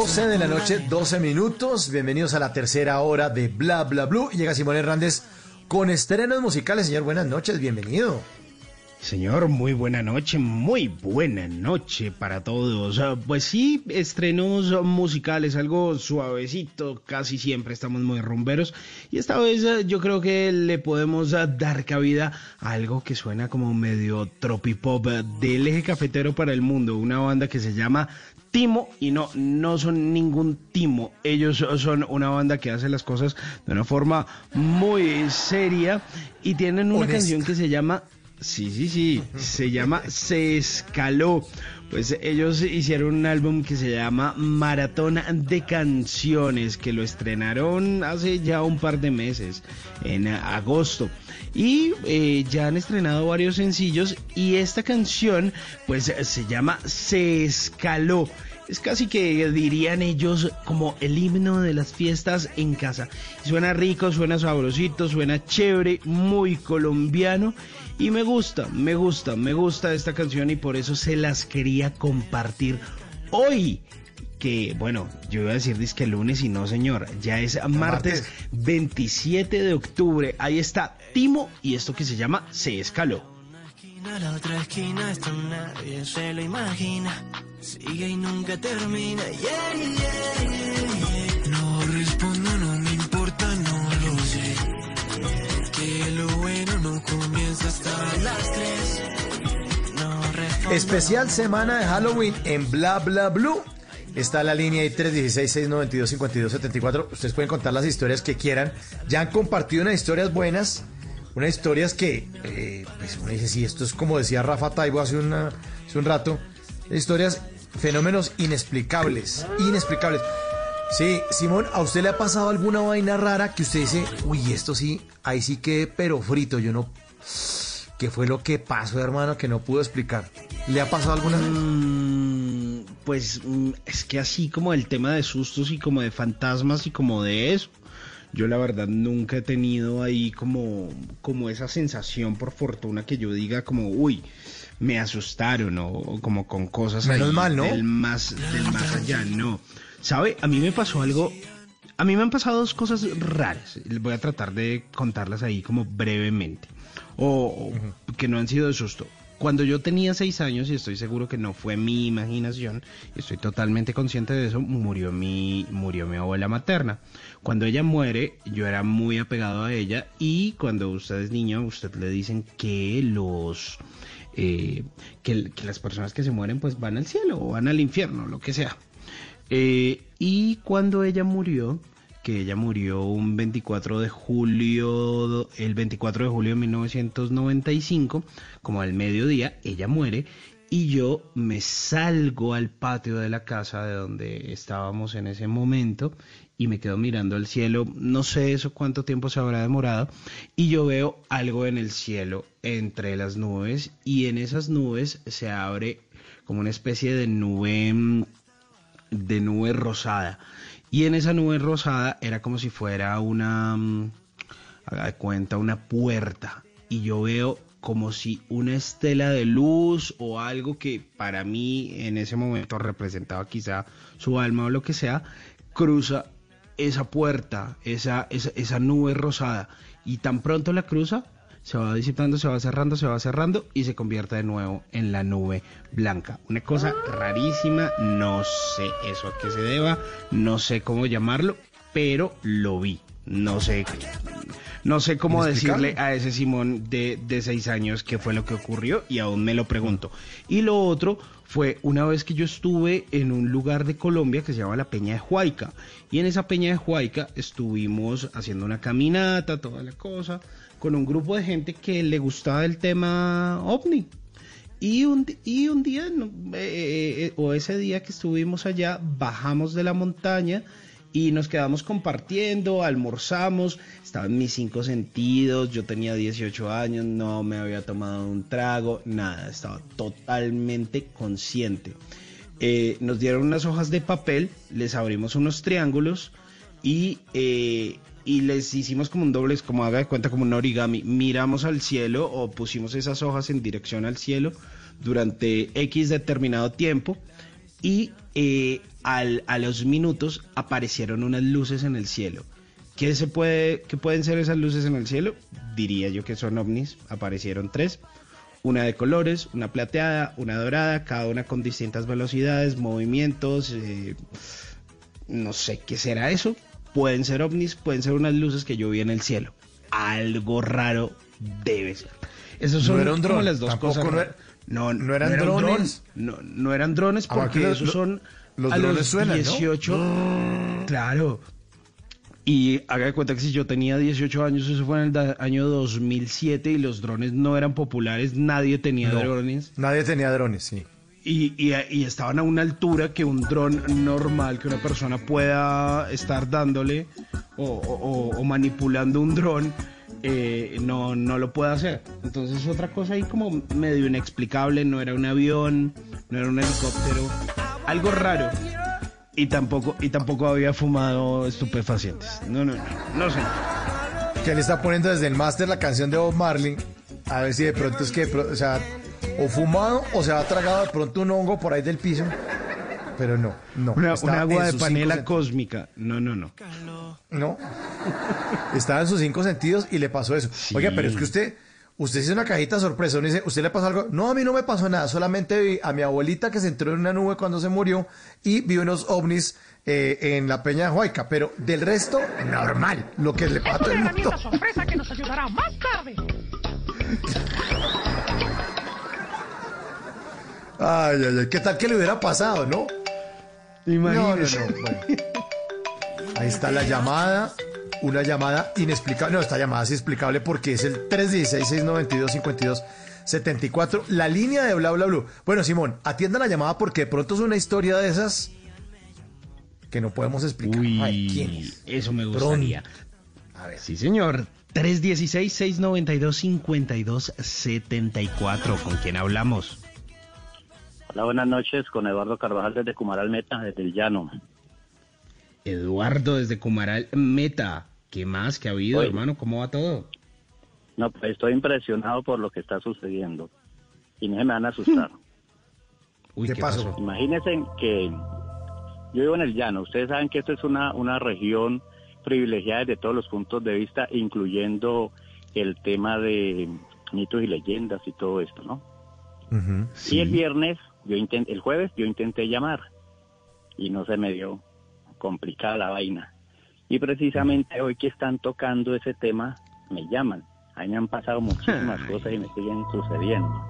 12 de la noche, 12 minutos. Bienvenidos a la tercera hora de Bla Bla Blue. Llega Simón Hernández con estrenos musicales. Señor, buenas noches, bienvenido. Señor, muy buena noche, muy buena noche para todos. Ah, Pues sí, estrenos musicales, algo suavecito, casi siempre estamos muy rumberos. Y esta vez ah, yo creo que le podemos ah, dar cabida a algo que suena como medio tropipop del eje cafetero para el mundo, una banda que se llama Timo y no, no son ningún Timo, ellos son una banda que hace las cosas de una forma muy seria y tienen una Honesta. canción que se llama Sí, sí, sí, se llama Se Escaló. Pues ellos hicieron un álbum que se llama Maratón de Canciones, que lo estrenaron hace ya un par de meses, en agosto. Y eh, ya han estrenado varios sencillos y esta canción pues se llama Se Escaló. Es casi que dirían ellos como el himno de las fiestas en casa. Suena rico, suena sabrosito, suena chévere, muy colombiano. Y me gusta, me gusta, me gusta esta canción y por eso se las quería compartir hoy. Que bueno, yo iba a decir disque lunes y no señor, ya es martes 27 de octubre. Ahí está Timo y esto que se llama Se Escaló. esquina, la otra esquina, esto nadie se lo imagina. Sigue y nunca termina. Yeah, yeah, yeah, yeah. No respondo, no me importa, no lo sé. Que lo bueno no comienza hasta las tres. No respondo. Especial semana de Halloween en Bla Bla Blue. Está la línea ahí 316-692-5274. Ustedes pueden contar las historias que quieran. Ya han compartido unas historias buenas unas historias que, eh, pues uno dice, sí, esto es como decía Rafa Taibo hace, una, hace un rato, historias, fenómenos inexplicables, inexplicables. Sí, Simón, ¿a usted le ha pasado alguna vaina rara que usted dice, uy, esto sí, ahí sí que pero frito, yo no... ¿Qué fue lo que pasó, hermano, que no pudo explicar? ¿Le ha pasado alguna vez? Mm, pues mm, es que así como el tema de sustos y como de fantasmas y como de eso, yo la verdad nunca he tenido ahí como, como esa sensación por fortuna que yo diga como, uy, me asustaron o, o como con cosas Menos ahí mal, ¿no? del más, del más allá, no. ¿Sabe? A mí me pasó algo, a mí me han pasado dos cosas raras, voy a tratar de contarlas ahí como brevemente, o que no han sido de susto. Cuando yo tenía seis años, y estoy seguro que no fue mi imaginación, y estoy totalmente consciente de eso, murió mi, murió mi abuela materna. Cuando ella muere, yo era muy apegado a ella, y cuando usted es niño, usted le dicen que los eh, que, que las personas que se mueren pues van al cielo o van al infierno, lo que sea. Eh, y cuando ella murió, que ella murió un 24 de julio, el 24 de julio de 1995, como al mediodía, ella muere y yo me salgo al patio de la casa de donde estábamos en ese momento y me quedo mirando al cielo, no sé eso cuánto tiempo se habrá demorado, y yo veo algo en el cielo entre las nubes y en esas nubes se abre como una especie de nube mm, de nube rosada. Y en esa nube rosada era como si fuera una, mm, haga de cuenta, una puerta. Y yo veo como si una estela de luz o algo que para mí en ese momento representaba quizá su alma o lo que sea, cruza esa puerta, esa, esa, esa nube rosada. Y tan pronto la cruza, se va disipando, se va cerrando, se va cerrando y se convierte de nuevo en la nube blanca. Una cosa rarísima, no sé eso a qué se deba, no sé cómo llamarlo, pero lo vi. No sé, no sé cómo decirle a ese Simón de, de seis años qué fue lo que ocurrió y aún me lo pregunto. Y lo otro fue una vez que yo estuve en un lugar de Colombia que se llama la Peña de Huayca. Y en esa Peña de Huayca estuvimos haciendo una caminata, toda la cosa, con un grupo de gente que le gustaba el tema ovni. Y un, y un día, no, eh, eh, o ese día que estuvimos allá, bajamos de la montaña y nos quedamos compartiendo, almorzamos, estaban mis cinco sentidos, yo tenía 18 años, no me había tomado un trago, nada, estaba totalmente consciente. Eh, nos dieron unas hojas de papel, les abrimos unos triángulos y, eh, y les hicimos como un doble, como haga de cuenta, como un origami. Miramos al cielo o pusimos esas hojas en dirección al cielo durante X determinado tiempo y eh, al- a los minutos aparecieron unas luces en el cielo. ¿Qué, se puede, ¿Qué pueden ser esas luces en el cielo? Diría yo que son ovnis. Aparecieron tres. Una de colores, una plateada, una dorada, cada una con distintas velocidades, movimientos. eh, no sé qué será eso. Pueden ser ovnis, pueden ser unas luces que yo vi en el cielo. Algo raro debe ser. Esos No son era un como las dos cosas. no no, no eran dron, drones. No, no eran drones porque esos son los a drones los suenan, ¿no? 18. Claro. Y haga de cuenta que si yo tenía 18 años, eso fue en el año 2007 y los drones no eran populares, nadie tenía No, drones. Nadie tenía drones, sí. Y, y- estaban a una altura que un dron normal, que una persona pueda estar dándole o, manipulando un dron, eh, no, no lo puede hacer. Entonces otra cosa ahí como medio inexplicable, no era un avión, no era un helicóptero, algo raro. Y tampoco, y tampoco había fumado estupefacientes. No, no, no, no sé. Que le está poniendo desde el máster la canción de Bob Marley. A ver si de pronto es que, o fumado o se ha tragado de pronto un hongo por ahí del piso. Pero no, no. Una, una agua de panela cinco cósmica. No, no, no. No. Estaba en sus cinco sentidos y le pasó eso. Oiga, pero es que usted, usted hizo una cajita sorpresa. Uno dice, ¿usted le pasó algo? No, a mí no me pasó nada. Solamente vi a mi abuelita que se entró en una nube cuando se murió y vi unos ovnis eh, en la Peña de Huayca. Pero del resto, normal. Lo que le pasa a todo el mundo. sorpresa que nos ayudará más tarde. Ay, ay, ay. ¿Qué tal que le hubiera pasado, no? No, no, no. Imagínese. bueno. Ahí está la llamada. una llamada inexplicable. No, esta llamada es explicable porque es el 316-692-5274, la línea de bla bla bla. Bueno, Simón, atienda la llamada porque de pronto es una historia de esas que no podemos explicar. Uy, Ay, ¿quién es? eso me gustaría. A ver. Sí, señor. 316-692-5274. ¿Con quién hablamos? Hola, buenas noches, con Eduardo Carvajal desde Cumaral Meta, desde el Llano. Eduardo desde Cumaral Meta. ¿Qué más que ha habido, Oye. hermano? ¿Cómo va todo? No, pues estoy impresionado por lo que está sucediendo. Y no se me van a asustar. Uy, ¿Qué pasó? Imagínense que yo vivo en el Llano. Ustedes saben que esto es una, una región privilegiada desde todos los puntos de vista, incluyendo el tema de mitos y leyendas y todo esto, ¿no? Y el viernes, yo intenté, el jueves yo intenté llamar y no se me dio complicada la vaina. Y precisamente hoy que están tocando ese tema, me llaman. A mí me han pasado muchísimas cosas y me siguen sucediendo.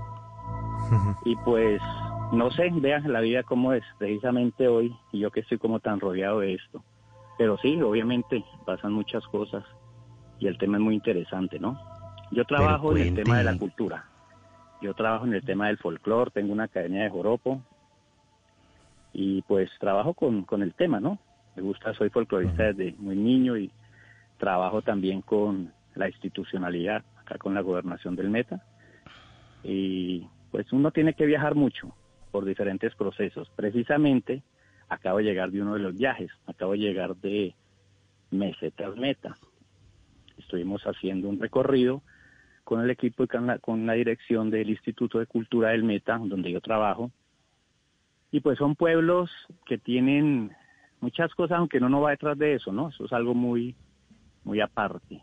Y pues, no sé, vean la vida como es, precisamente hoy, y yo que estoy como tan rodeado de esto. Pero sí, obviamente pasan muchas cosas y el tema es muy interesante, ¿no? Yo trabajo en el tema de la cultura. Yo trabajo en el tema del folclore, tengo una academia de joropo y pues trabajo con, con el tema, ¿no? Me gusta, soy folclorista desde muy niño y trabajo también con la institucionalidad, acá con la gobernación del Meta. Y pues uno tiene que viajar mucho por diferentes procesos. Precisamente acabo de llegar de uno de los viajes, acabo de llegar de Mesetas Meta. Estuvimos haciendo un recorrido con el equipo y con la, dirección del Instituto de Cultura del Meta, donde yo trabajo. Y pues son pueblos que tienen muchas cosas, aunque uno no va detrás de eso, ¿no? Eso es algo muy, muy aparte.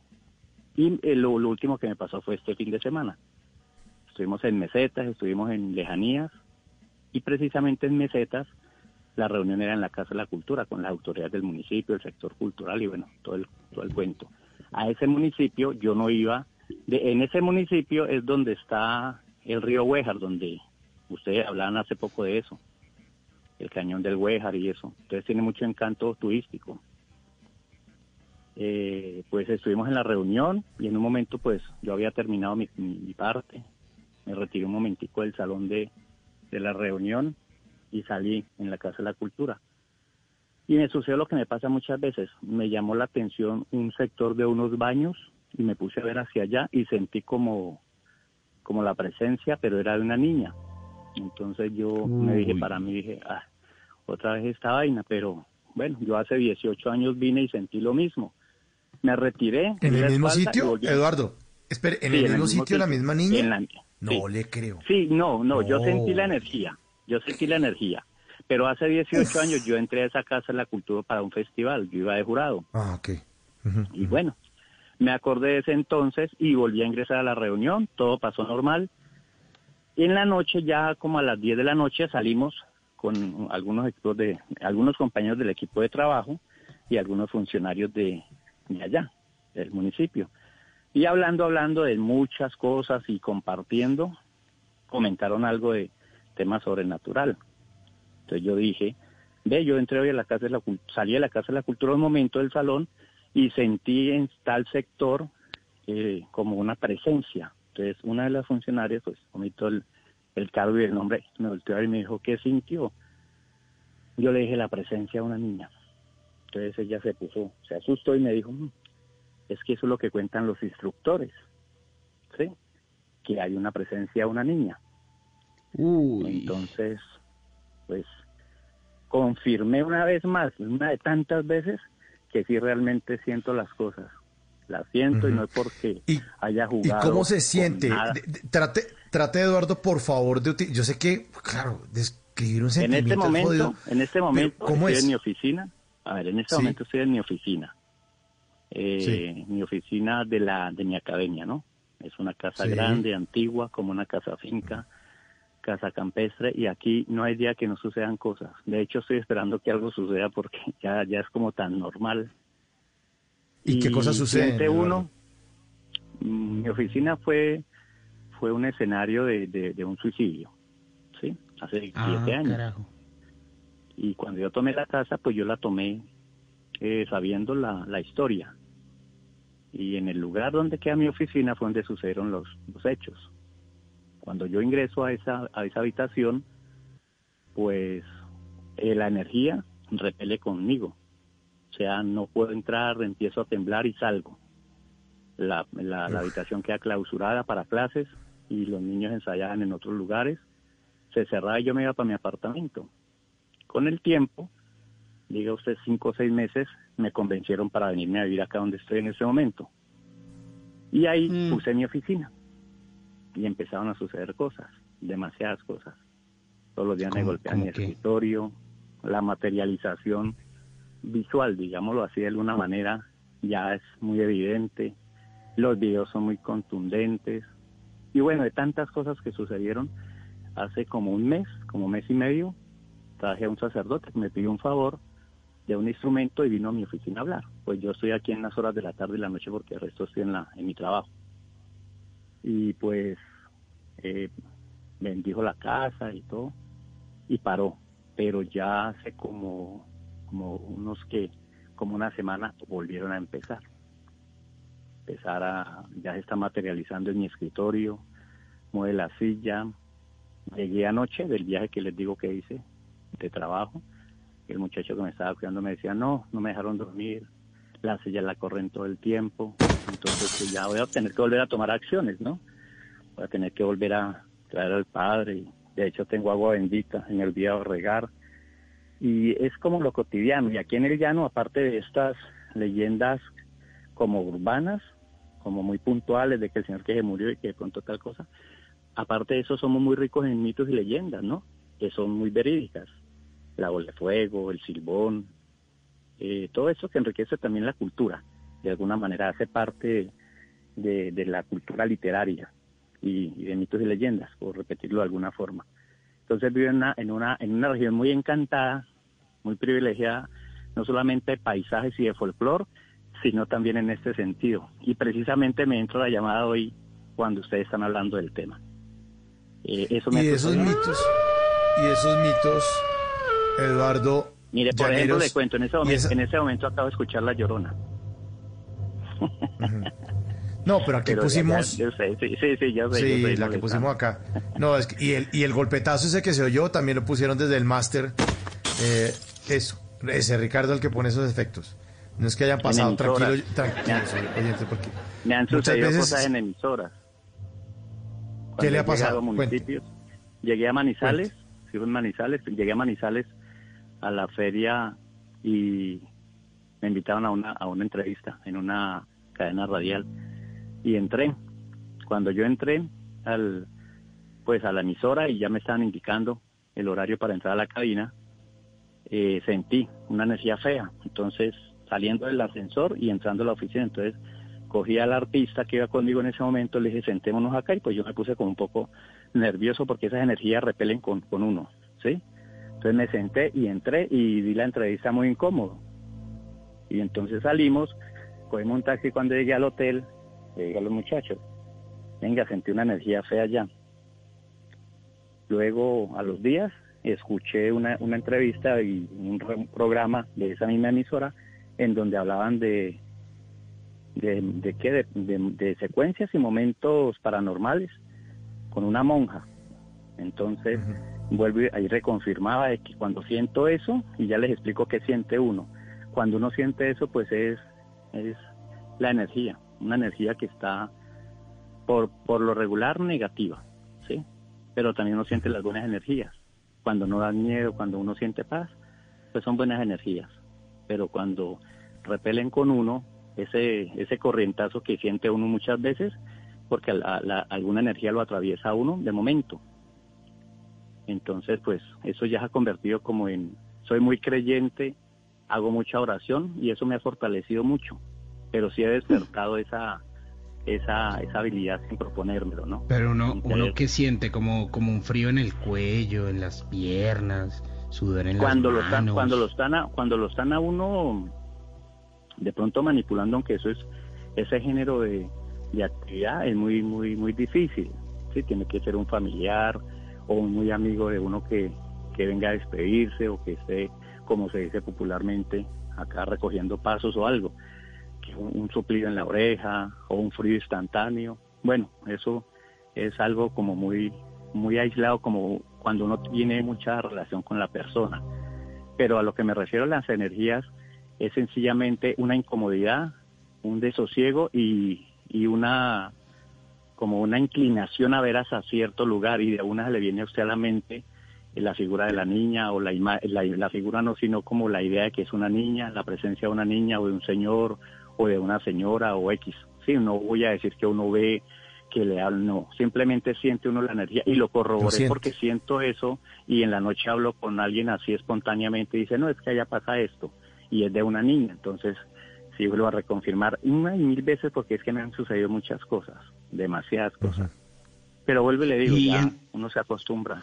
Y eh, lo, lo último que me pasó fue este fin de semana. Estuvimos en mesetas, estuvimos en lejanías, y precisamente en mesetas la reunión era en la Casa de la Cultura con las autoridades del municipio, el sector cultural y bueno, todo el, todo el cuento. A ese municipio yo no iba, de, en ese municipio es donde está el río Huejar, donde ustedes hablaban hace poco de eso, el cañón del Huejar y eso. Entonces tiene mucho encanto turístico. Eh, pues estuvimos en la reunión y en un momento pues yo había terminado mi, mi- mi parte, me retiré un momentico del salón de, de la reunión y salí en la Casa de la Cultura. Y me sucedió lo que me pasa muchas veces. Me llamó la atención un sector de unos baños y me puse a ver hacia allá y sentí como, como la presencia, pero era de una niña. Entonces yo me dije para mí, dije, ah, otra vez esta vaina, pero bueno, yo hace 18 años vine y sentí lo mismo. Me retiré. ¿En el mismo sitio. Eduardo? Espere, ¿en Sí, el mismo sitio la misma niña? En la- No sí. le creo. Sí, no, no, yo sentí la energía, yo sentí la energía. Pero hace 18 años yo entré a esa casa de la cultura para un festival, yo iba de jurado. Ah, ok. Y bueno, me acordé de ese entonces y volví a ingresar a la reunión, todo pasó normal. Y en la noche, ya como a las 10 de la noche, salimos con algunos equipos de, algunos compañeros del equipo de trabajo y algunos funcionarios de, de allá, del municipio. Y hablando, hablando de muchas cosas y compartiendo, comentaron algo de tema sobrenatural. Entonces yo dije, ve, yo entré hoy a la casa de la salí de la casa de la cultura un momento del salón y sentí en tal sector eh, como una presencia. Entonces una de las funcionarias, pues, omito el, el cargo y el nombre, me volteó a ver y me dijo, ¿qué sintió? Yo le dije la presencia de una niña. Entonces ella se puso, se asustó y me dijo, "Mm, es que eso es lo que cuentan los instructores, ¿sí? Que hay una presencia de una niña. Entonces, pues, confirmé una vez más, una de tantas veces, que sí realmente siento las cosas. Las siento y no es porque haya ¿Y jugado. cómo se siente? nada. De- de- trate, trate, Eduardo, por favor, de Yo sé que, claro, describir un En sentimiento este es momento, jodido, en este momento ¿cómo estoy es? en mi oficina. A ver, en este Sí. momento estoy en mi oficina. Eh, Mi oficina de la de mi academia, ¿no? Es una casa Sí. grande, antigua, como una casa finca, casa campestre, y aquí no hay día que no sucedan cosas. De hecho, estoy esperando que algo suceda porque ya, ya es como tan normal. ¿Y qué cosas suceden, uno, mm, mi oficina fue fue un escenario de, de, de un suicidio, ¿sí? Hace Ah, siete años. carajo. Y cuando yo tomé la casa, pues yo la tomé eh, sabiendo la, la historia. Y en el lugar donde queda mi oficina fue donde sucedieron los, los hechos. Cuando yo ingreso a esa, a esa habitación, pues eh, la energía repele conmigo. O sea, no puedo entrar, empiezo a temblar y salgo. La, la, la habitación queda clausurada para clases y los niños ensayaban en otros lugares. Se cerraba y yo me iba para mi apartamento. Con el tiempo, diga usted cinco o seis meses, me convencieron para venirme a vivir acá donde estoy en este momento. Y ahí puse mi oficina y empezaron a suceder cosas, demasiadas cosas. Todos los días me ¿Cómo- golpean mi qué? escritorio, la materialización visual, digámoslo así de alguna manera, ya es muy evidente. Los videos son muy contundentes. Y bueno, de tantas cosas que sucedieron, hace como un mes, como mes y medio, traje a un sacerdote que me pidió un favor de un instrumento y vino a mi oficina a hablar. Pues yo estoy aquí en las horas de la tarde y la noche porque el resto estoy en, la, en mi trabajo. Y pues eh, bendijo la casa y todo y paró. Pero ya hace como, como unos que, como una semana volvieron a empezar. Empezar a, ya se está materializando en mi escritorio, mueve la silla. Llegué anoche del viaje que les digo que hice de trabajo. El muchacho que me estaba cuidando me decía, no, no me dejaron dormir, la silla la corren todo el tiempo, entonces pues, ya voy a tener que volver a tomar acciones, ¿no? Voy a tener que volver a traer al padre, de hecho tengo agua bendita, en el día de regar, y es como lo cotidiano, y aquí en el llano, aparte de estas leyendas como urbanas, como muy puntuales de que el señor que se murió y que pronto tal cosa, aparte de eso somos muy ricos en mitos y leyendas, ¿no? Que son muy verídicas la bola de fuego, el silbón, eh, todo eso que enriquece también la cultura, de alguna manera hace parte de, de la cultura literaria y, y de mitos y leyendas, por repetirlo de alguna forma. Entonces vivo en una, en una, en una región muy encantada, muy privilegiada, no solamente de paisajes y de folclore, sino también en este sentido. Y precisamente me entró la llamada hoy cuando ustedes están hablando del tema. Eh, eso me Y esos mitos, y esos mitos, Eduardo. Mire, por ejemplo, le cuento, en ese, momento, esa- en ese momento acabo de escuchar La Llorona. No, pero aquí Pero pusimos. ya- yo sé, sí, sí, sí, ya sé, Sí, yo sé, la que pusimos acá. No, es que- y, el, y el golpetazo ese que se oyó también lo pusieron desde el máster. Eh, eso, ese Ricardo el que pone esos efectos. No es que hayan pasado, tranquilo, tranquilo, oyente, porque Me han sucedido veces- cosas en emisoras. ¿Qué le ha pasado? a municipios, llegué a Manizales, sigo en Manizales, llegué a Manizales a la feria y me invitaron a una, a una entrevista en una cadena radial y entré. Cuando yo entré al pues a la emisora y ya me estaban indicando el horario para entrar a la cabina, eh, sentí una energía fea. Entonces, saliendo del ascensor y entrando a la oficina, entonces cogí al artista que iba conmigo en ese momento, le dije, sentémonos acá, y pues yo me puse como un poco nervioso porque esas energías repelen con, con uno, ¿sí? Entonces me senté y entré y di la entrevista muy incómodo. Y entonces salimos, cogimos un taxi cuando llegué al hotel, le dije a los muchachos, venga, sentí una energía fea allá. Luego, a los días, escuché una, una entrevista y un, programa de esa misma emisora en donde hablaban de de, de qué de, de- de secuencias y momentos paranormales con una monja entonces vuelvo y ahí reconfirmaba de que cuando siento eso y ya les explico qué siente uno cuando uno siente eso pues es es la energía una energía que está por por lo regular negativa sí pero también uno siente las buenas energías. Cuando no dan miedo cuando uno siente paz pues son buenas energías. Pero cuando repelen con uno ese ese corrientazo que siente uno muchas veces porque alguna energía lo atraviesa uno de momento. Entonces pues eso ya se ha convertido como en soy muy creyente hago mucha oración y eso me ha fortalecido mucho pero sí he despertado esa esa esa habilidad sin proponérmelo no Pero uno, uno que siente como, como un frío en el cuello, en las piernas, sudor en cuando lo las están manos. cuando lo están a, cuando lo están a uno de pronto manipulando aunque eso es ese género de, de actividad es muy muy muy difícil sí tiene que ser un familiar o un muy amigo de uno que, que venga a despedirse o que esté como se dice popularmente acá recogiendo pasos o algo que un, un suplido en la oreja o un frío instantáneo. Bueno, eso es algo como muy, muy aislado, como cuando uno tiene mucha relación con la persona. Pero a lo que me refiero a las energías es sencillamente una incomodidad, un desosiego y, y una como una inclinación a ver hacia cierto lugar y de una le viene a usted a la mente la figura de la niña o la, ima- la, la figura no, sino como la idea de que es una niña, la presencia de una niña o de un señor o de una señora o X. Sí, no voy a decir que uno ve que le hablan, no, simplemente siente uno la energía y lo corroboré porque siento eso y en la noche hablo con alguien así espontáneamente y dice, no, es que allá pasa esto y es de una niña, entonces sí vuelvo a reconfirmar una y mil veces porque es que me han sucedido muchas cosas, demasiadas cosas. Pero vuelvo y le digo, ya uno se acostumbra.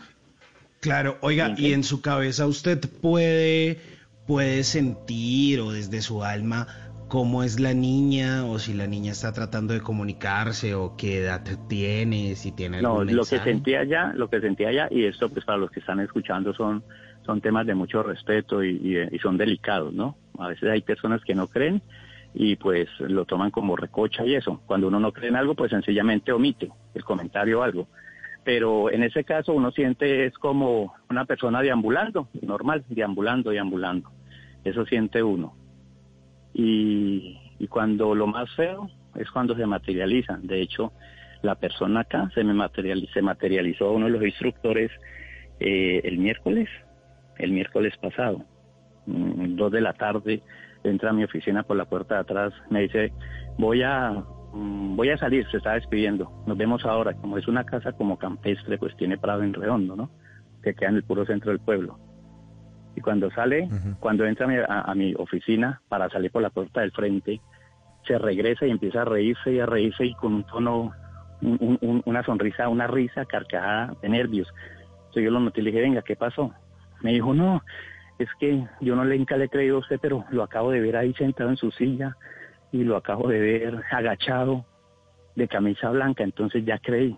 Claro, oiga, y en su cabeza usted puede, puede sentir o desde su alma cómo es la niña o si la niña está tratando de comunicarse o qué edad tiene, si tiene No, algún lo que sentía allá, lo que sentía allá, y esto pues para los que están escuchando son, son temas de mucho respeto y, y- y son delicados, ¿no? A veces hay personas que no creen y pues lo toman como recocha y eso. Cuando uno no cree en algo, pues sencillamente omite el comentario o algo. Pero en ese caso uno siente es como una persona deambulando, normal, deambulando, deambulando. Eso siente uno. Y, y cuando lo más feo es cuando se materializan. De hecho, la persona acá se me materializó, se materializó uno de los instructores eh, el miércoles, el miércoles pasado, mm, dos de la tarde, entra a mi oficina por la puerta de atrás, me dice, voy a, voy a salir, se está despidiendo, nos vemos ahora, como es una casa como campestre, pues tiene prado en redondo, ¿no? Que queda en el puro centro del pueblo. Y cuando sale, cuando entra a mi, a- a mi oficina para salir por la puerta del frente, se regresa y empieza a reírse y a reírse y con un tono, un- un- un- una sonrisa, una risa carcajada de nervios. Entonces yo lo noté y le dije, venga, ¿qué pasó? Me dijo, no, es que yo no le nunca le he creído a usted, pero lo acabo de ver ahí sentado en su silla y lo acabo de ver agachado de camisa blanca, entonces ya creí.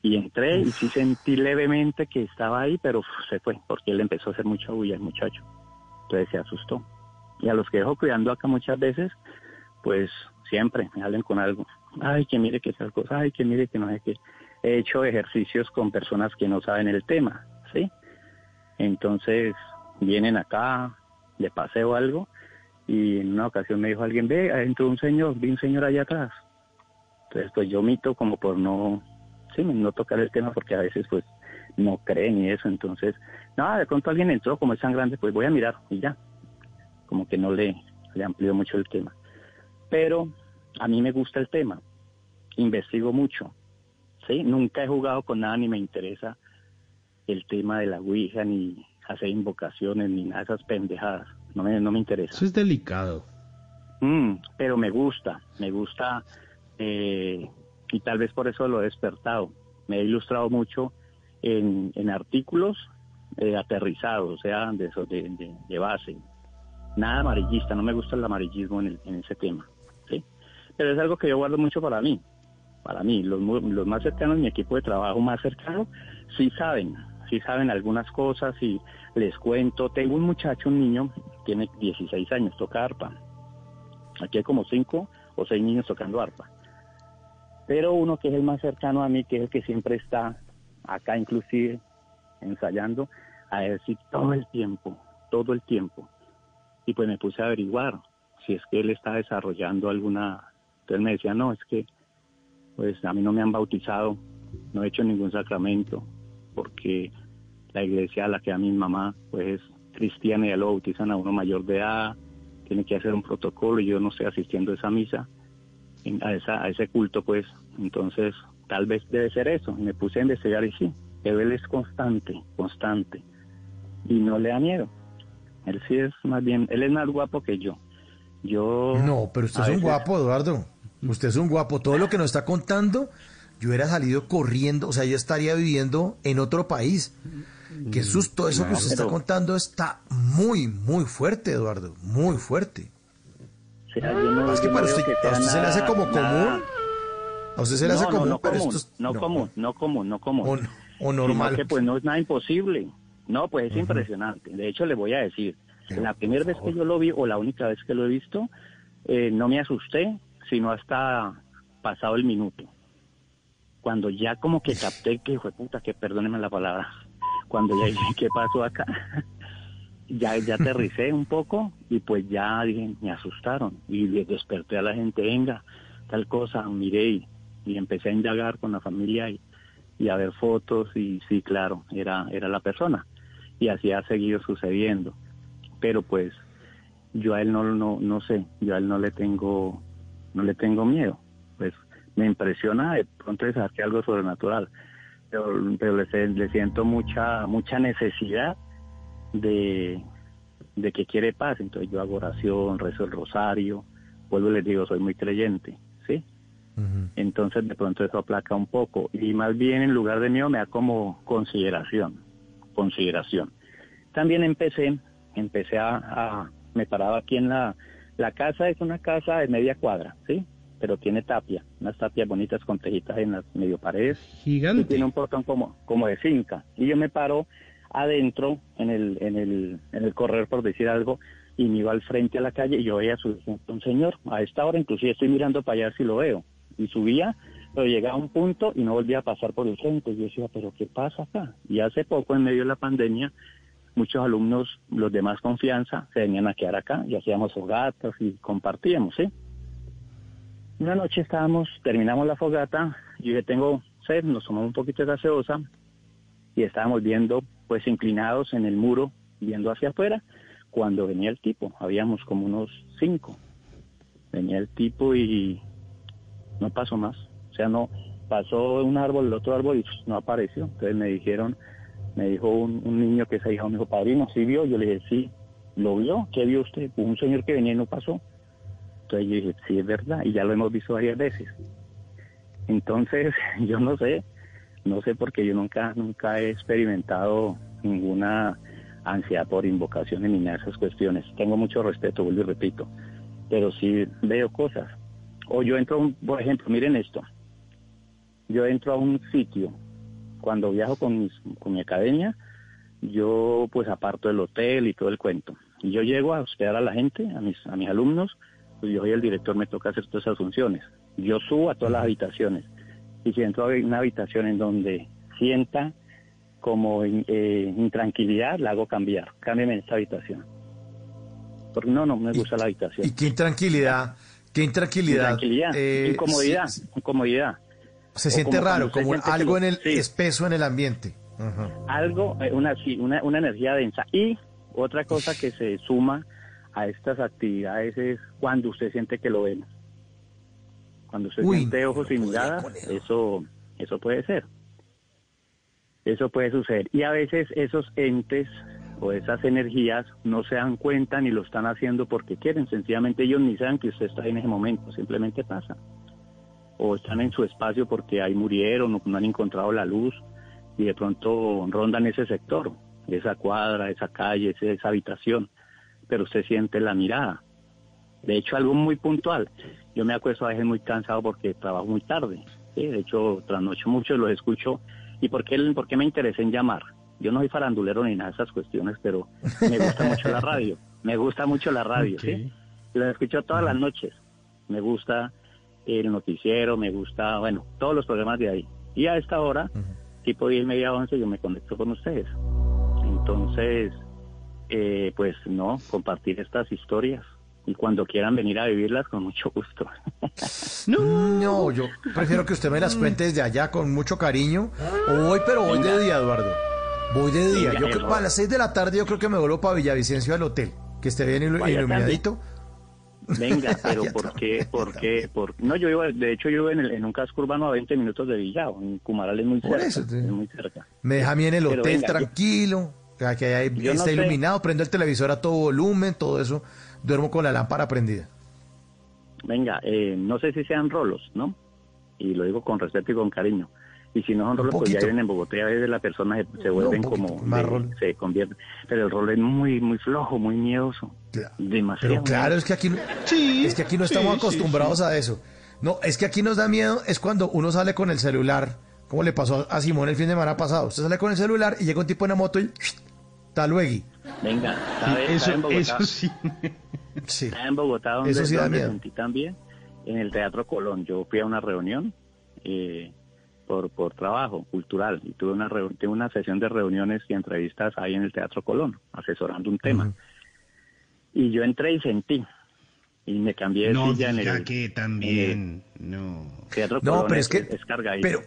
Y entré y sí sentí levemente que estaba ahí, pero uf, se fue, porque él empezó a hacer mucha bulla el muchacho. Entonces se asustó. Y a los que dejo cuidando acá muchas veces, pues siempre me salen con algo. Ay, que mire que tal cosa, ay, que mire que no sé qué. He hecho ejercicios con personas que no saben el tema, ¿sí? Entonces vienen acá, de paseo o algo, y en una ocasión me dijo alguien, ve, entró un señor, vi un señor allá atrás. Entonces pues yo mito como por no, sí, no tocar el tema porque a veces pues no creen y eso, entonces, nada, de pronto alguien entró, como es tan grande, pues voy a mirar y ya, como que no le, le amplió mucho el tema. Pero a mí me gusta el tema, investigo mucho, ¿sí? Nunca he jugado con nada ni me interesa el tema de la Ouija, ni hacer invocaciones, ni nada esas pendejadas, no me, no me interesa. Eso es delicado. Mm, pero me gusta, me gusta eh, y tal vez por eso lo he despertado. Me he ilustrado mucho en, en artículos eh, aterrizados, o sea, de, eso, de, de- de base. Nada amarillista, no me gusta el amarillismo en, el- en ese tema. ¿sí? Pero es algo que yo guardo mucho para mí. Para mí, los, los más cercanos, mi equipo de trabajo más cercano, sí saben, sí saben algunas cosas y les cuento. Tengo un muchacho, un niño, tiene 16 años, toca arpa. Aquí hay como cinco o seis niños tocando arpa. Pero uno que es el más cercano a mí, que es el que siempre está acá inclusive ensayando, a decir todo el tiempo, todo el tiempo. Y pues me puse a averiguar si es que él está desarrollando alguna... Entonces me decía, no, es que pues a mí no me han bautizado, no he hecho ningún sacramento, porque la iglesia a la que a mi mamá pues es cristiana ya lo bautizan a uno mayor de edad, tiene que hacer un protocolo y yo no estoy asistiendo a esa misa, a, esa, a ese culto pues, entonces tal vez debe ser eso. Y me puse a investigar y sí, pero él es constante, constante y no le da miedo. Él sí es más bien, él es más guapo que yo. Yo No, pero usted es un guapo, Eduardo. Usted es un guapo. Todo lo que nos está contando, yo hubiera salido corriendo, o sea, yo estaría viviendo en otro país. Qué susto, eso que usted está pero- contando está muy, muy fuerte, Eduardo. Muy fuerte. O sea, yo no- es que yo para no usted, veo que a usted sea se le hace nada- como nada- común. A usted se le hace no, común, no, no pero común, esto es- no, común, no común, no común. O, o normal. Que pues no es nada imposible. No, pues es impresionante. De hecho, le voy a decir, la primera vez que yo lo vi, o la única vez que lo he visto, eh, no me asusté, sino hasta pasado el minuto. Cuando ya como que capté que fue puta, que perdónenme la palabra, cuando ya dije, ¿qué pasó acá? ya, ya aterricé un poco y pues ya dije, me asustaron y desperté a la gente, venga, tal cosa, miré y, empecé a indagar con la familia y, y a ver fotos y sí, claro, era, era la persona y así ha seguido sucediendo. Pero pues yo a él no, no, no sé, yo a él no le tengo, no le tengo miedo. Pues me impresiona de pronto es que algo sobrenatural, pero, pero le, le siento mucha, mucha necesidad de, de que quiere paz. Entonces yo hago oración, rezo el rosario, vuelvo y les digo, soy muy creyente, ¿sí? Entonces de pronto eso aplaca un poco y más bien en lugar de miedo me da como consideración, consideración. También empecé, empecé a, a me paraba aquí en la, la casa, es una casa de media cuadra, ¿sí? Pero tiene tapia, unas tapias bonitas con tejitas en las medio paredes. Gigante. Y tiene un portón como, como de finca. Y yo me paro adentro, en el, en el, en el corredor, por decir algo, y me iba al frente a la calle y yo veía a su, un señor. A esta hora inclusive estoy mirando para allá si lo veo. Y subía, pero llegaba a un punto y no volvía a pasar por el frente. Y yo decía, pero ¿qué pasa acá? Y hace poco, en medio de la pandemia, muchos alumnos, los de más confianza, se venían a quedar acá y hacíamos fogatas y compartíamos, ¿sí? Una noche estábamos, terminamos la fogata, yo tengo sed, nos tomamos un poquito de gaseosa y estábamos viendo, pues inclinados en el muro, viendo hacia afuera, cuando venía el tipo, habíamos como unos cinco. Venía el tipo y no pasó más, o sea, no pasó un árbol, el otro árbol y no apareció. Entonces me dijeron, me dijo un, niño que es ahijado, me dijo, padrino, ¿sí vio? Yo le dije, sí, ¿lo vio? ¿Qué vio usted? Un señor que venía y no pasó. Entonces yo dije, sí, es verdad, y ya lo hemos visto varias veces. Entonces, yo no sé, no sé porque yo nunca, nunca he experimentado ninguna ansiedad por invocaciones ni nada de esas cuestiones. Tengo mucho respeto, vuelvo y repito, pero sí veo cosas. O yo entro, un- por ejemplo, miren esto, yo entro a un sitio, cuando viajo con, mis- con mi academia, yo pues aparto del hotel y todo el cuento. Y yo llego a hospedar a la gente, a mis, a mis alumnos, yo soy el director, me toca hacer todas esas funciones. Yo subo a todas las habitaciones. Y si entro a una habitación en donde sienta como eh, intranquilidad, la hago cambiar. Cámbiame esta habitación. Porque no, no me gusta la habitación. Y qué intranquilidad, qué intranquilidad. Intranquilidad, eh, incomodidad, sí, incomodidad. se O siente como raro, como siente algo en el sí. espeso en el ambiente. Algo, eh, una, una, una energía densa. Y otra cosa que se suma a estas actividades es cuando usted siente que lo ven. Cuando usted Uy, siente ojos y mirada, eso, eso puede ser. Eso puede suceder. Y a veces esos entes o esas energías no se dan cuenta ni lo están haciendo porque quieren. Sencillamente ellos ni saben que usted está en ese momento. Simplemente pasa. O están en su espacio porque ahí murieron o no han encontrado la luz y de pronto rondan ese sector, esa cuadra, esa calle, esa habitación, pero usted siente la mirada. De hecho, algo muy puntual. Yo me acuesto a veces muy cansado porque trabajo muy tarde. ¿sí? De hecho, trasnocho mucho, los escucho. ¿Y por qué, por qué me interesé en llamar? Yo no soy farandulero ni nada de esas cuestiones, pero me gusta mucho la radio. Me gusta mucho la radio, ¿sí? Los escucho todas las noches. Me gusta el noticiero, me gusta, bueno, todos los programas de ahí. Y a esta hora, tipo 10, media, 11, yo me conecto con ustedes. Entonces, eh, pues no, compartir estas historias. Y cuando quieran venir a vivirlas, con mucho gusto. No, yo prefiero que usted me las cuente desde allá con mucho cariño. Hoy, pero voy de día, Eduardo. Voy de día. Venga, Yo creo para las 6 de la tarde yo creo que me vuelvo para Villavicencio al hotel. Que esté bien ilu- Vaya iluminadito. Venga, pero ¿por qué? ¿Por qué? Por... No, yo vivo, de hecho, yo vivo en, el- en un casco urbano a 20 minutos de Villao. En Cumaral es muy cerca. eso, sí. es muy cerca. Me deja a mí en el Pero hotel venga, tranquilo. Que ahí Yo no está sé. iluminado. Prendo el televisor a todo volumen, todo eso. Duermo con la lámpara prendida. Venga, eh, no sé si sean rolos, ¿no? Y lo digo con respeto y con cariño. Y si no son rolos, pues ya viven en Bogotá, y a veces las personas se, se vuelven como... más de- rol. se convierten. Pero el rol es muy, muy flojo, muy miedoso. Demasiado. Pero claro, es que aquí no, es que aquí no estamos sí, sí, acostumbrados a eso. No, es que aquí nos da miedo, es cuando uno sale con el celular, como le pasó a Simón el fin de semana pasado. Usted sale con el celular y llega un tipo en la moto y hasta luego. Venga, ¿sabe, Eso- en Bogotá? eso sí. En Bogotá, donde, Eso sí da donde miedo. sentí también, en el Teatro Colón. Yo fui a una reunión eh, por, por trabajo cultural y tuve una, tuve una sesión de reuniones y entrevistas ahí en el Teatro Colón, asesorando un tema. Y yo entré y sentí, y me cambié de No silla en el, que también, no. Teatro No, Colón. pero es que- cargadito. Pero,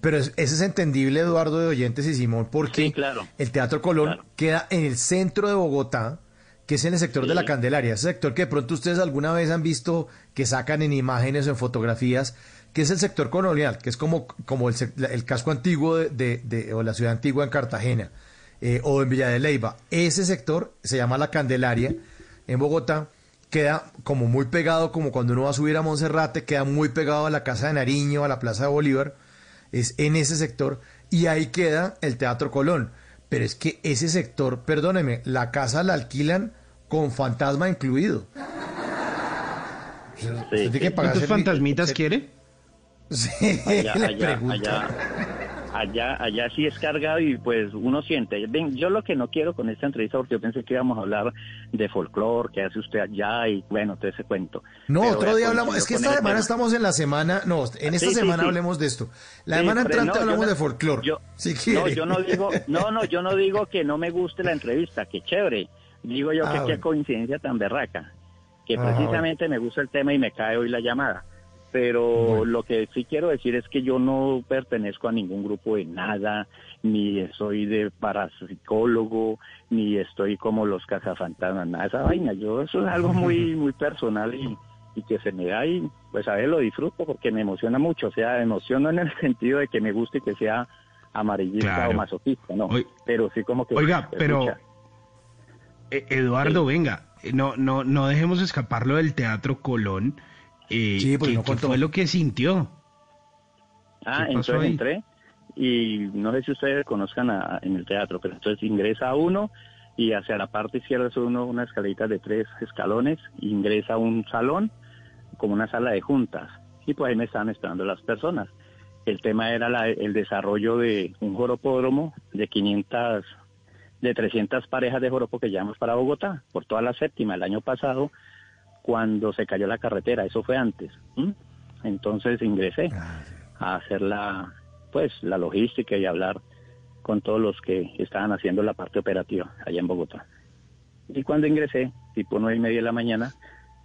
pero es- ese es entendible, Eduardo de Oyentes y Simón, porque claro. el Teatro Colón queda en el centro de Bogotá, que es en el sector de la Candelaria, ese sector que de pronto ustedes alguna vez han visto que sacan en imágenes o en fotografías, que es el sector colonial, que es como, como el, el casco antiguo de, de- de- o la ciudad antigua en Cartagena eh, o en Villa de Leyva. Ese sector se llama la Candelaria en Bogotá, queda como muy pegado, como cuando uno va a subir a Monserrate, queda muy pegado a la Casa de Nariño, a la Plaza de Bolívar, es en ese sector, y ahí queda el Teatro Colón. Pero es que ese sector, perdóneme, la casa la alquilan con fantasma incluido. Pagar ¿Cuántos fantasmitas quiere? Sí, allá, le allá, pregunto. allá, allá, allá sí es cargado y pues uno siente. Ven, yo lo que no quiero con esta entrevista, porque yo pensé que íbamos a hablar de folclore, que hace usted allá y bueno, todo ese cuento. No, Pero otro día hablamos. Es que esta semana tema. estamos en la semana. No, en esta Sí, semana sí. hablemos de esto. La semana entrante no, hablamos no- de folclore. Yo, si no, yo no digo, no, no, yo no digo que no me guste la entrevista, que chévere. Digo yo Ah, que qué bueno. coincidencia tan berraca, que Ah, precisamente me gusta el tema y me cae hoy la llamada. Pero lo que sí quiero decir es que yo no pertenezco a ningún grupo de nada, ni soy de parapsicólogo, ni estoy como los cazafantasmas, nada de esa vaina. Yo eso es algo muy, muy personal y, y que se me da y pues a ver lo disfruto porque me emociona mucho, o sea, emociono en el sentido de que me guste y que sea amarillista Claro. o masoquista, no, pero sí como que... Oiga, pero escucha. eh, Eduardo, venga, no, no, no dejemos escaparlo del Teatro Colón. Eh, Sí, pues ¿qué- no qué fue lo que sintió? Ah, ¿Qué pasó entonces ahí? entré y no sé si ustedes conozcan a- en el teatro, pero entonces ingresa uno y hacia la parte izquierda es uno una escalerita de tres escalones, ingresa a un salón como una sala de juntas y pues ahí me estaban esperando las personas. El tema era la- el desarrollo de un joropódromo de 500, de 300 parejas de joropo que llevamos para Bogotá, por toda la séptima el año pasado, cuando se cayó la carretera, eso fue antes. ¿m? Entonces ingresé a hacer la, pues, la logística y hablar con todos los que estaban haciendo la parte operativa allá en Bogotá. Y cuando ingresé, tipo nueve y media de la mañana,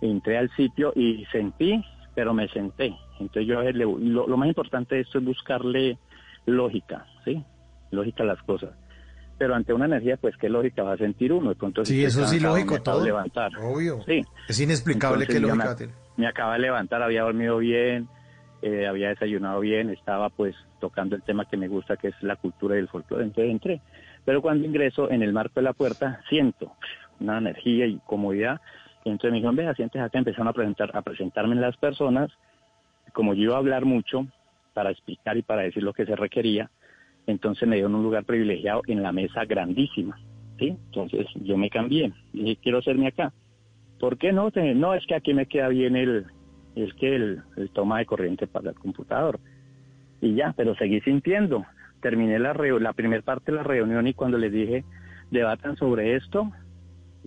entré al sitio y sentí, pero me senté. Entonces yo, lo, lo más importante de esto es buscarle lógica, ¿sí? Lógica a las cosas. Pero ante una energía, pues, ¿qué lógica va a sentir uno? De pronto, Sí, eso sí, cansado, lógico, me acabo de todo. levantar. Obvio. Sí. Es inexplicable Entonces, qué lógica me- va a tener. me acaba de levantar, había dormido bien, eh, había desayunado bien, estaba pues tocando el tema que me gusta, que es la cultura y el folclore, entonces entré. Pero cuando ingreso, en el marco de la puerta, siento una energía y comodidad, y entonces me dijeron, vea, sientes acá, empezaron a, presentar, a presentarme las personas, como yo iba a hablar mucho para explicar y para decir lo que se requería, entonces me dieron un lugar privilegiado en la mesa grandísima, ¿sí? Entonces yo me cambié, dije, quiero hacerme acá. ¿Por qué no? No, es que aquí me queda bien el, el que el, el toma de corriente para el computador. Y ya, pero seguí sintiendo. Terminé la la primera parte de la reunión y cuando les dije, debatan sobre esto,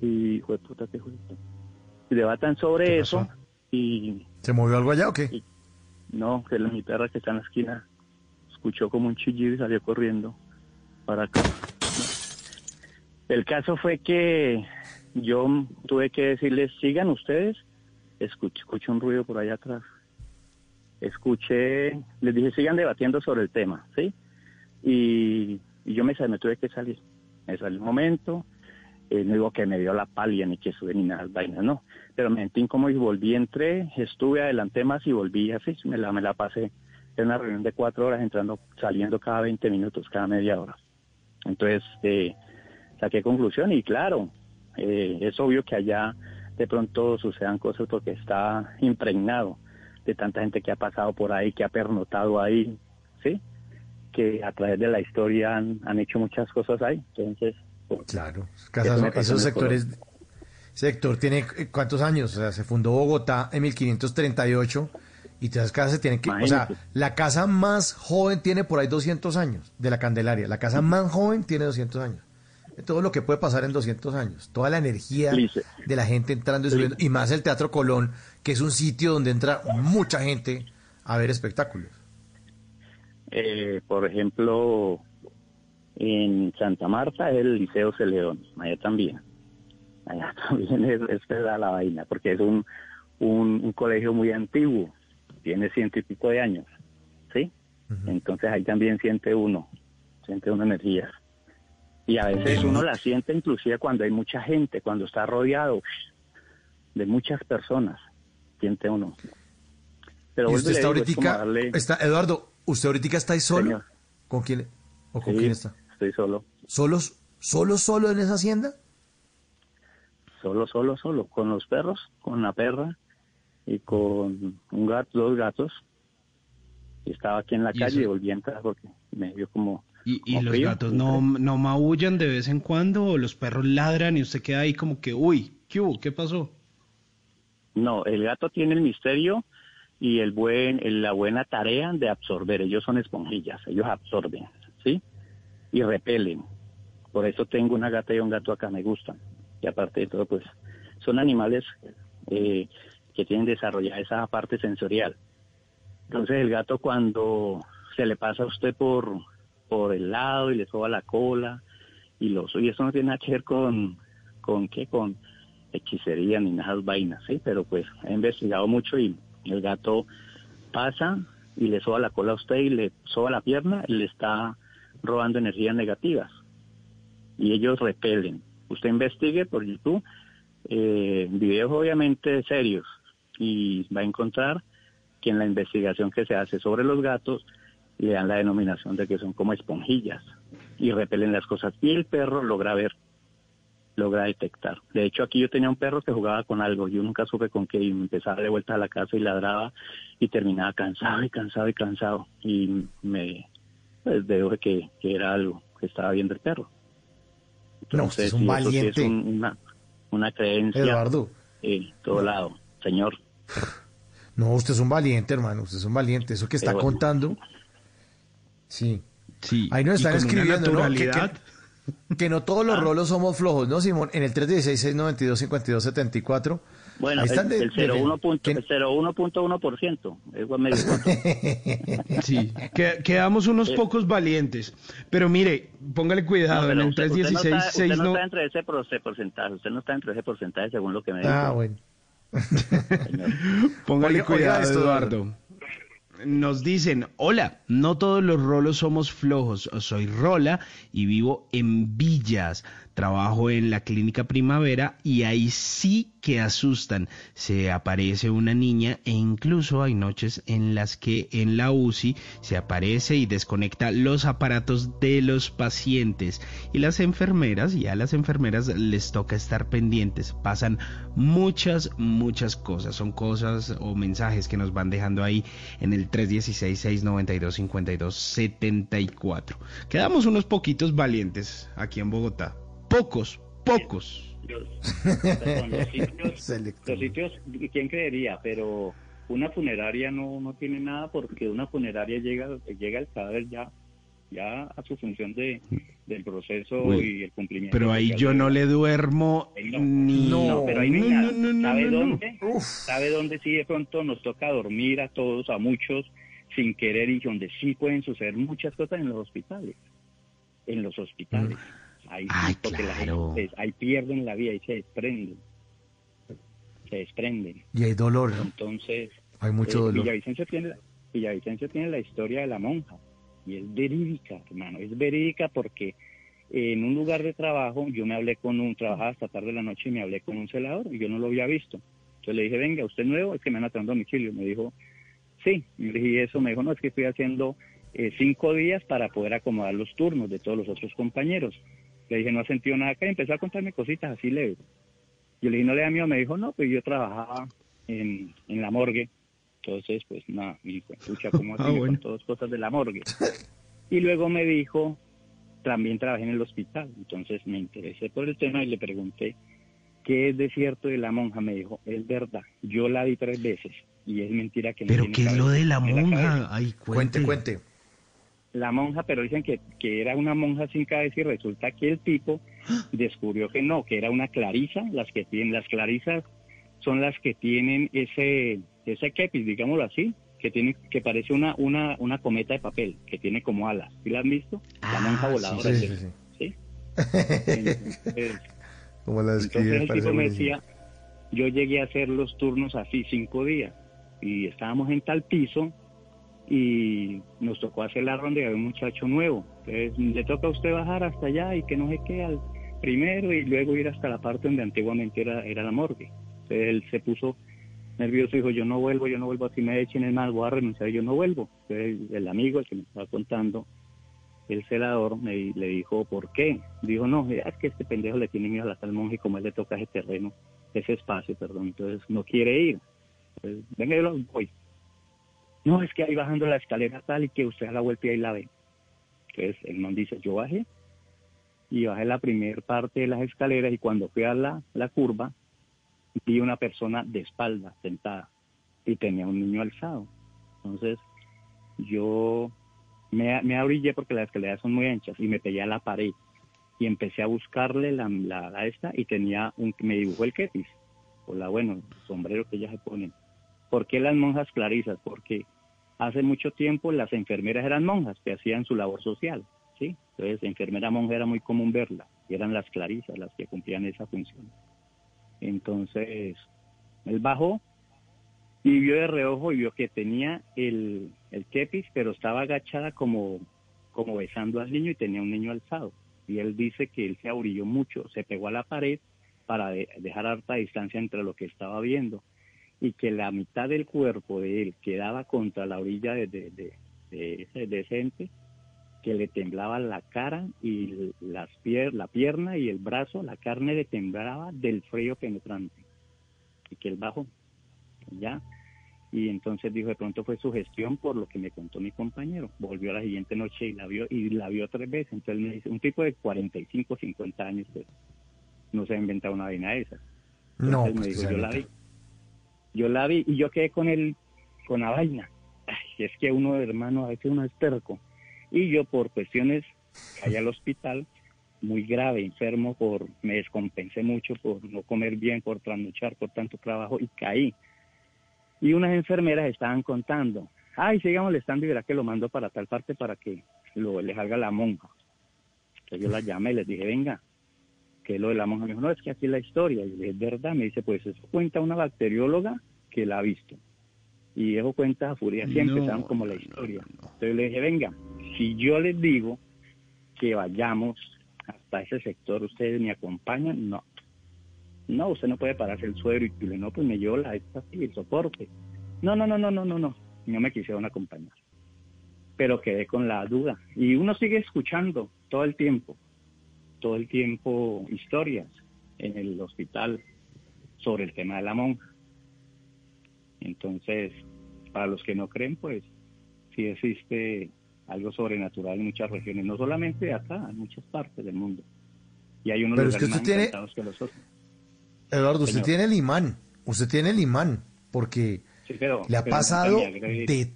y, puta, ¿qué fue esto? Y debatan sobre eso, y ¿Se movió algo allá o qué? no, que la- mi perra que está en la esquina escuchó como un chillido y salió corriendo para acá. El caso fue que yo tuve que decirles, sigan ustedes, escuché, escuché un ruido por allá atrás. Escuché, les dije, sigan debatiendo sobre el tema, ¿sí? Y, yo me, me tuve que salir. Me salí un momento, eh, no digo que me dio la palia ni que sube ni nada, vainas, no. Pero me sentí como y volví, entré, estuve adelante más y volví así, me la, me la pasé. Era una reunión de cuatro horas, entrando, saliendo cada 20 minutos, cada media hora. Entonces, eh, saqué conclusión y claro, eh, es obvio que allá de pronto sucedan cosas porque está impregnado de tanta gente que ha pasado por ahí, que ha pernotado ahí, ¿sí? Que a través de la historia han, han hecho muchas cosas ahí. Entonces, pues, Claro, casas- esos sectores, sector tiene eh, cuántos años, o sea, se fundó Bogotá en 1538 y todas las casas se tienen que, o sea, la casa más joven tiene por ahí 200 años de la Candelaria, la casa más joven tiene 200 años. todo lo que puede pasar en 200 años. Toda la energía Lice. de la gente entrando y subiendo. Y más el Teatro Colón, que es un sitio donde entra mucha gente a ver espectáculos. Eh, por ejemplo, en Santa Marta el Liceo Celeón, allá también. Allá también es, es la vaina, porque es un, un, un colegio muy antiguo, tiene ciento y pico de años, ¿sí? Entonces ahí también siente uno, siente una energía. Y a veces uno la siente inclusive cuando hay mucha gente, cuando está rodeado de muchas personas, siente uno. Pero ¿Y usted está digo, es como ahorita, darle- está, Eduardo, ¿usted ahorita está ahí solo? Señor. ¿Con quién? ¿O con Sí, quién está? Estoy solo. ¿Solos, solo, solo en esa hacienda? Solo, solo, solo, con los perros, con la perra y con un gato, dos gatos. Y estaba aquí en la ¿Y calle eso? y volví a entrar porque me dio como... ¿Y, y los frío. gatos no, no maullan de vez en cuando o los perros ladran y usted queda ahí como que, uy, ¿qué hubo? ¿Qué pasó? No, el gato tiene el misterio y el buen, la buena tarea de absorber. Ellos son esponjillas, ellos absorben, ¿sí? Y repelen. Por eso tengo una gata y un gato acá, me gustan. Y aparte de todo, pues son animales eh, que tienen desarrollada esa parte sensorial. Entonces el gato cuando se le pasa a usted por, por el lado y le soba la cola y los y eso no tiene nada que ver con con qué con hechicería ni nada de vainas, sí, pero pues he investigado mucho y el gato pasa y le soba la cola a usted y le soba la pierna y le está robando energías negativas y ellos repelen. Usted investigue por YouTube eh, videos obviamente serios y va a encontrar que en la investigación que se hace sobre los gatos le dan la denominación de que son como esponjillas y repelen las cosas y el perro logra ver, logra detectar. De hecho aquí yo tenía un perro que jugaba con algo, yo nunca supe con qué y me empezaba de vuelta a la casa y ladraba y terminaba cansado y cansado y cansado y me pues veo que, que era algo que estaba viendo el perro. No, usted es un sí valiente. es un- una, una creencia Eduardo. en todo lado, señor. No, usted es un valiente, hermano. Usted es un valiente. Eso que está bueno. contando. Sí. Sí. Ahí nos están escribiendo, ¿no? Que, naturalidad. que- que no todos los rolos somos flojos, ¿no, Simón? En el 316-692-5274. Bueno, Ahí están el de- 0,1 punto- que- el 0,1.1%. es igual medio punto. Sí, que- quedamos unos pocos valientes. Pero mire, póngale cuidado, en el usted, usted no 316 está, usted no 6 está entre ese, por- ese porcentaje. Usted no está entre ese porcentaje según lo que me dijo. Ah, bueno. Póngale Oiga- oiga cuidado, esto, Eduardo. Nos dicen, hola, no todos los rolos somos flojos, soy rola y vivo en Villas, trabajo en la clínica primavera y ahí sí que asustan, se aparece una niña e incluso hay noches en las que en la UCI se aparece y desconecta los aparatos de los pacientes. Y las enfermeras, y a las enfermeras les toca estar pendientes, pasan muchas, muchas cosas, son cosas o mensajes que nos van dejando ahí en el 316-692-5274. Quedamos unos poquitos valientes aquí en Bogotá, pocos, pocos. Perdón, los sitios, los sitios, ¿quién creería? Pero una funeraria no, no tiene nada porque una funeraria llega, llega el cadáver ya, ya a su función de, del proceso Uy, y el cumplimiento. Pero ahí yo no le duermo no. ni... No, pero ahí no hay no, nada. no, no, ¿Sabe no, no. dónde? ¿Sabe dónde sí de pronto nos toca dormir a todos, a muchos, sin querer y donde sí pueden suceder muchas cosas en los hospitales? En los hospitales. Ahí sí, porque la claro. gente, ahí pierden la vida y se desprenden. Se desprenden. Y hay dolor, ¿no? Entonces, Hay mucho eh, dolor. Villavicencio tiene, Villavicencio tiene la historia de la monja y es verídica, hermano, es verídica porque en un lugar de trabajo yo me hablé con un, trabajaba hasta tarde de la noche y me hablé con un celador y yo no lo había visto. Entonces le dije, venga, ¿usted es nuevo? Es que me van a traer un domicilio. Me dijo, sí. Y le dije, "¿Y eso? Me dijo, no, es que estoy haciendo eh, cinco días para poder acomodar los turnos de todos los otros compañeros. Le dije, no ha sentido nada acá y empezó a contarme cositas así leves. Yo le dije, no le da miedo, me dijo, no, pues yo trabajaba en, en la morgue. Entonces, pues nada, me dijo, escucha, ¿cómo así? Ah, bueno. dos cosas de la morgue. Y luego me dijo, también trabajé en el hospital. Entonces me interesé por el tema y le pregunté, ¿qué es de cierto de la monja? Me dijo, es verdad, yo la vi tres veces y es mentira que no Pero tiene ¿qué es lo de la en cabeza". monja? Ay, Cuente, cuente. cuente. La monja, pero dicen que, que era una monja sin cabeza y resulta que el tipo descubrió que no, que era una clarisa, las que tienen, las clarisas son las que tienen ese, ese kepis, digámoslo así, que tiene, que parece una, una, una cometa de papel, que tiene como alas. ¿Sí la han visto? La monja voladora. sí, sí, sí. ¿sí? Entonces, Como la entonces el tipo me decía, yo llegué a hacer los turnos así cinco días y estábamos en tal piso y nos tocó hacer la ronda y había un muchacho nuevo. Entonces le toca a usted bajar hasta allá y que no se quede al primero y luego ir hasta la parte donde antiguamente era, era la morgue. Entonces él se puso nervioso y dijo, yo no vuelvo, yo no vuelvo, así me echen el mal, voy a renunciar, yo no vuelvo. Entonces el amigo, el que me estaba contando, el celador, me, le dijo, ¿por qué? Dijo, no, es que este pendejo le tiene miedo a la tal monja y como él le toca ese terreno, ese espacio, perdón, entonces no quiere ir. Entonces, venga, yo lo voy. No, es que ahí bajando la escalera tal y que usted a la vuelta y ahí la ve. Entonces el man dice, yo bajé y bajé la primera parte de las escaleras y cuando fui a la, la curva vi una persona de espalda sentada y tenía un niño alzado. Entonces yo me, me abrillé porque las escaleras son muy anchas y me pegué a la pared y empecé a buscarle la, la, la esta y tenía un, me dibujó el ketis, o la, bueno, el sombrero que ellas se ponen. ¿Por qué las monjas clarisas? Porque hace mucho tiempo las enfermeras eran monjas que hacían su labor social, ¿sí? Entonces, enfermera monja era muy común verla, y eran las clarisas las que cumplían esa función. Entonces, él bajó y vio de reojo y vio que tenía el, el kepis, pero estaba agachada como, como besando al niño y tenía un niño alzado. Y él dice que él se abrilló mucho, se pegó a la pared para de- dejar harta distancia entre lo que estaba viendo y que la mitad del cuerpo de él quedaba contra la orilla de, de, de- de ese, de ese ente, que le temblaba la cara y las pier la pierna y el brazo, la carne le temblaba del frío penetrante. Y que él bajó, ya. Y entonces dijo, de pronto fue su gestión por lo que me contó mi compañero. Volvió la siguiente noche y la vio, y la vio tres veces. Entonces me dice, un tipo de 45, 50 años, pues, no se ha inventado una vaina de esas. No, Entonces me pues, dijo, que se yo la vi. Yo la vi y yo quedé con el, con la vaina. Ay, es que uno, hermano, a veces uno es terco. Y yo por cuestiones caí al hospital, muy grave, enfermo, por me descompensé mucho por no comer bien, por trasnochar, por tanto trabajo y caí. Y unas enfermeras estaban contando, ay, siga molestando y verá que lo mando para tal parte para que lo, le salga la monja. Entonces yo la llamé y les dije, venga, que lo de la monja. Me dijo, no, es que así es la historia. Y le dije, es verdad. Me dice, pues eso cuenta una bacterióloga que la ha visto. Y eso cuenta a furia. Así No, empezaron como la historia. Entonces le dije, venga, si yo les digo que vayamos hasta ese sector, ustedes me acompañan, no. No, usted no puede pararse el suero y decirle, no, pues me llevo la esta sí, el soporte. No, no, no, no, no, no, no. No me quisieron acompañar. Pero quedé con la duda. Y uno sigue escuchando todo el tiempo, todo el tiempo historias en el hospital sobre el tema de la monja. Entonces, para los que no creen, pues sí existe algo sobrenatural en muchas regiones, no solamente acá, en muchas partes del mundo. Y hay unos Pero es que lugares usted más tiene- que los otros. Eduardo, usted tiene el imán. Usted tiene el imán. Porque Sí, pero- le ha pero pasado de,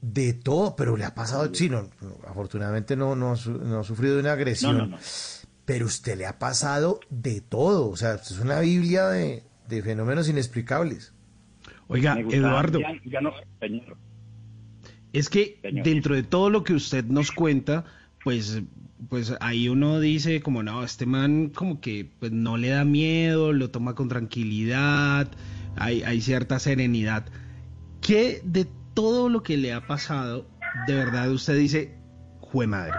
de todo, pero le ha pasado. Sí, no, afortunadamente no, no, no ha sufrido de una agresión. No, no, no. Pero usted le ha pasado de todo. O sea, usted es una Biblia de, de fenómenos inexplicables. Oiga, Eduardo, ya- ya no, señor. es que Señor. dentro de todo lo que usted nos cuenta, pues, pues ahí uno dice como no, este man como que pues, no le da miedo, lo toma con tranquilidad, hay, hay cierta serenidad. ¿Qué de todo lo que le ha pasado, de verdad usted dice, jue madre?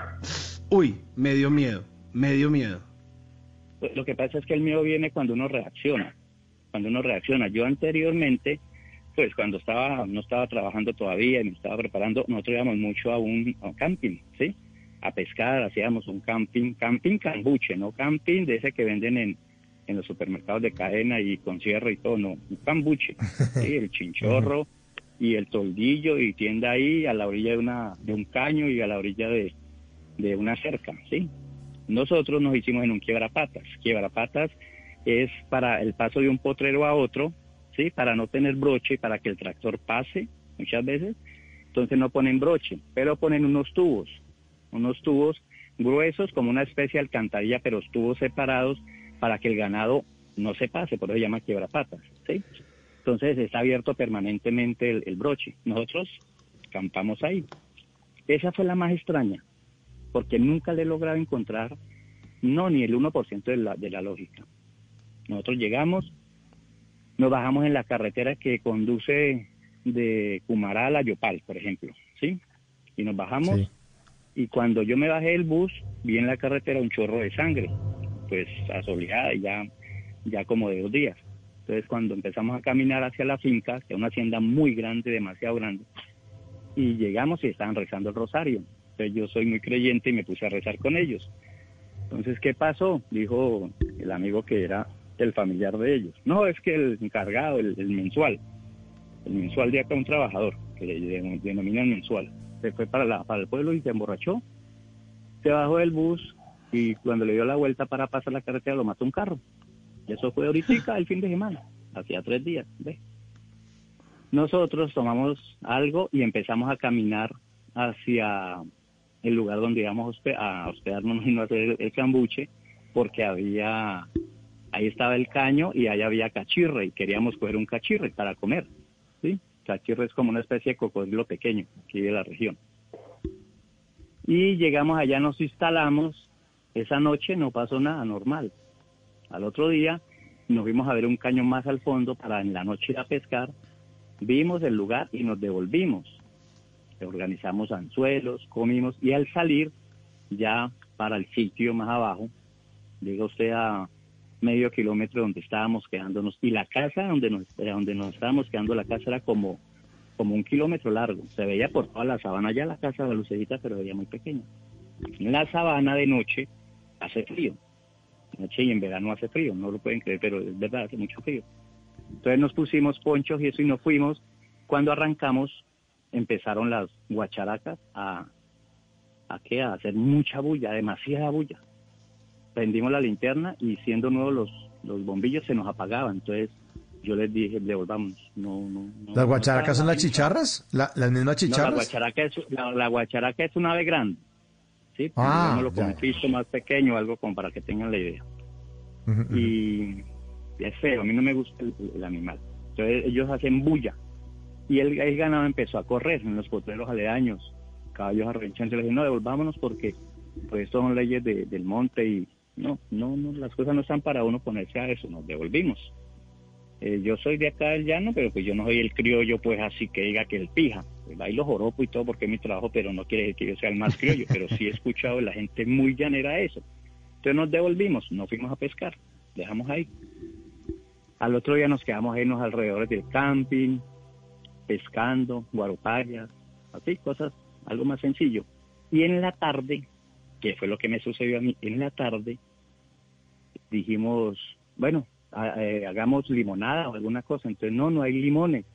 Uy, me dio miedo, me dio miedo. Pues, Lo que pasa es que el miedo viene cuando uno reacciona. Cuando uno reacciona. Yo anteriormente, pues cuando estaba no estaba trabajando todavía y me estaba preparando, nosotros íbamos mucho a un, a un camping, ¿sí? A pescar, hacíamos un camping, camping cambuche, no camping de ese que venden en, en los supermercados de cadena y con cierre y todo, no, un cambuche, ¿sí? El chinchorro y el toldillo y tienda ahí a la orilla de, una, de un caño y a la orilla de, de una cerca, ¿sí? Nosotros nos hicimos en un quiebrapatas. Quiebrapatas es para el paso de un potrero a otro, ¿sí? Para no tener broche y para que el tractor pase muchas veces. Entonces no ponen broche, pero ponen unos tubos, unos tubos gruesos como una especie de alcantarilla, pero tubos separados para que el ganado no se pase, por eso se llama quiebrapatas, ¿sí? Entonces está abierto permanentemente el, el broche. Nosotros campamos ahí. Esa fue la más extraña, porque nunca le he logrado encontrar, no, ni el 1% de la, de la lógica. Nosotros llegamos, nos bajamos en la carretera que conduce de Cumará a La Yopal, por ejemplo, ¿sí? Y nos bajamos y cuando yo me bajé del bus, vi en la carretera un chorro de sangre, pues asoleada y ya, ya como de dos días. Entonces cuando empezamos a caminar hacia la finca, que es una hacienda muy grande, demasiado grande, y llegamos y estaban rezando el rosario. Yo soy muy creyente y me puse a rezar con ellos. Entonces, ¿qué pasó? Dijo el amigo que era el familiar de ellos. No, es que el encargado, el, mensual, el mensual de acá, un trabajador, que le de- denominan mensual, se fue para, la, para el pueblo y se emborrachó. Se bajó del bus y cuando le dio la vuelta para pasar la carretera lo mató un carro. Y eso fue ahorita el fin de semana, hacía tres días. ¿ve? Nosotros tomamos algo y empezamos a caminar hacia el lugar donde íbamos a hospedarnos y no hacer el, el cambuche, porque había, ahí estaba el caño y ahí había cachirre y queríamos coger un cachirre para comer. ¿sí? Cachirre es como una especie de cocodrilo pequeño aquí de la región. Y llegamos allá, nos instalamos. Esa noche no pasó nada normal. Al otro día nos fuimos a ver un caño más al fondo para en la noche ir a pescar. Vimos el lugar y nos devolvimos. Organizamos anzuelos, comimos y al salir ya para el sitio más abajo, llega usted a medio kilómetro donde estábamos quedándonos y la casa donde nos, eh, donde nos estábamos quedando, la casa era como, como un kilómetro largo. Se veía por toda la sabana ya la casa de la pero veía muy pequeña. En la sabana de noche hace frío. Noche y en verano hace frío, no lo pueden creer, pero es verdad, hace mucho frío. Entonces nos pusimos ponchos y eso y nos fuimos. Cuando arrancamos empezaron las guacharacas a, a, qué? a hacer mucha bulla, demasiada bulla. Prendimos la linterna y siendo nuevos los, los bombillos se nos apagaban. Entonces yo les dije, devolvamos. No, no, no, ¿Las no guacharacas son las chicharras? ¿La- ¿Las mismas no, la chicharras? guacharaca es, la, la guacharaca es un ave grande. Sí, Ah, digámoslo con piso más pequeño, algo como para que tengan la idea. Ujú, ujú. Y es feo, a mí no me gusta el, el animal. Entonces ellos hacen bulla. Y el ganado empezó a correr en los potreros aledaños, caballos arrenchantes. Le dije, no, devolvámonos porque pues son leyes de- del monte y no, no, no, las cosas no están para uno ponerse a eso, nos devolvimos. Eh, yo soy de acá del llano, pero pues yo no soy el criollo, pues así que diga que el pija. Pues bailo joropo y todo porque es mi trabajo, pero no quiere decir que yo sea el más criollo, pero sí he escuchado la gente muy llanera eso. Entonces nos devolvimos, no fuimos a pescar, dejamos ahí. Al otro día nos quedamos ahí en los alrededores del camping, pescando, guaropayas, así, cosas, algo más sencillo. Y en la tarde, que fue lo que me sucedió a mí, en la tarde dijimos, bueno, ha- eh, hagamos limonada o alguna cosa. Entonces, no, no hay limones.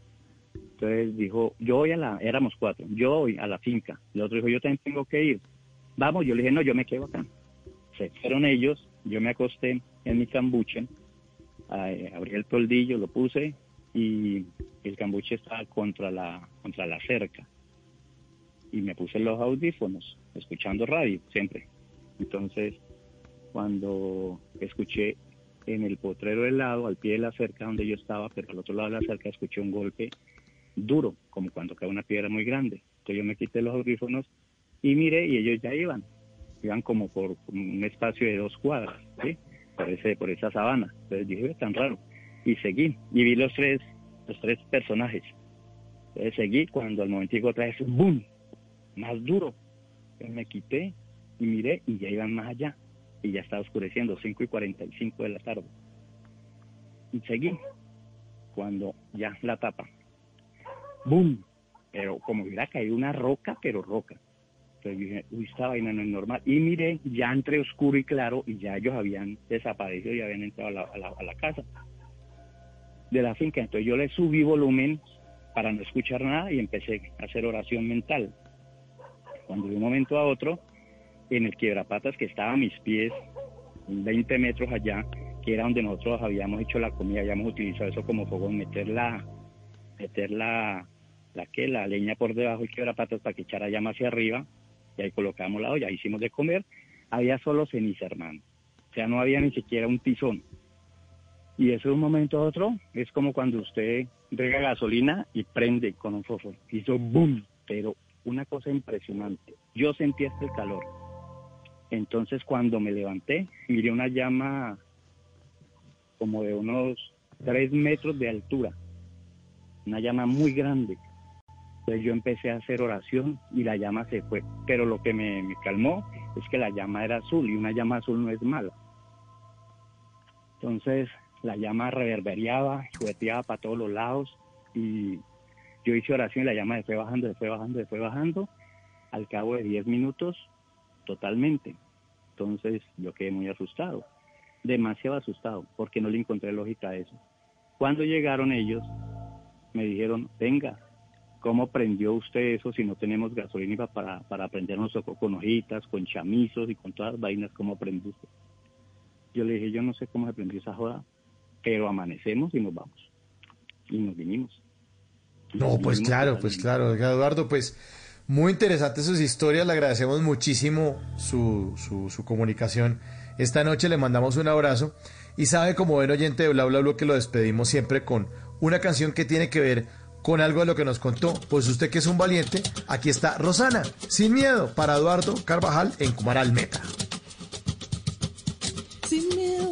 Entonces dijo, yo voy a la, éramos cuatro, yo voy a la finca. El otro dijo, yo también tengo que ir. Vamos, yo le dije, no, yo me quedo acá. Se fueron ellos, yo me acosté en mi cambuche, eh, abrí el toldillo, lo puse y el cambuche estaba contra la, contra la cerca. Y me puse los audífonos, escuchando radio, siempre. Entonces, cuando escuché en el potrero del lado, al pie de la cerca donde yo estaba, pero al otro lado de la cerca escuché un golpe duro, como cuando cae una piedra muy grande. Entonces yo me quité los audífonos y miré y ellos ya iban. Iban como por un espacio de dos cuadras, ¿sí? Por, ese, por esa sabana. Entonces dije, "Ve, tan raro. Y seguí, y vi los tres, los tres personajes. Entonces seguí cuando al momentico otra vez, ¡boom! Más duro. Me quité y miré y ya iban más allá. Y ya estaba oscureciendo, 5 y 45 de la tarde. Y seguí cuando ya la tapa. ¡Boom! Pero como hubiera caído una roca, pero roca. Entonces dije, uy, esta vaina no es normal. Y miré ya entre oscuro y claro y ya ellos habían desaparecido y habían entrado a la, a la, a la casa de la finca. Entonces yo le subí volumen para no escuchar nada y empecé a hacer oración mental. Cuando de un momento a otro, en el quiebrapatas que estaba a mis pies, 20 metros allá, que era donde nosotros habíamos hecho la comida, habíamos utilizado eso como fogón, meter la, meter la, la que la leña por debajo y quebrapatas para que echara llama hacia arriba y ahí colocamos la olla, hicimos de comer, había solo ceniza, hermano. O sea, no había ni siquiera un tizón. Y eso de un momento a otro es como cuando usted rega gasolina y prende con un fósforo. Hizo boom, pero una cosa impresionante. Yo sentí hasta el calor. Entonces cuando me levanté, miré una llama como de unos tres metros de altura. Una llama muy grande. Entonces yo empecé a hacer oración y la llama se fue. Pero lo que me, me calmó es que la llama era azul y una llama azul no es mala. Entonces la llama reverberaba, jugueteaba para todos los lados y yo hice oración y la llama se fue bajando, se fue bajando, se fue bajando. Al cabo de 10 minutos, totalmente. Entonces yo quedé muy asustado, demasiado asustado, porque no le encontré lógica a eso. Cuando llegaron ellos, me dijeron, venga, ¿cómo prendió usted eso si no tenemos gasolina para, para prendernos con hojitas, con chamizos y con todas las vainas? ¿Cómo prendió usted? Yo le dije, yo no sé cómo se prendió esa joda, pero amanecemos y nos vamos. Y nos vinimos. No, pues claro, pues claro, Eduardo, pues muy interesantes sus historias, le agradecemos muchísimo su, su, su, comunicación. Esta noche le mandamos un abrazo y sabe como buen oyente de Bla Bla Bla que lo despedimos siempre con una canción que tiene que ver con algo de lo que nos contó. Pues usted que es un valiente, aquí está Rosana, sin miedo, para Eduardo Carvajal en Cumaral Meta.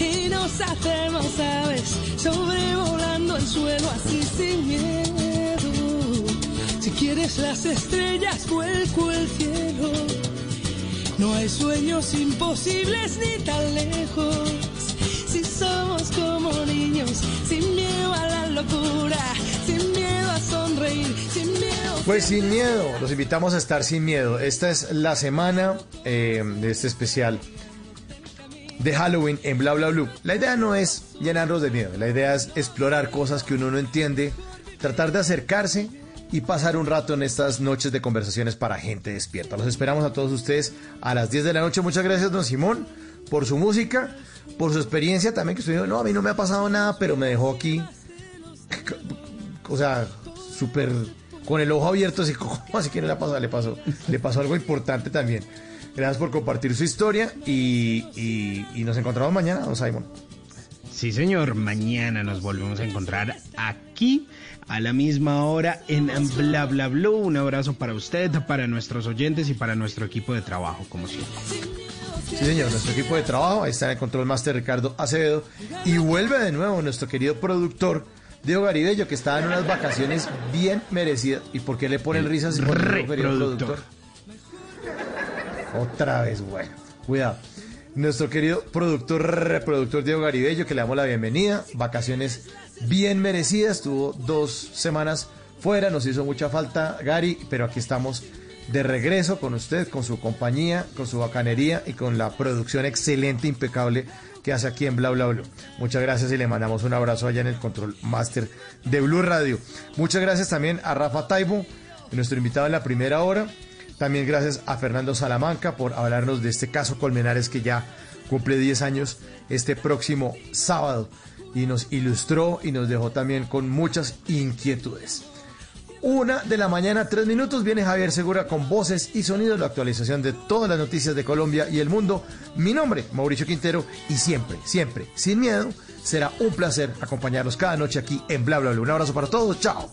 y nos hacemos aves sobrevolando el suelo así sin miedo. Si quieres las estrellas, vuelco el cielo. No hay sueños imposibles ni tan lejos. Si somos como niños, sin miedo a la locura, sin miedo a sonreír, sin miedo. Pues sin miedo, los invitamos a estar sin miedo. Esta es la semana eh, de este especial de Halloween en Bla Bla Blue. La idea no es llenarnos de miedo, la idea es explorar cosas que uno no entiende, tratar de acercarse y pasar un rato en estas noches de conversaciones para gente despierta. Los esperamos a todos ustedes a las 10 de la noche. Muchas gracias, don Simón, por su música, por su experiencia también, que usted dijo, no, a mí no me ha pasado nada, pero me dejó aquí, o sea, súper con el ojo abierto, así como así que no le pasó, le pasó, le pasó algo importante también. Gracias por compartir su historia y, y, y nos encontramos mañana, don Simon. Sí, señor, mañana nos volvemos a encontrar aquí a la misma hora en Bla Bla Blue. Un abrazo para usted, para nuestros oyentes y para nuestro equipo de trabajo, como siempre. Sí, señor, nuestro equipo de trabajo, ahí está en el control master Ricardo Acevedo y vuelve de nuevo nuestro querido productor Diego Garibello, que está en unas vacaciones bien merecidas. ¿Y por qué le ponen risas? si Reproductor. Otra vez, bueno, cuidado. Nuestro querido productor, reproductor Diego Garibello, que le damos la bienvenida. Vacaciones bien merecidas, tuvo dos semanas fuera, nos hizo mucha falta Gary, pero aquí estamos de regreso con usted, con su compañía, con su bacanería y con la producción excelente, impecable que hace aquí en Bla Bla Blue. Muchas gracias y le mandamos un abrazo allá en el control master de Blue Radio. Muchas gracias también a Rafa Taibo, nuestro invitado en la primera hora. También gracias a Fernando Salamanca por hablarnos de este caso Colmenares que ya cumple 10 años este próximo sábado y nos ilustró y nos dejó también con muchas inquietudes. Una de la mañana, tres minutos, viene Javier Segura con voces y sonidos, la actualización de todas las noticias de Colombia y el mundo. Mi nombre, Mauricio Quintero, y siempre, siempre, sin miedo, será un placer acompañarlos cada noche aquí en Bla Bla Bla. Un abrazo para todos, chao.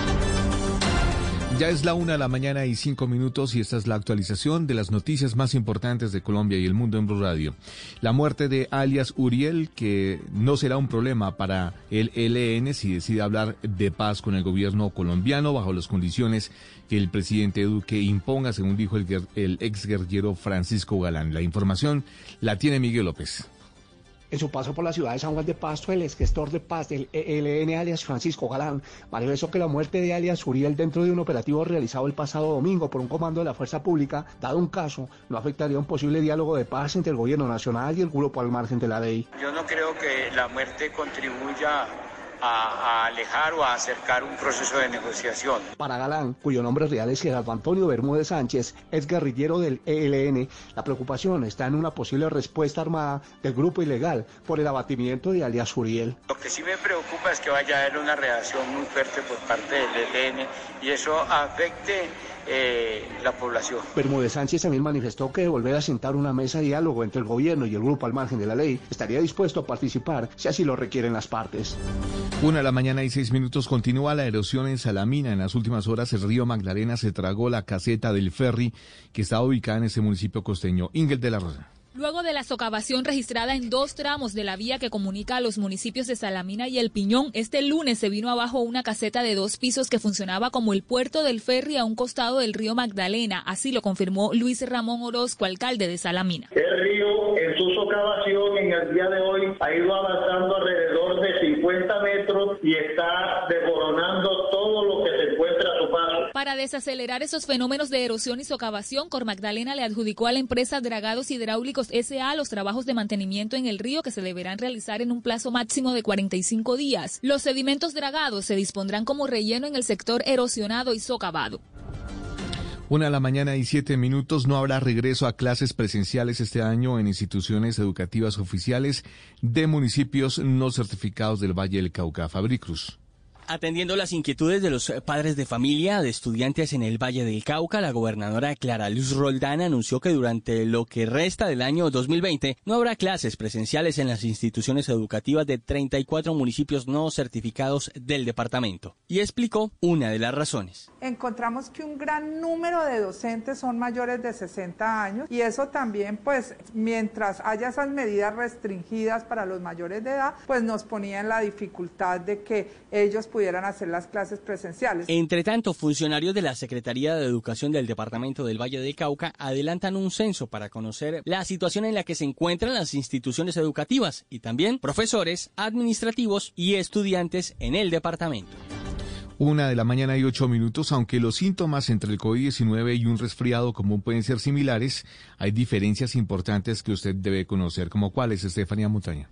Ya es la una de la mañana y cinco minutos y esta es la actualización de las noticias más importantes de Colombia y el mundo en Blue Radio. La muerte de alias Uriel, que no será un problema para el ELN si decide hablar de paz con el gobierno colombiano bajo las condiciones que el presidente Duque imponga, según dijo el, el ex guerrillero Francisco Galán. La información la tiene Miguel López. En su paso por la ciudad de San Juan de Pasto, el exgestor de paz del ELN alias Francisco Galán manifestó que la muerte de alias Uriel dentro de un operativo realizado el pasado domingo por un comando de la Fuerza Pública, dado un caso, no afectaría un posible diálogo de paz entre el gobierno nacional y el grupo al margen de la ley. Yo no creo que la muerte contribuya a, a alejar o a acercar un proceso de negociación. Para Galán, cuyo nombre real es Gerardo Antonio Bermúdez Sánchez, es guerrillero del ELN, la preocupación está en una posible respuesta armada del grupo ilegal por el abatimiento de alias Uriel. Lo que sí me preocupa es que vaya a haber una reacción muy fuerte por parte del ELN y eso afecte eh, la población. Bermúdez Sánchez también manifestó que volver a sentar una mesa de diálogo entre el gobierno y el grupo al margen de la ley estaría dispuesto a participar si así lo requieren las partes. Una de la mañana y seis minutos continúa la erosión en Salamina. En las últimas horas el río Magdalena se tragó la caseta del ferry que está ubicada en ese municipio costeño. Ingel de la Rosa. Luego de la socavación registrada en dos tramos de la vía que comunica a los municipios de Salamina y El Piñón, este lunes se vino abajo una caseta de dos pisos que funcionaba como el puerto del ferry a un costado del río Magdalena. Así lo confirmó Luis Ramón Orozco, alcalde de Salamina. El río en su socavación en el día de hoy ha ido avanzando alrededor de 50 metros y está desboronando todo lo que se encuentra a su paso. Para desacelerar esos fenómenos de erosión y socavación, Cor Magdalena le adjudicó a la empresa Dragados Hidráulicos SA los trabajos de mantenimiento en el río que se deberán realizar en un plazo máximo de 45 días. Los sedimentos dragados se dispondrán como relleno en el sector erosionado y socavado. Una de la mañana y siete minutos. No habrá regreso a clases presenciales este año en instituciones educativas oficiales de municipios no certificados del Valle del Cauca. Fabricruz. Atendiendo las inquietudes de los eh, padres de familia de estudiantes en el Valle del Cauca, la gobernadora Clara Luz Roldán anunció que durante lo que resta del año 2020 no habrá clases presenciales en las instituciones educativas de 34 municipios no certificados del departamento y explicó una de las razones. encontramos que un gran número de docentes son mayores de 60 años y eso también pues mientras haya esas medidas restringidas para los mayores de edad pues nos ponía en la dificultad de que ellos pudieran hacer las clases presenciales. Entre tanto, funcionarios de la Secretaría de Educación del Departamento del Valle del Cauca adelantan un censo para conocer la situación en la que se encuentran las instituciones educativas y también profesores, administrativos y estudiantes en el departamento. Una de la mañana y ocho minutos, aunque los síntomas entre el COVID-19 y un resfriado común pueden ser similares, hay diferencias importantes que usted debe conocer, como cuáles, Estefanía Montaña.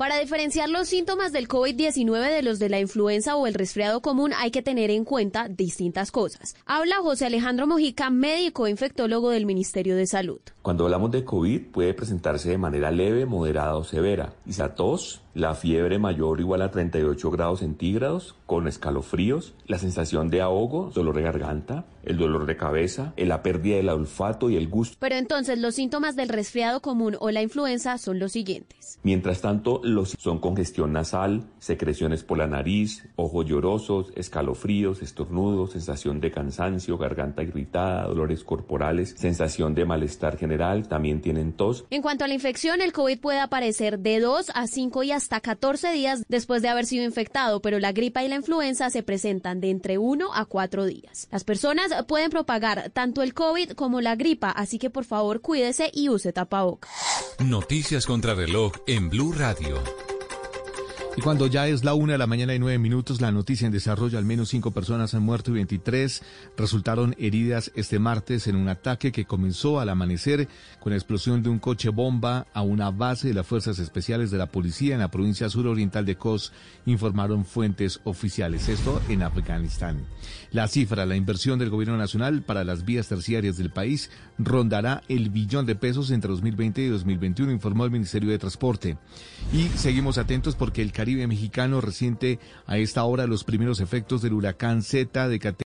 Para diferenciar los síntomas del COVID-19 de los de la influenza o el resfriado común hay que tener en cuenta distintas cosas. Habla José Alejandro Mojica, médico infectólogo del Ministerio de Salud. Cuando hablamos de COVID puede presentarse de manera leve, moderada o severa. Y la tos, la fiebre mayor o igual a 38 grados centígrados, con escalofríos, la sensación de ahogo, dolor de garganta, el dolor de cabeza, la pérdida del olfato y el gusto. Pero entonces los síntomas del resfriado común o la influenza son los siguientes. Mientras tanto, los son congestión nasal, secreciones por la nariz, ojos llorosos, escalofríos, estornudos, sensación de cansancio, garganta irritada, dolores corporales, sensación de malestar general, también tienen tos. En cuanto a la infección, el COVID puede aparecer de 2 a 5 y hasta hasta 14 días después de haber sido infectado, pero la gripa y la influenza se presentan de entre 1 a 4 días. Las personas pueden propagar tanto el COVID como la gripa, así que por favor cuídese y use tapabocas. Noticias contra reloj en Blue Radio. Y cuando ya es la una de la mañana y nueve minutos, la noticia en desarrollo, al menos cinco personas han muerto y 23 resultaron heridas este martes en un ataque que comenzó al amanecer con la explosión de un coche bomba a una base de las Fuerzas Especiales de la Policía en la provincia suroriental de Kos, informaron fuentes oficiales. Esto en Afganistán. La cifra, la inversión del gobierno nacional para las vías terciarias del país rondará el billón de pesos entre 2020 y 2021, informó el Ministerio de Transporte. Y seguimos atentos porque el Caribe mexicano resiente a esta hora los primeros efectos del huracán Z de categoría